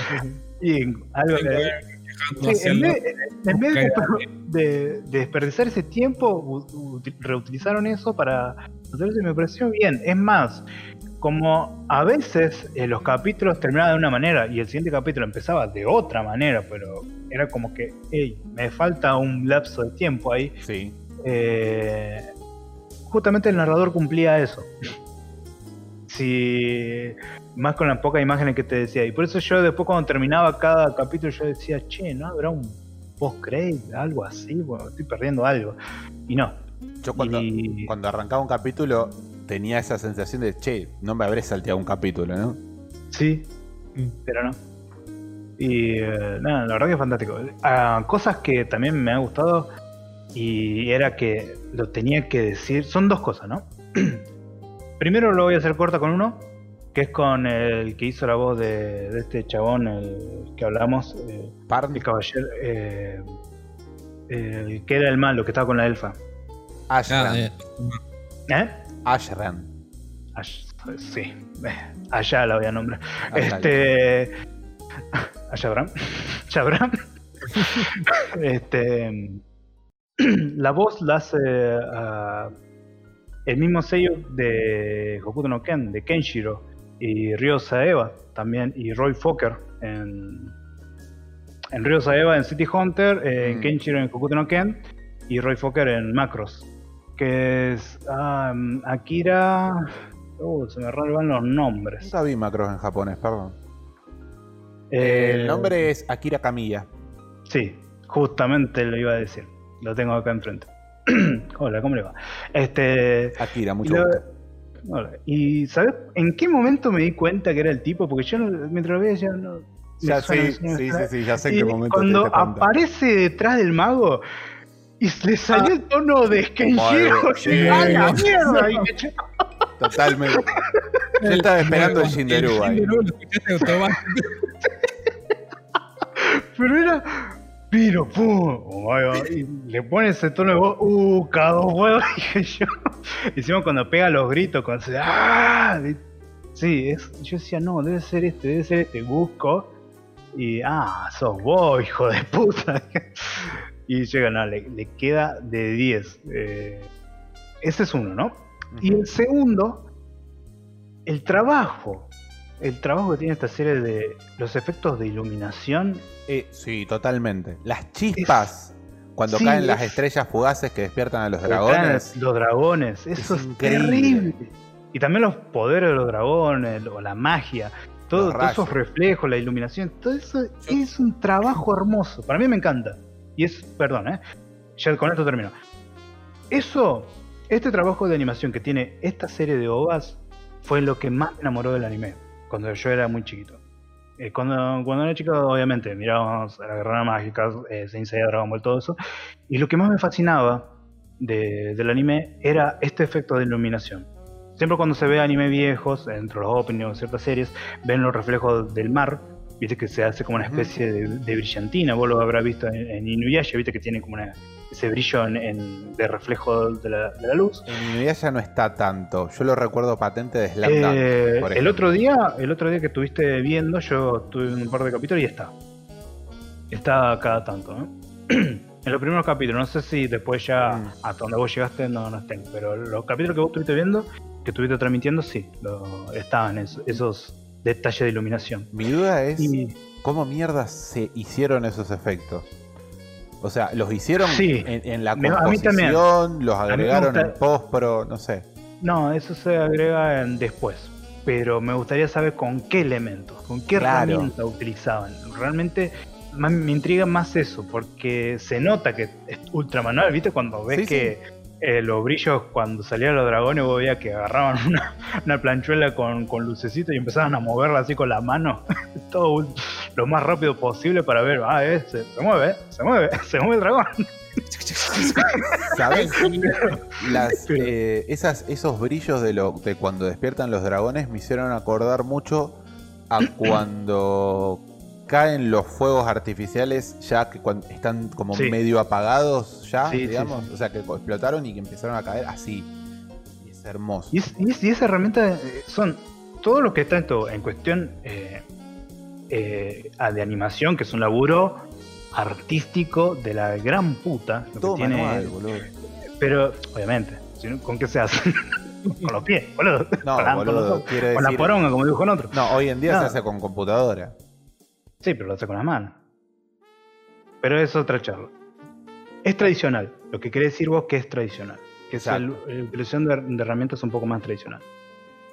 Speaker 3: *laughs* y algo que,
Speaker 4: Dejando
Speaker 3: Sí,
Speaker 4: hacia
Speaker 3: en vez, en vez de,
Speaker 4: Busca-
Speaker 3: de- de desperdiciar ese tiempo, u- reutilizaron eso para hacerse, me pareció bien. Es más, como a veces eh, los capítulos terminaban de una manera y el siguiente capítulo empezaba de otra manera, pero era como que, hey, me falta un lapso de tiempo ahí.
Speaker 2: Sí.
Speaker 3: eh, justamente el narrador cumplía eso. *laughs* Si más con las pocas imágenes que te decía. Y por eso yo después cuando terminaba cada capítulo yo decía, che, ¿no habrá un post credit algo así? Bueno, estoy perdiendo algo. Y no.
Speaker 2: Yo cuando,
Speaker 3: Y-
Speaker 2: cuando arrancaba un capítulo tenía esa sensación de, che, no me habré salteado un capítulo, ¿no?
Speaker 3: Sí,
Speaker 4: Mm.
Speaker 3: pero no. Y eh, nada, la verdad que es fantástico. Ah, cosas que también me ha gustado y era que lo tenía que decir. Son dos cosas, ¿no? *clears throat* Primero lo voy a hacer corta con uno, que es con el que hizo la voz de, de este chabón, el que hablamos, eh, el caballero, eh, el que era el malo, que estaba con la elfa.
Speaker 4: Ah, eh,
Speaker 3: ¿Eh?
Speaker 2: Ashran.
Speaker 3: Ash- sí, allá la voy a nombrar. Este. *laughs* Abraham. *laughs* *laughs* este. La voz la hace ah, el mismo sello de Hokuto no Ken, de Kenshiro, y Ryo Saeva también, y Roy Fokker en. En Ryo Saeva en City Hunter, en
Speaker 2: Mm.
Speaker 3: Kenshiro en Hokuto no Ken, y Roy Fokker en Macros. Que es. ah, Akira. Uh, se me van los nombres.
Speaker 2: Nunca vi macros en japonés, perdón.
Speaker 3: Eh,
Speaker 2: El nombre es Akira Kamiya.
Speaker 3: Sí, justamente lo iba a decir. Lo tengo acá enfrente. *clears throat* Hola, ¿cómo le va? Este.
Speaker 2: Akira,
Speaker 3: y,
Speaker 2: mucho
Speaker 3: lo-
Speaker 2: gusto.
Speaker 3: hola. ¿Y sabes en qué momento me di cuenta que era el tipo? Porque yo no- mientras lo veía ya no.
Speaker 2: Ya,
Speaker 3: suena,
Speaker 2: sí,
Speaker 3: suena,
Speaker 2: sí, sí, sí, ya sé en
Speaker 3: Y
Speaker 2: qué momento
Speaker 3: cuando aparece detrás del mago y le salió el tono de dije, ¡ah, la mierda!
Speaker 2: Totalmente. Yo estaba esperando el Shinderu ahí.
Speaker 3: Pero era. Pero, pum, y le pone ese tono de voz, uh, cada dos huevos, *laughs* dije yo. Encima cuando pega los gritos, cuando se. ¡Ah! Sí, es, yo decía, no, debe ser este, debe ser este, busco. Y, ah, sos vos, hijo de puta. Y llega, no, le, le queda de 10. Eh, ese es uno, ¿no? Y el segundo, el trabajo. El trabajo que tiene esta serie de los efectos de iluminación
Speaker 2: Eh, sí, totalmente. Las chispas, cuando
Speaker 3: sí,
Speaker 2: caen las
Speaker 3: es-
Speaker 2: estrellas fugaces que despiertan a los dragones.
Speaker 3: Los dragones, eso
Speaker 2: Es
Speaker 3: terrible. Y también los poderes de los dragones, o la magia, todo, todos esos reflejos, la iluminación, todo eso es un trabajo hermoso. Para mí me encanta. Y es, perdón, ¿eh? con esto termino. Eso, este trabajo de animación que tiene esta serie de OVAs, fue lo que más me enamoró del anime, cuando yo era muy chiquito. Eh, cuando, cuando era chico, obviamente, mirábamos a la Guerrera Mágica, eh, Saint Dragon Ball, todo eso. Y lo que más me fascinaba de- del anime era este efecto de iluminación. Siempre cuando se ve anime viejos, entre los openings o ciertas series, ven los reflejos del mar, viste que se hace como una especie de, de brillantina, vos lo habrás visto en, en Inuyasha, viste que tiene como una- ese brillo en- en- de reflejo de la, de la luz.
Speaker 2: En Inuyasha no está tanto. Yo lo recuerdo patente de Slam
Speaker 3: Eh,
Speaker 2: por
Speaker 3: el otro día, el otro día que estuviste viendo, yo tuve un par de capítulos y está. Está cada tanto, ¿no? *clears throat* en los primeros capítulos, no sé si después ya
Speaker 2: Mm.
Speaker 3: hasta donde vos llegaste no, no estén, pero los capítulos que vos estuviste viendo, que estuviste transmitiendo, sí, lo, estaban esos, esos detalles de iluminación.
Speaker 2: Mi duda es
Speaker 3: Y
Speaker 2: cómo mierda se hicieron esos efectos. O sea, los hicieron
Speaker 3: Sí.
Speaker 2: en, en la composición, los agregaron
Speaker 3: gusta-
Speaker 2: en post-pro, no sé.
Speaker 3: no, eso se agrega en después. Pero me gustaría saber con qué elementos, con qué
Speaker 2: Claro.
Speaker 3: herramienta utilizaban. Realmente más- me intriga más eso, porque se nota que es ultra manual, ¿viste? Cuando ves
Speaker 2: Sí,
Speaker 3: que eh, los brillos, cuando salían los dragones, vos veías que agarraban *laughs* una, una planchuela con, con lucecito y empezaban a moverla así con la mano, *laughs* todo lo más rápido posible para ver, ah, eh, se, se mueve, eh, se mueve, *laughs* se mueve el dragón.
Speaker 2: ¿Sabes? Las, eh, esas, esos brillos de, lo, de cuando despiertan los dragones me hicieron acordar mucho a *clears throat* cuando caen los fuegos artificiales ya que cuando están como
Speaker 3: Sí.
Speaker 2: medio apagados ya,
Speaker 3: Sí,
Speaker 2: digamos.
Speaker 3: sí.
Speaker 2: O sea, que explotaron y que empezaron a caer así. Y es hermoso.
Speaker 3: Y, es- y es- y esa herramienta eh, son todo lo que está en, cuestión eh, eh, de animación, que es un laburo artístico de la gran puta. Lo
Speaker 2: Todo
Speaker 3: que tiene,
Speaker 2: manual, boludo.
Speaker 3: Pero, obviamente, ¿con qué se hace? *laughs* con los pies, boludo.
Speaker 2: No,
Speaker 3: Con la- con
Speaker 2: boludo,
Speaker 3: los- con la poronga, como dijo en otro.
Speaker 2: No, hoy en día
Speaker 3: No.
Speaker 2: se hace con computadora.
Speaker 3: Sí, pero lo hace con las manos. Pero es otra charla. Es tradicional. Lo que quiere decir vos que es tradicional. Que es la utilización de, de herramientas un poco más tradicional.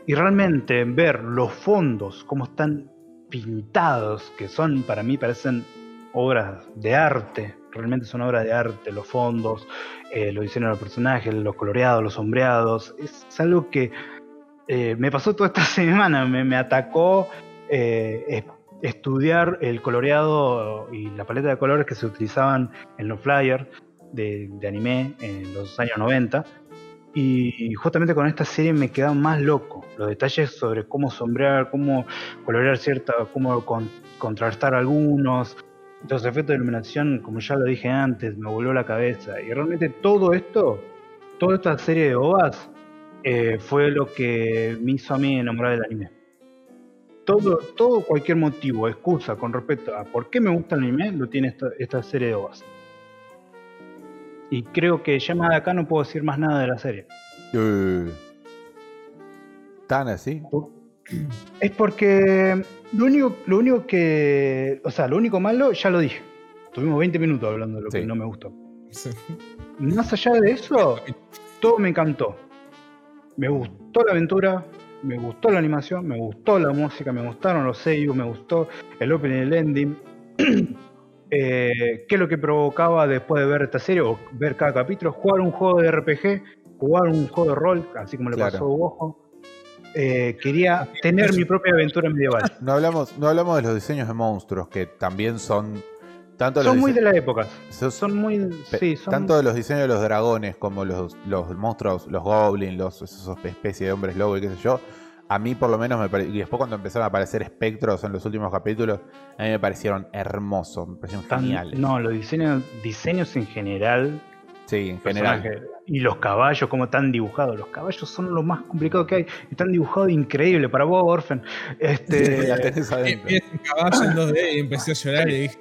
Speaker 3: Y realmente ver los fondos, cómo están pintados, que son, para mí, parecen obras de arte. Realmente son obras de arte, los fondos, eh, los diseños de los personajes, los coloreados, los sombreados. Es, es algo que eh, me pasó toda esta *laughs* semana. Me, me atacó eh, estudiar el coloreado y la paleta de colores que se utilizaban en los flyers de, anime en los años 90 Y justamente con esta serie me quedan más loco. Los detalles sobre cómo sombrear, cómo colorear cierta, cómo con- contrastar algunos. Los efectos de iluminación, como ya lo dije antes, me voló la cabeza. Y realmente todo esto, toda esta serie de OVAs, eh, fue lo que me hizo a mí enamorar del anime. Todo, todo cualquier motivo, excusa con respecto a por qué me gusta el anime, lo tiene esta, esta serie de OVAs. Y creo que ya más de acá no puedo decir más nada de la serie.
Speaker 2: Uh. ¿Tan así?
Speaker 3: Es porque lo único, lo único que. O sea, lo único malo ya lo dije. Tuvimos 20 minutos hablando de lo
Speaker 2: Sí.
Speaker 3: que no me gustó.
Speaker 4: Sí.
Speaker 3: Más allá de eso, todo me encantó. Me gustó la aventura, me gustó la animación, me gustó la música, me gustaron los sellos, me gustó el opening y el ending. *clears throat* Eh, ¿Qué es lo que provocaba después de ver esta serie o ver cada capítulo? Jugar un juego de RPG, jugar un juego de rol, así como le
Speaker 2: Claro.
Speaker 3: pasó a Ojo. Eh, quería tener mi propia aventura medieval. *laughs*
Speaker 2: No hablamos, no hablamos de los diseños de monstruos, que también son. Tanto
Speaker 3: Son muy de la época.
Speaker 2: son-
Speaker 3: Son muy. Sí, son.
Speaker 2: Tanto los diseños de los dragones como los, los monstruos, los goblins, los, esos especies de hombres lobo y qué sé yo. A mí por lo menos me pare- Y después cuando empezaron a aparecer espectros en los últimos capítulos, a mí me parecieron hermosos, me parecieron
Speaker 3: tan-
Speaker 2: geniales.
Speaker 3: No, los diseños, diseños en general
Speaker 2: Sí, en general.
Speaker 3: Y los caballos, como están dibujados. Los caballos son lo más complicado que hay. Están dibujados increíble para vos, Orphan. Este,
Speaker 2: la tenés adentro.
Speaker 4: caballo en 2D y empecé a llorar y dije,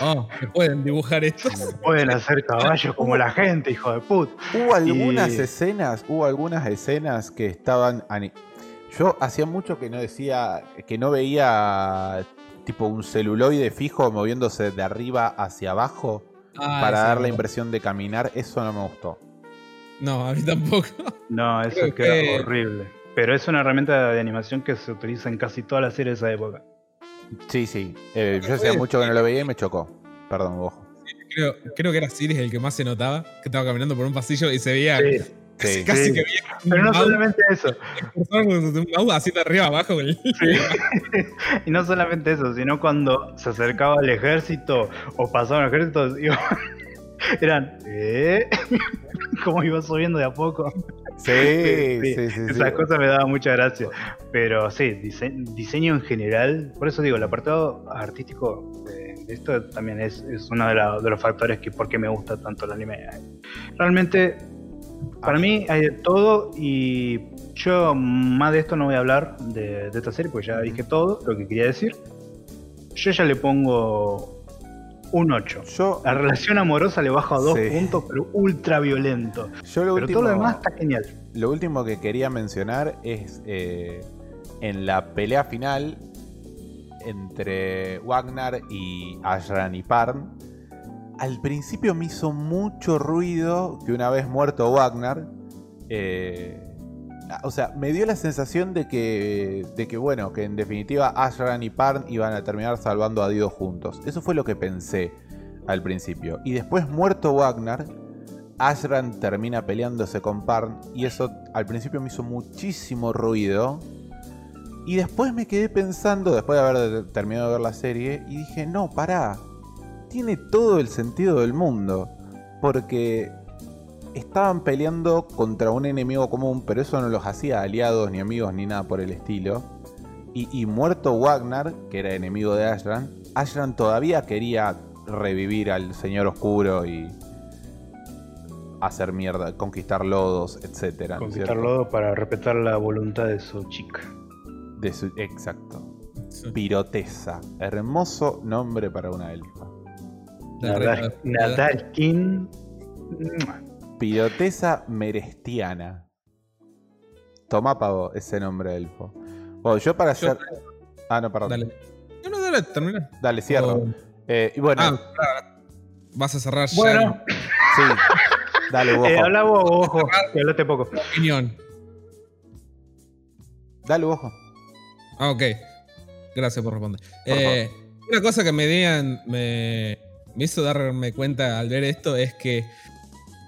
Speaker 4: oh, ¿me pueden dibujar esto? *laughs*
Speaker 3: pueden hacer caballos como la gente, hijo de put.
Speaker 2: Hubo algunas
Speaker 3: Y-
Speaker 2: escenas, hubo algunas escenas que estaban. ani- Yo hacía mucho que no decía, que no veía tipo un celuloide fijo moviéndose de arriba hacia abajo
Speaker 4: Ah,
Speaker 2: para dar la impresión de caminar. Eso no me gustó.
Speaker 4: No, a mí tampoco. *laughs*
Speaker 3: No, eso
Speaker 4: Creo
Speaker 3: queda
Speaker 4: que-
Speaker 3: horrible. Pero es una herramienta de animación que se utiliza en casi todas las series de esa época.
Speaker 2: Sí, sí. eh, yo hacía mucho que no lo veía y me chocó. Perdón, ojo.
Speaker 4: Creo, creo que era Siris el que más se notaba, que estaba caminando por un pasillo y se veía
Speaker 3: Sí,
Speaker 2: Sí.
Speaker 4: casi
Speaker 3: Sí.
Speaker 4: que
Speaker 3: pero no solamente eso.
Speaker 4: así de arriba abajo. *laughs*
Speaker 3: Y no solamente eso, sino cuando se acercaba al ejército o pasaba el ejército, *laughs* iba- eran, ¿eh? *laughs* Como iba subiendo de a poco.
Speaker 2: Sí, sí, sí. sí,
Speaker 3: Esas cosas me daban mucha gracia. Pero sí, dise- diseño en general, por eso digo, el apartado artístico de, de esto también es, es uno de, la- de los factores que por qué me gusta tanto el anime. Realmente, para mí hay de todo y yo más de esto no voy a hablar de, de esta serie porque ya dije todo lo que quería decir. Yo ya le pongo un 8.
Speaker 2: Yo,
Speaker 3: La relación amorosa le bajo a dos
Speaker 2: Sí.
Speaker 3: puntos, pero ultra violento.
Speaker 2: yo lo
Speaker 3: Pero
Speaker 2: último.
Speaker 3: todo lo demás está genial.
Speaker 2: Lo último que quería mencionar es eh, en la pelea final entre Wagner y Ashran y Parn. Al principio me hizo mucho ruido que una vez muerto Wagner, eh, o sea, me dio la sensación de que, de que, bueno, que en definitiva Ashran y Parn iban a terminar salvando a Dio juntos. Eso fue lo que pensé al principio. Y después muerto Wagner, Ashran termina peleándose con Parn y eso al principio me hizo muchísimo ruido. Y después me quedé pensando, después de haber terminado de ver la serie, y dije, no, pará, tiene todo el sentido del mundo. Porque estaban peleando contra un enemigo común, pero eso no los hacía aliados, ni amigos, ni nada por el estilo. Y, y muerto Wagner, que era enemigo de Ashran, Ashran todavía quería revivir al Señor Oscuro y hacer mierda, conquistar lodos, etcétera. ¿no es
Speaker 3: Conquistar
Speaker 2: cierto?
Speaker 3: lodo para respetar la voluntad de su chica.
Speaker 2: De su- exacto. Pirotesa. Hermoso nombre para una elfa.
Speaker 3: Nadal,
Speaker 4: reino-
Speaker 3: Nadal King.
Speaker 2: Pirotesa merestiana. Toma pavo ese nombre elfo. Bueno, yo para
Speaker 4: Yo-
Speaker 2: hacer. Ah, no, perdón. Dale,
Speaker 4: Dale. No, no, dale, termina.
Speaker 2: cierro.
Speaker 4: Oh.
Speaker 2: Eh, y bueno,
Speaker 4: Ah, claro. Vas a cerrar
Speaker 3: Bueno,
Speaker 4: ya
Speaker 2: sí. Dale, Bojo.
Speaker 3: eh, habla vos, ojo, que hablaste poco.
Speaker 4: opinión.
Speaker 2: Dale, Bojo.
Speaker 4: Ah, ok. Gracias por responder.
Speaker 2: Por
Speaker 4: Eh, una cosa que me, digan, me, me hizo darme cuenta al ver esto es que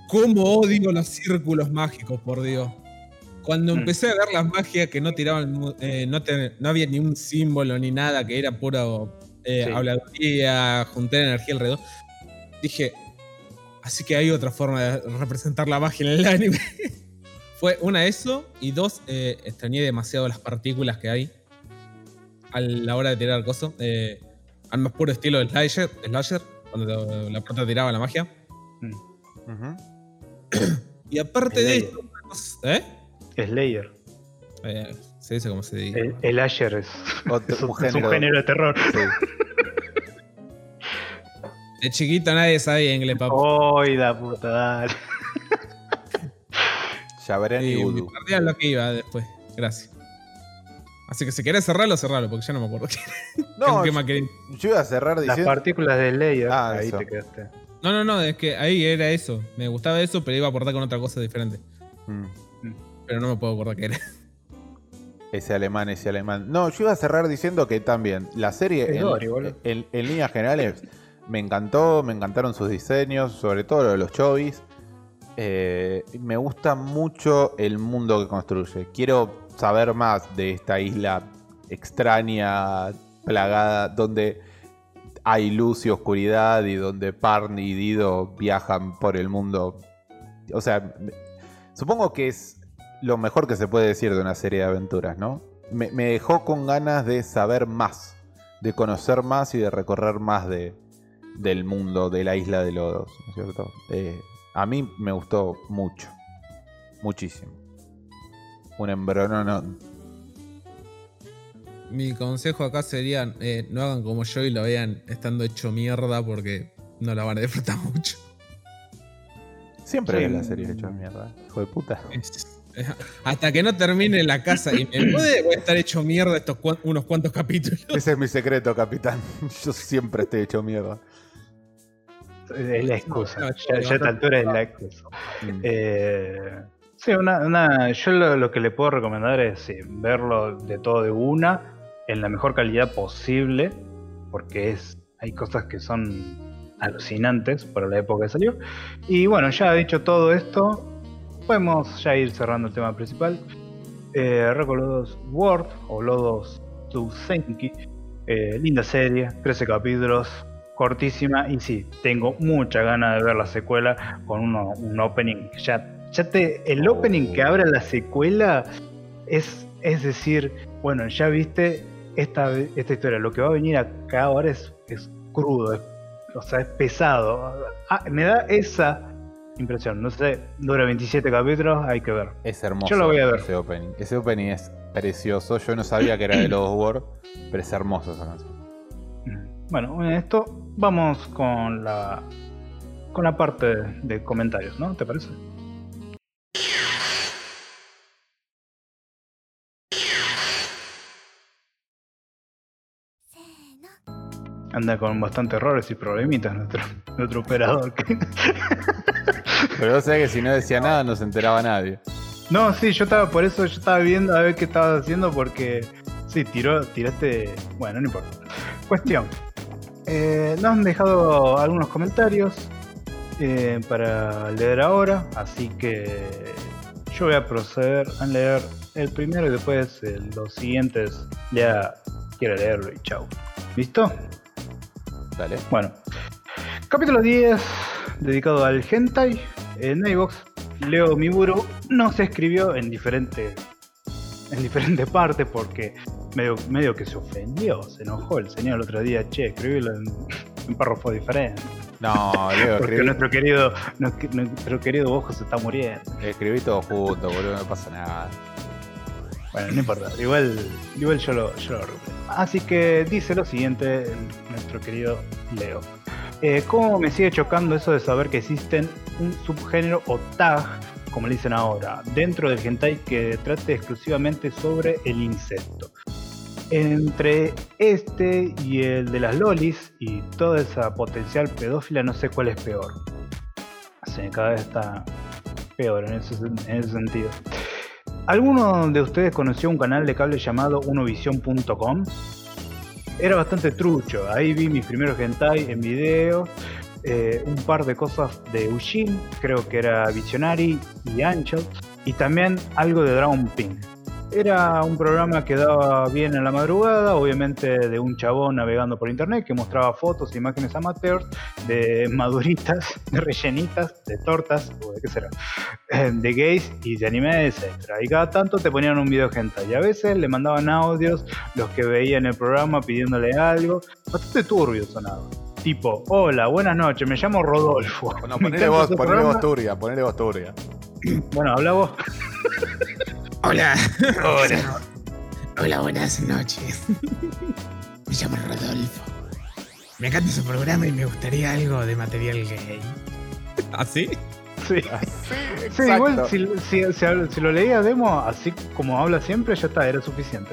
Speaker 4: cómo odio los círculos mágicos, por Dios. Cuando
Speaker 3: Mm.
Speaker 4: empecé a ver las magias que no tiraban, eh, no, te- no había ni un símbolo ni nada, que era pura eh,
Speaker 3: Sí.
Speaker 4: habladuría, juntar energía alrededor, dije, así que hay otra forma de representar la magia en el anime. *laughs* Fue una eso y dos, eh, extrañé demasiado las partículas que hay a la hora de tirar coso. Eh, al más puro estilo del slasher, slasher cuando la prota tiraba la magia.
Speaker 2: Ujú.
Speaker 4: Y aparte de esto, ¿eh?
Speaker 3: Slayer.
Speaker 4: Eh, Se dice como se diga.
Speaker 3: El, el Asher es,
Speaker 2: Otro- *laughs*
Speaker 3: es un,
Speaker 2: un
Speaker 3: es un
Speaker 2: género.
Speaker 3: género de terror.
Speaker 2: Sí.
Speaker 4: De chiquito nadie sabía inglés, papá.
Speaker 3: ¡Ay, la puta! Dale.
Speaker 2: Yabarén y
Speaker 4: y
Speaker 2: Voodoo.
Speaker 4: lo que iba después. Gracias. Así que si querés cerrarlo, cerralo, porque ya no me acuerdo qué, *laughs*
Speaker 2: No,
Speaker 4: qué
Speaker 2: yo,
Speaker 4: más quería.
Speaker 2: yo iba a cerrar
Speaker 3: Las
Speaker 2: diciendo.
Speaker 3: partículas de Slayer.
Speaker 2: Ah,
Speaker 3: ahí
Speaker 2: eso.
Speaker 3: te quedaste.
Speaker 4: No, no, no, es que ahí era eso. Me gustaba eso, pero iba a aportar con otra cosa diferente.
Speaker 2: Mm,
Speaker 4: Pero no me puedo acordar qué era.
Speaker 2: ese alemán, ese alemán. No, yo iba a cerrar diciendo que también la serie,
Speaker 3: Es
Speaker 2: en,
Speaker 3: Dory, boludo.
Speaker 2: en- en líneas generales, me encantó, me encantaron sus diseños, sobre todo lo de los chovis. Eh, me gusta mucho el mundo que construye. Quiero saber más de esta isla extraña, plagada, donde hay luz y oscuridad y donde Parn y Dido viajan por el mundo. O sea, supongo que es lo mejor que se puede decir de una serie de aventuras, ¿no? Me, me dejó con ganas de saber más, de conocer más y de recorrer más de, del mundo, de la isla de Lodos, ¿no es cierto? Eh, a mí me gustó mucho, muchísimo. Un embronón.
Speaker 4: Mi consejo acá sería: eh, no hagan como yo y lo vean estando hecho mierda porque no la van a disfrutar *laughs* mucho.
Speaker 2: Siempre
Speaker 3: Sí.
Speaker 2: la serie hecho mierda, hijo de puta.
Speaker 4: Hasta que no termine la casa y me mude, voy a estar hecho mierda estos unos cuantos capítulos.
Speaker 2: Ese es mi secreto, capitán. *laughs* Yo siempre estoy hecho mierda.
Speaker 3: Es la excusa.
Speaker 4: No, no,
Speaker 3: ya,
Speaker 4: no,
Speaker 3: ya a esta
Speaker 4: no.
Speaker 3: altura es la excusa.
Speaker 2: Mm.
Speaker 3: Eh, sí, una, una- yo lo, que le puedo recomendar es sí, verlo de todo de una, en la mejor calidad posible, porque es hay cosas que son alucinantes para la época que salió. Y bueno, ya dicho todo esto, podemos ya ir cerrando el tema principal. Eh, Reco Lodos World o Lodos Tsusenki, eh, linda serie, 13 capítulos, cortísima y sí, tengo mucha ganas de ver la secuela con uno- un opening. Ya, ya te, el opening que abre la secuela es, es decir, bueno, ya viste esta, esta historia, lo que va a venir acá ahora es, es crudo, es- o sea, es pesado. Ah, me da esa impresión, no sé, dura 27 capítulos, hay que ver.
Speaker 2: Es hermoso
Speaker 3: Yo lo voy a ver.
Speaker 2: ese opening. Ese opening es precioso. Yo no sabía que era de los War, pero es hermoso esa canción.
Speaker 3: Mm. Bueno, en esto vamos con la con la parte de comentarios, ¿no? ¿Te parece? Anda con bastantes errores y problemitas nuestro, nuestro operador.
Speaker 2: Pero vos sabés que si no decía nada no se enteraba nadie.
Speaker 3: no, sí, yo estaba por eso, yo estaba viendo a ver qué estabas haciendo porque sí, tiró, tiraste. Bueno, no importa. Cuestión. Eh, nos han dejado algunos comentarios eh, para leer ahora, así que yo voy a proceder a leer el primero y después eh, los siguientes ya quiero leerlo y chau. ¿Listo?
Speaker 2: Dale.
Speaker 3: Bueno, capítulo 10, dedicado al hentai. En iVox, Leo Miburu no se escribió en diferentes en diferentes partes porque medio, medio que se ofendió, se enojó el señor el otro día, che, escribílo en un párrafo diferente.
Speaker 2: No, Leo,
Speaker 3: Porque
Speaker 2: escribí,
Speaker 3: nuestro querido, nuestro querido Bojo se está muriendo.
Speaker 2: escribí todo junto, boludo, no pasa nada.
Speaker 3: Bueno, no importa, igual, igual yo lo, yo lo. Así que dice lo siguiente nuestro querido Leo. Eh, ¿Cómo me sigue chocando eso de saber que existen un subgénero o tag, como le dicen ahora, dentro del hentai que trate exclusivamente sobre el insecto? Entre este y el de las lolis y toda esa potencial pedófila, no sé cuál es peor. Sí, cada vez está peor en ese, en ese sentido. ¿Alguno de ustedes conoció un canal de cable llamado unovision.com? Era bastante trucho, ahí vi mis primeros hentai en video, eh, un par de cosas de Ushin, creo que era Visionary y Angel, y también algo de Dragon Pink. Era un programa que daba bien en la madrugada, obviamente de un chabón navegando por internet que mostraba fotos e imágenes amateurs de *laughs* maduritas, de rellenitas, de tortas, o de qué será, eh, de gays y de anime, etc. Y cada tanto te ponían un video hentai. Y a veces le mandaban audios los que veían el programa pidiéndole algo. Bastante turbio sonaba. Tipo, hola, buenas noches, me llamo Rodolfo.
Speaker 2: No, *laughs*
Speaker 3: Me
Speaker 2: ponele
Speaker 3: encanta
Speaker 2: vos,
Speaker 3: este
Speaker 2: ponele
Speaker 3: programa".
Speaker 2: vos turbia, ponele vos turbia. *clears throat*
Speaker 3: Bueno, habla vos. *laughs*
Speaker 4: Hola. Hola. Hola, buenas noches. *laughs* Me llamo Rodolfo. Me encanta su programa y me gustaría algo de material gay. ¿Ah, sí?
Speaker 3: Sí. Sí, igual si, si- si- si lo leía demo, así como habla siempre, ya está, era suficiente.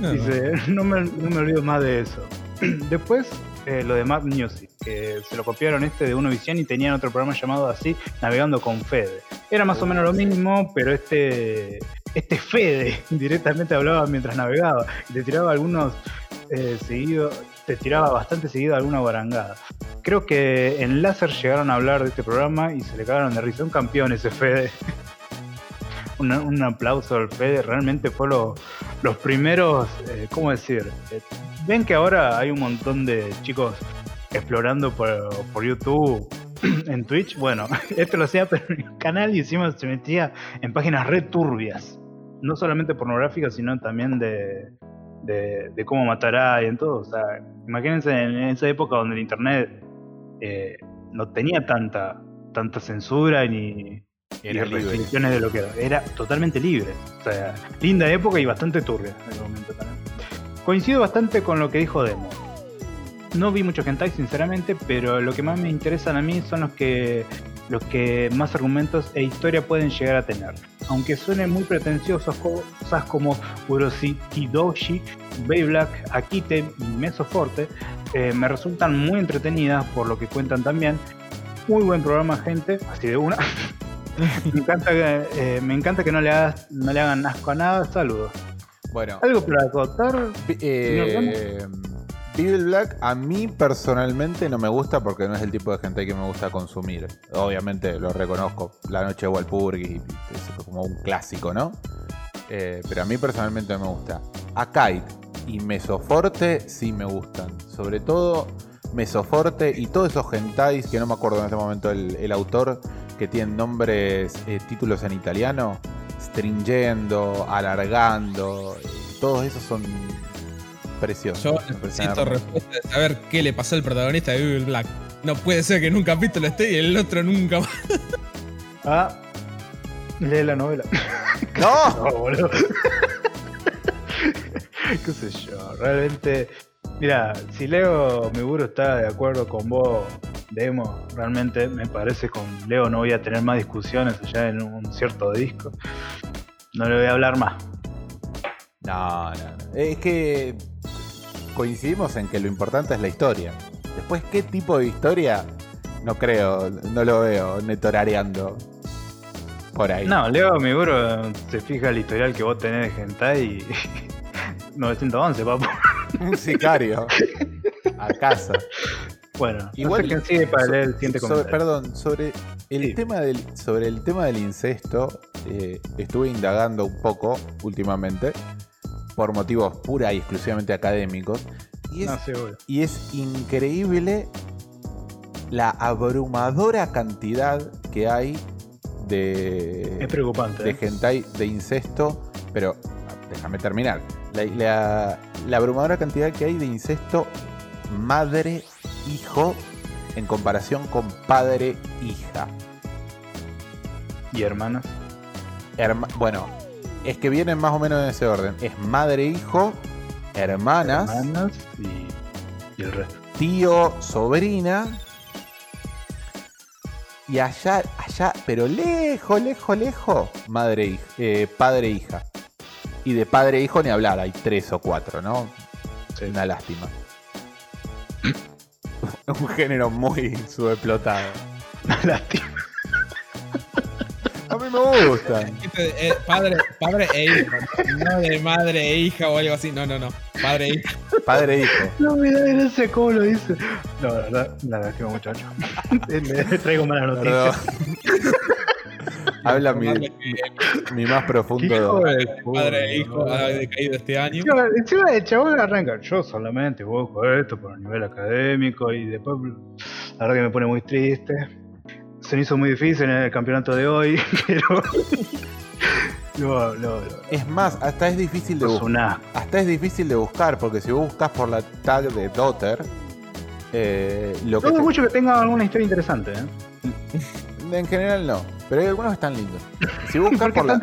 Speaker 3: Dice, no me, no me olvido más de eso. *clears throat* Después, eh, lo de Mad Music, que se lo copiaron este de Uno Visión y tenían otro programa llamado así, Navegando con Fede. Era más o menos lo mismo, pero este, este Fede directamente hablaba mientras navegaba y te tiraba algunos eh, seguidos, te tiraba bastante seguido alguna barangada. Creo que en Láser llegaron a hablar de este programa y se le cagaron de risa. Un campeón ese Fede. *laughs* un, aplauso al Fede. Realmente fue lo- los primeros, eh, ¿cómo decir? Eh, Ven que ahora hay un montón de chicos explorando por, YouTube, *clears throat* en Twitch. Bueno, *laughs* esto lo hacía pero en el canal y encima se metía en páginas re turbias. No solamente pornográficas, sino también de, de, de cómo matará y en todo. O sea, imagínense en esa época donde el internet eh, no tenía tanta, tanta censura ni,
Speaker 2: libre.
Speaker 3: restricciones de lo que era. Era totalmente libre. O sea, linda época y bastante turbia en el momento también. Coincido bastante con lo que dijo Demo. No vi mucho hentai sinceramente, pero lo que más me interesan a mí son los que los que más argumentos e historia pueden llegar a tener. Aunque suenen muy pretenciosos, cosas como Uroshi Kidoshi, Black, Akite y Mesoforte eh, me resultan muy entretenidas por lo que cuentan también. Muy buen programa, gente, así de una. *laughs* me, encanta que, eh, me encanta que no le, hagas, no le hagan asco a nada. Saludos.
Speaker 2: Bueno,
Speaker 3: ¿Algo para acotar?
Speaker 2: Eh, Bill Black a mí personalmente no me gusta porque no es el tipo de gente que me gusta consumir. Obviamente lo reconozco, La Noche de Walpurgis es como un clásico, ¿no? Eh, pero a mí personalmente no me gusta. Akite y Mesoforte sí me gustan. Sobre todo Mesoforte y todos esos hentais que no me acuerdo en este momento el, el autor que tienen nombres, eh, títulos en italiano. Stringendo, alargando, eh, todos esos son preciosos.
Speaker 4: Yo necesito respuesta de saber qué le pasó al protagonista de Bill Black. No puede ser que en un capítulo esté y el otro nunca más.
Speaker 3: Ah, lee la novela. *laughs*
Speaker 2: ¡No! *laughs*
Speaker 3: No, boludo. *laughs* qué sé yo, realmente. Mira, si Leo Miguro está de acuerdo con vos, Demo, realmente me parece con Leo no voy a tener más discusiones allá en un cierto disco. No le voy a hablar más.
Speaker 2: No, no, no. Es que coincidimos en que lo importante es la historia. Después, ¿qué tipo de historia? No creo, no lo veo netorareando por ahí.
Speaker 3: No, Leo Miguro se fija el historial que vos tenés de Hentai y. *laughs* 911, papu.
Speaker 2: Un sicario. ¿Acaso?
Speaker 3: Bueno,
Speaker 2: Igual-
Speaker 3: no sé quién sigue para
Speaker 2: so-
Speaker 3: leer el siguiente
Speaker 2: sobre-
Speaker 3: comentario.
Speaker 2: Perdón, sobre el,
Speaker 3: Sí.
Speaker 2: tema del, sobre el tema del incesto, eh, estuve indagando un poco últimamente por motivos pura y exclusivamente académicos. Y es,
Speaker 3: No, sí, obvio.
Speaker 2: y es increíble la abrumadora cantidad que hay de,
Speaker 3: Es preocupante.
Speaker 2: de
Speaker 3: ¿eh?
Speaker 2: hentai de incesto, pero déjame terminar. La, la- la abrumadora cantidad que hay de incesto madre-hijo en comparación con padre-hija.
Speaker 3: Y hermanas.
Speaker 2: Herma- bueno, es que vienen más o menos en ese orden. Es madre-hijo, hermanas,
Speaker 3: Hermanas y, y el resto.
Speaker 2: tío, sobrina. Y allá, allá, pero lejos, lejos, lejos, madre, eh, padre, hija. Y de padre, hijo ni hablar, hay tres o cuatro, ¿no? Una lástima. *laughs* Un género muy subexplotado.
Speaker 3: Lástima.
Speaker 2: Mí me gusta.
Speaker 4: Eh, padre, padre e hijo. No de madre e hija o algo así. No, no, no. Padre e hija.
Speaker 2: Padre, hijo.
Speaker 3: No me da gracia cómo lo dice. No, la verdad, la lástima, muchacho. *laughs* Le traigo malas noticias. *laughs*
Speaker 2: Habla mi, mi más profundo.
Speaker 3: hijo de
Speaker 4: padre e hijo ha decaído este año.
Speaker 3: Encima el chabón arranca, yo solamente busco esto por el nivel académico y después la verdad que me pone muy triste. Se me hizo muy difícil en el campeonato de hoy, *laughs* pero no, no, no.
Speaker 2: Es más, hasta es difícil de buscar. Hasta es difícil de buscar, porque si vos buscas por la tag de Daughter, eh, lo que te-
Speaker 3: mucho que tenga alguna historia interesante, ¿eh?
Speaker 2: en general no, pero hay algunos que están lindos. Si *laughs* buscas
Speaker 3: ¿Por
Speaker 2: la,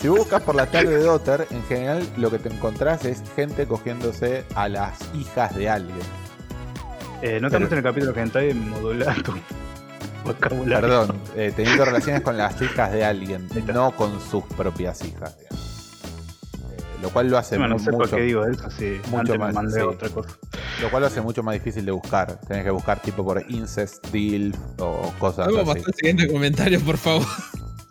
Speaker 2: si buscas por la tag de Daughter, en general lo que te encontrás es gente cogiéndose a las hijas de alguien.
Speaker 3: Eh, no estamos en el capítulo hentai modular tu vocabulario.
Speaker 2: Perdón, eh, teniendo relaciones con las hijas de alguien, no con sus propias hijas. Eh, lo cual lo hace
Speaker 3: Encima no sé por
Speaker 2: mucho,
Speaker 3: qué digo eso, si
Speaker 2: mucho
Speaker 3: antes
Speaker 2: más,
Speaker 3: me mandé
Speaker 2: sí.
Speaker 3: otra cosa.
Speaker 2: lo cual lo hace mucho más difícil de buscar. Tenés que buscar tipo por incest, deal o cosas
Speaker 4: Vamos a
Speaker 2: así.
Speaker 4: pasar al siguiente comentario, por favor.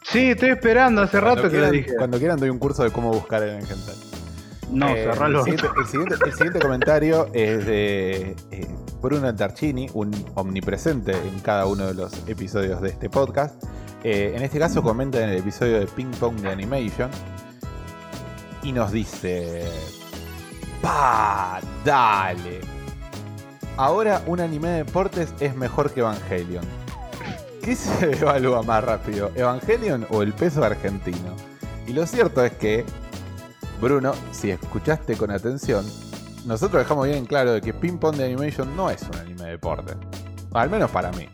Speaker 3: Sí, estoy esperando hace
Speaker 2: Cuando
Speaker 3: rato que le
Speaker 2: quieran,
Speaker 3: dije.
Speaker 2: cuando quieran doy un curso de cómo buscar en Hentai.
Speaker 3: No,
Speaker 2: Eh. El siguiente, el siguiente- el siguiente comentario es de eh, Bruno Tarchini, un omnipresente en cada uno de los episodios de este podcast. Eh, en este caso comenta en el episodio de Ping Pong de Animation y nos dice... ¡Pa! ¡Dale! Ahora un anime de deportes es mejor que Evangelion. ¿Qué se evalúa más rápido, Evangelion o el peso argentino? Y lo cierto es que Bruno, si escuchaste con atención, nosotros dejamos bien claro de que Ping Pong de Animation no es un anime de deporte. Al menos para mí.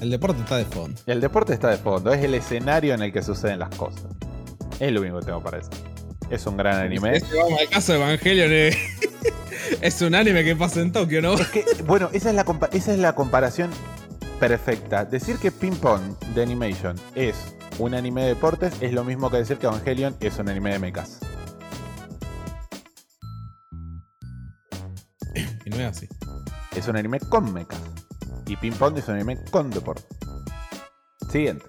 Speaker 4: El deporte está de fondo.
Speaker 2: El deporte está de fondo, es el escenario en el que suceden las cosas. Es lo único que tengo para decir. Es un gran anime.
Speaker 4: Este, vamos al caso de Evangelion. eh. *laughs* es un anime que pasa en Tokio, ¿no?
Speaker 2: Es que, bueno, esa es, la esa es la comparación perfecta. Decir que Ping Pong de Animation es un anime de deportes es lo mismo que decir que Evangelion es un anime de mechas.
Speaker 4: Y no es así.
Speaker 2: Es un anime con mechas. Y Ping Pong es un anime con deporte. Siguiente.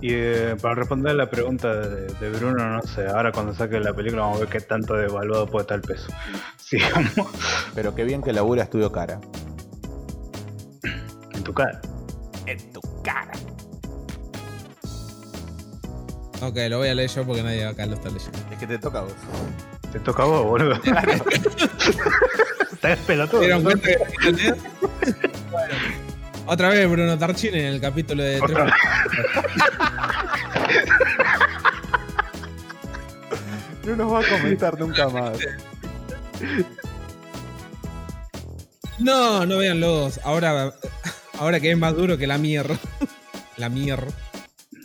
Speaker 3: Y eh, para responder a la pregunta de, de Bruno, no sé, ahora cuando saque la película vamos a ver qué tanto devaluado puede estar el peso. *laughs* Sigamos
Speaker 2: Pero qué bien que labura Estudio Cara.
Speaker 3: en tu cara.
Speaker 2: En tu cara. *laughs*
Speaker 4: Ok, lo voy a leer yo porque nadie acá lo está leyendo.
Speaker 2: Es que te toca a vos.
Speaker 3: Te toca a vos, boludo. *laughs* Estás pelotudo.
Speaker 4: ¿Se dieron cuenta que leer? Bueno. Otra vez Bruno Tarchini en el capítulo de
Speaker 3: Otra *laughs*
Speaker 2: No nos va a comentar nunca más.
Speaker 4: No, no vean los. Ahora, ahora que es más duro que la mierda. La mierda.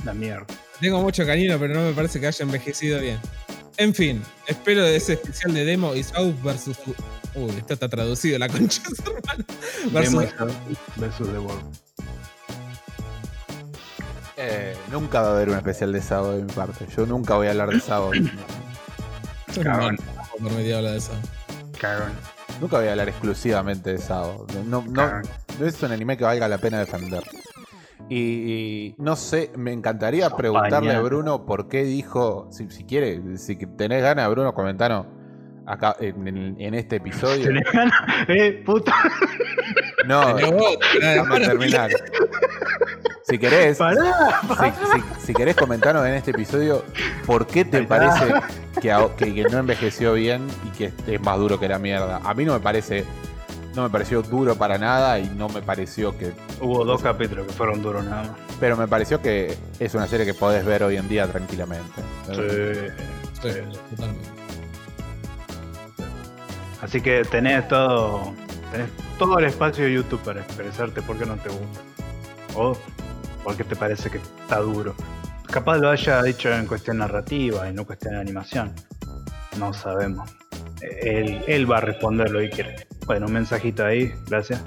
Speaker 3: La mierda.
Speaker 4: Tengo mucho cariño, pero no me parece que haya envejecido bien. En fin, espero de ese especial de Demo y South versus. Uy, esto está traducido, la concha de su hermano.
Speaker 3: Demo
Speaker 4: Versus,
Speaker 3: versus The World.
Speaker 2: Eh, nunca va a haber un especial de sábado de mi parte. Yo nunca voy a hablar de sábado. *clears throat*
Speaker 3: Cagón.
Speaker 4: Por medio habla de eso.
Speaker 3: Cagón.
Speaker 2: nunca voy a hablar exclusivamente de sábado. No, no, no es un anime que valga la pena defender. Y, y no sé, me encantaría preguntarle a. Bruno por qué dijo, si, si quiere, si tenés ganas, Bruno, comentanos acá en, en- en este episodio. *laughs*
Speaker 3: ¿Tenés ganas? Eh, puta.
Speaker 2: No, déjame
Speaker 4: mano.
Speaker 2: terminar. Si querés,
Speaker 3: Pará.
Speaker 2: si, si- si querés comentarnos en este episodio por qué te parece que, que- que no envejeció bien y que es más duro que la mierda. A mí no me parece, no me pareció duro para nada y no me pareció que,
Speaker 3: Hubo dos capítulos que fueron duros nada más.
Speaker 2: pero me pareció que es una serie que podés ver hoy en día tranquilamente.
Speaker 3: Sí.
Speaker 4: Sí, totalmente.
Speaker 3: Así que tenés todo, tenés todo el espacio de YouTube para expresarte por qué no te gusta. O por qué te parece que está duro. Capaz lo haya dicho en cuestión narrativa y no cuestión de animación. No sabemos. Él, él va a responder lo que quiere. Bueno, un mensajito ahí, gracias.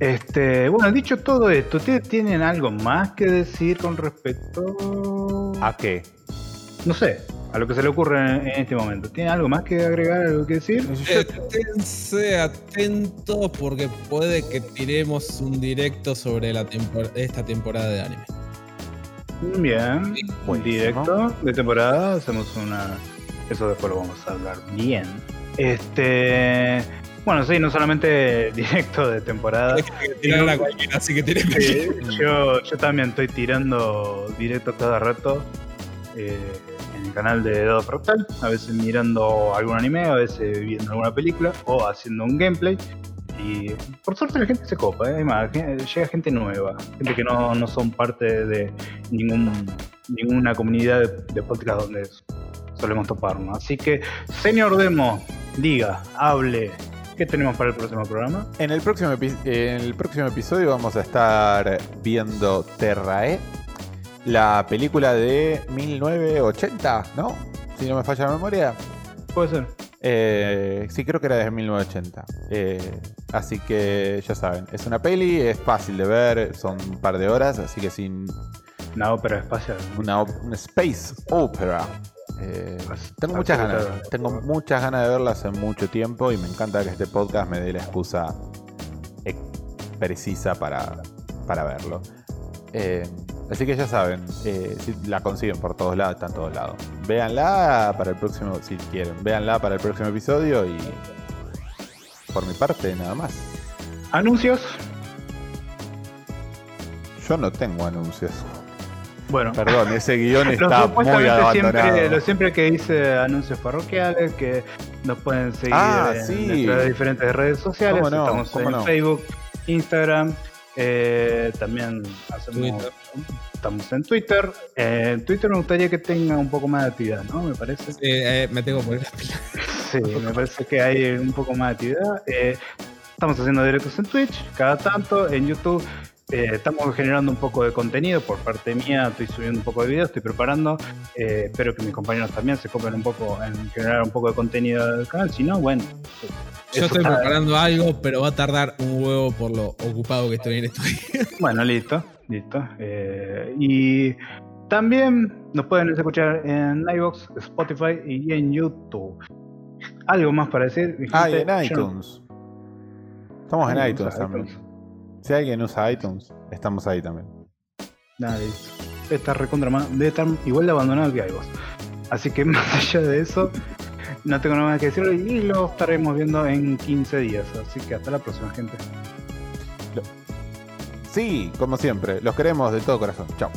Speaker 3: Este, bueno, dicho todo esto, ¿ustedes tienen algo más que decir con respecto
Speaker 2: ¿A qué?
Speaker 3: no sé, a lo que se le ocurre en, en este momento? ¿Tienen algo más que agregar, algo que decir?
Speaker 4: Esténse atentos porque puede que tiremos un directo sobre la tempor- esta temporada de anime.
Speaker 3: Bien,
Speaker 2: Buenísimo.
Speaker 3: directo de temporada, hacemos una... Eso después lo vamos a hablar bien. Este... Bueno, sí, no solamente *laughs* directo de temporada.
Speaker 4: Hay que tirar a cualquiera, así que tiene que
Speaker 3: yo, yo también estoy tirando directo cada rato eh, en el canal de Dado Fractal, a veces mirando algún anime, a veces viendo alguna película o haciendo un gameplay. Y por suerte la gente se copa, ¿eh? Hay más, gen- llega gente nueva, gente que no, no son parte de ningún, ninguna comunidad de, de podcast donde solemos toparnos. Así que, señor Demo, diga, hable, ¿qué tenemos para el próximo programa?
Speaker 2: En el próximo, epi- en el próximo episodio vamos a estar viendo Terrae, la película de 1980, ¿no? Si no me falla la memoria.
Speaker 3: Puede ser.
Speaker 2: Eh, sí, creo que era de 1980. Eh, así que ya saben, es una peli, es fácil de ver, son un par de horas, así que sin
Speaker 3: Una ópera espacial.
Speaker 2: una, una space opera. Eh, tengo muchas ganas, tengo muchas ganas de verla hace mucho tiempo y me encanta que este podcast me dé la excusa ex- precisa para, para verlo. Eh, así que ya saben, eh, si la consiguen por todos lados, está en todos lados. Véanla para el próximo, si quieren, véanla para el próximo episodio y por mi parte nada más.
Speaker 3: Anuncios.
Speaker 2: Yo no tengo anuncios.
Speaker 3: Bueno,
Speaker 2: Perdón, ese
Speaker 3: guion
Speaker 2: está muy
Speaker 3: supuestamente siempre,
Speaker 2: abandonado.
Speaker 3: lo siempre que dice anuncios parroquiales, que nos pueden seguir
Speaker 2: Ah,
Speaker 3: en
Speaker 2: sí.
Speaker 3: nuestras diferentes redes sociales.
Speaker 2: ¿Cómo no?
Speaker 3: Estamos
Speaker 2: ¿Cómo
Speaker 3: en
Speaker 2: no?
Speaker 3: Facebook, Instagram, eh, también hacemos,
Speaker 4: Twitter.
Speaker 3: estamos en Twitter. Eh, en Twitter me gustaría que tenga un poco más de actividad, ¿no? Me parece.
Speaker 4: Eh, eh, me tengo que poner. *laughs*
Speaker 3: Sí, me parece que hay un poco más de actividad. Eh, estamos haciendo directos en Twitch, cada tanto, en YouTube. Eh, estamos generando un poco de contenido por parte mía, estoy subiendo un poco de videos, estoy preparando. eh, espero que mis compañeros también se copen un poco en generar un poco de contenido del canal. Si no, bueno.
Speaker 4: Yo
Speaker 3: eso
Speaker 4: estoy
Speaker 3: está-
Speaker 4: preparando algo, pero va a tardar un huevo por lo ocupado que estoy en esto. *laughs*
Speaker 3: Bueno, listo, listo. Eh, y también nos pueden escuchar en iVoox, Spotify y en YouTube. ¿Algo más para decir?
Speaker 2: Ah, y en
Speaker 3: Yo
Speaker 2: iTunes. Estamos en iTunes también. Si alguien usa iTunes, estamos ahí también.
Speaker 3: Nada, listo. Debe estar recontra más- debe estar igual de abandonado que iVoox. Así que *laughs* más allá de eso, no tengo nada más que decir y lo estaremos viendo en 15 días. Así que hasta la próxima, gente.
Speaker 2: Sí, como siempre, los queremos de todo corazón. Chao.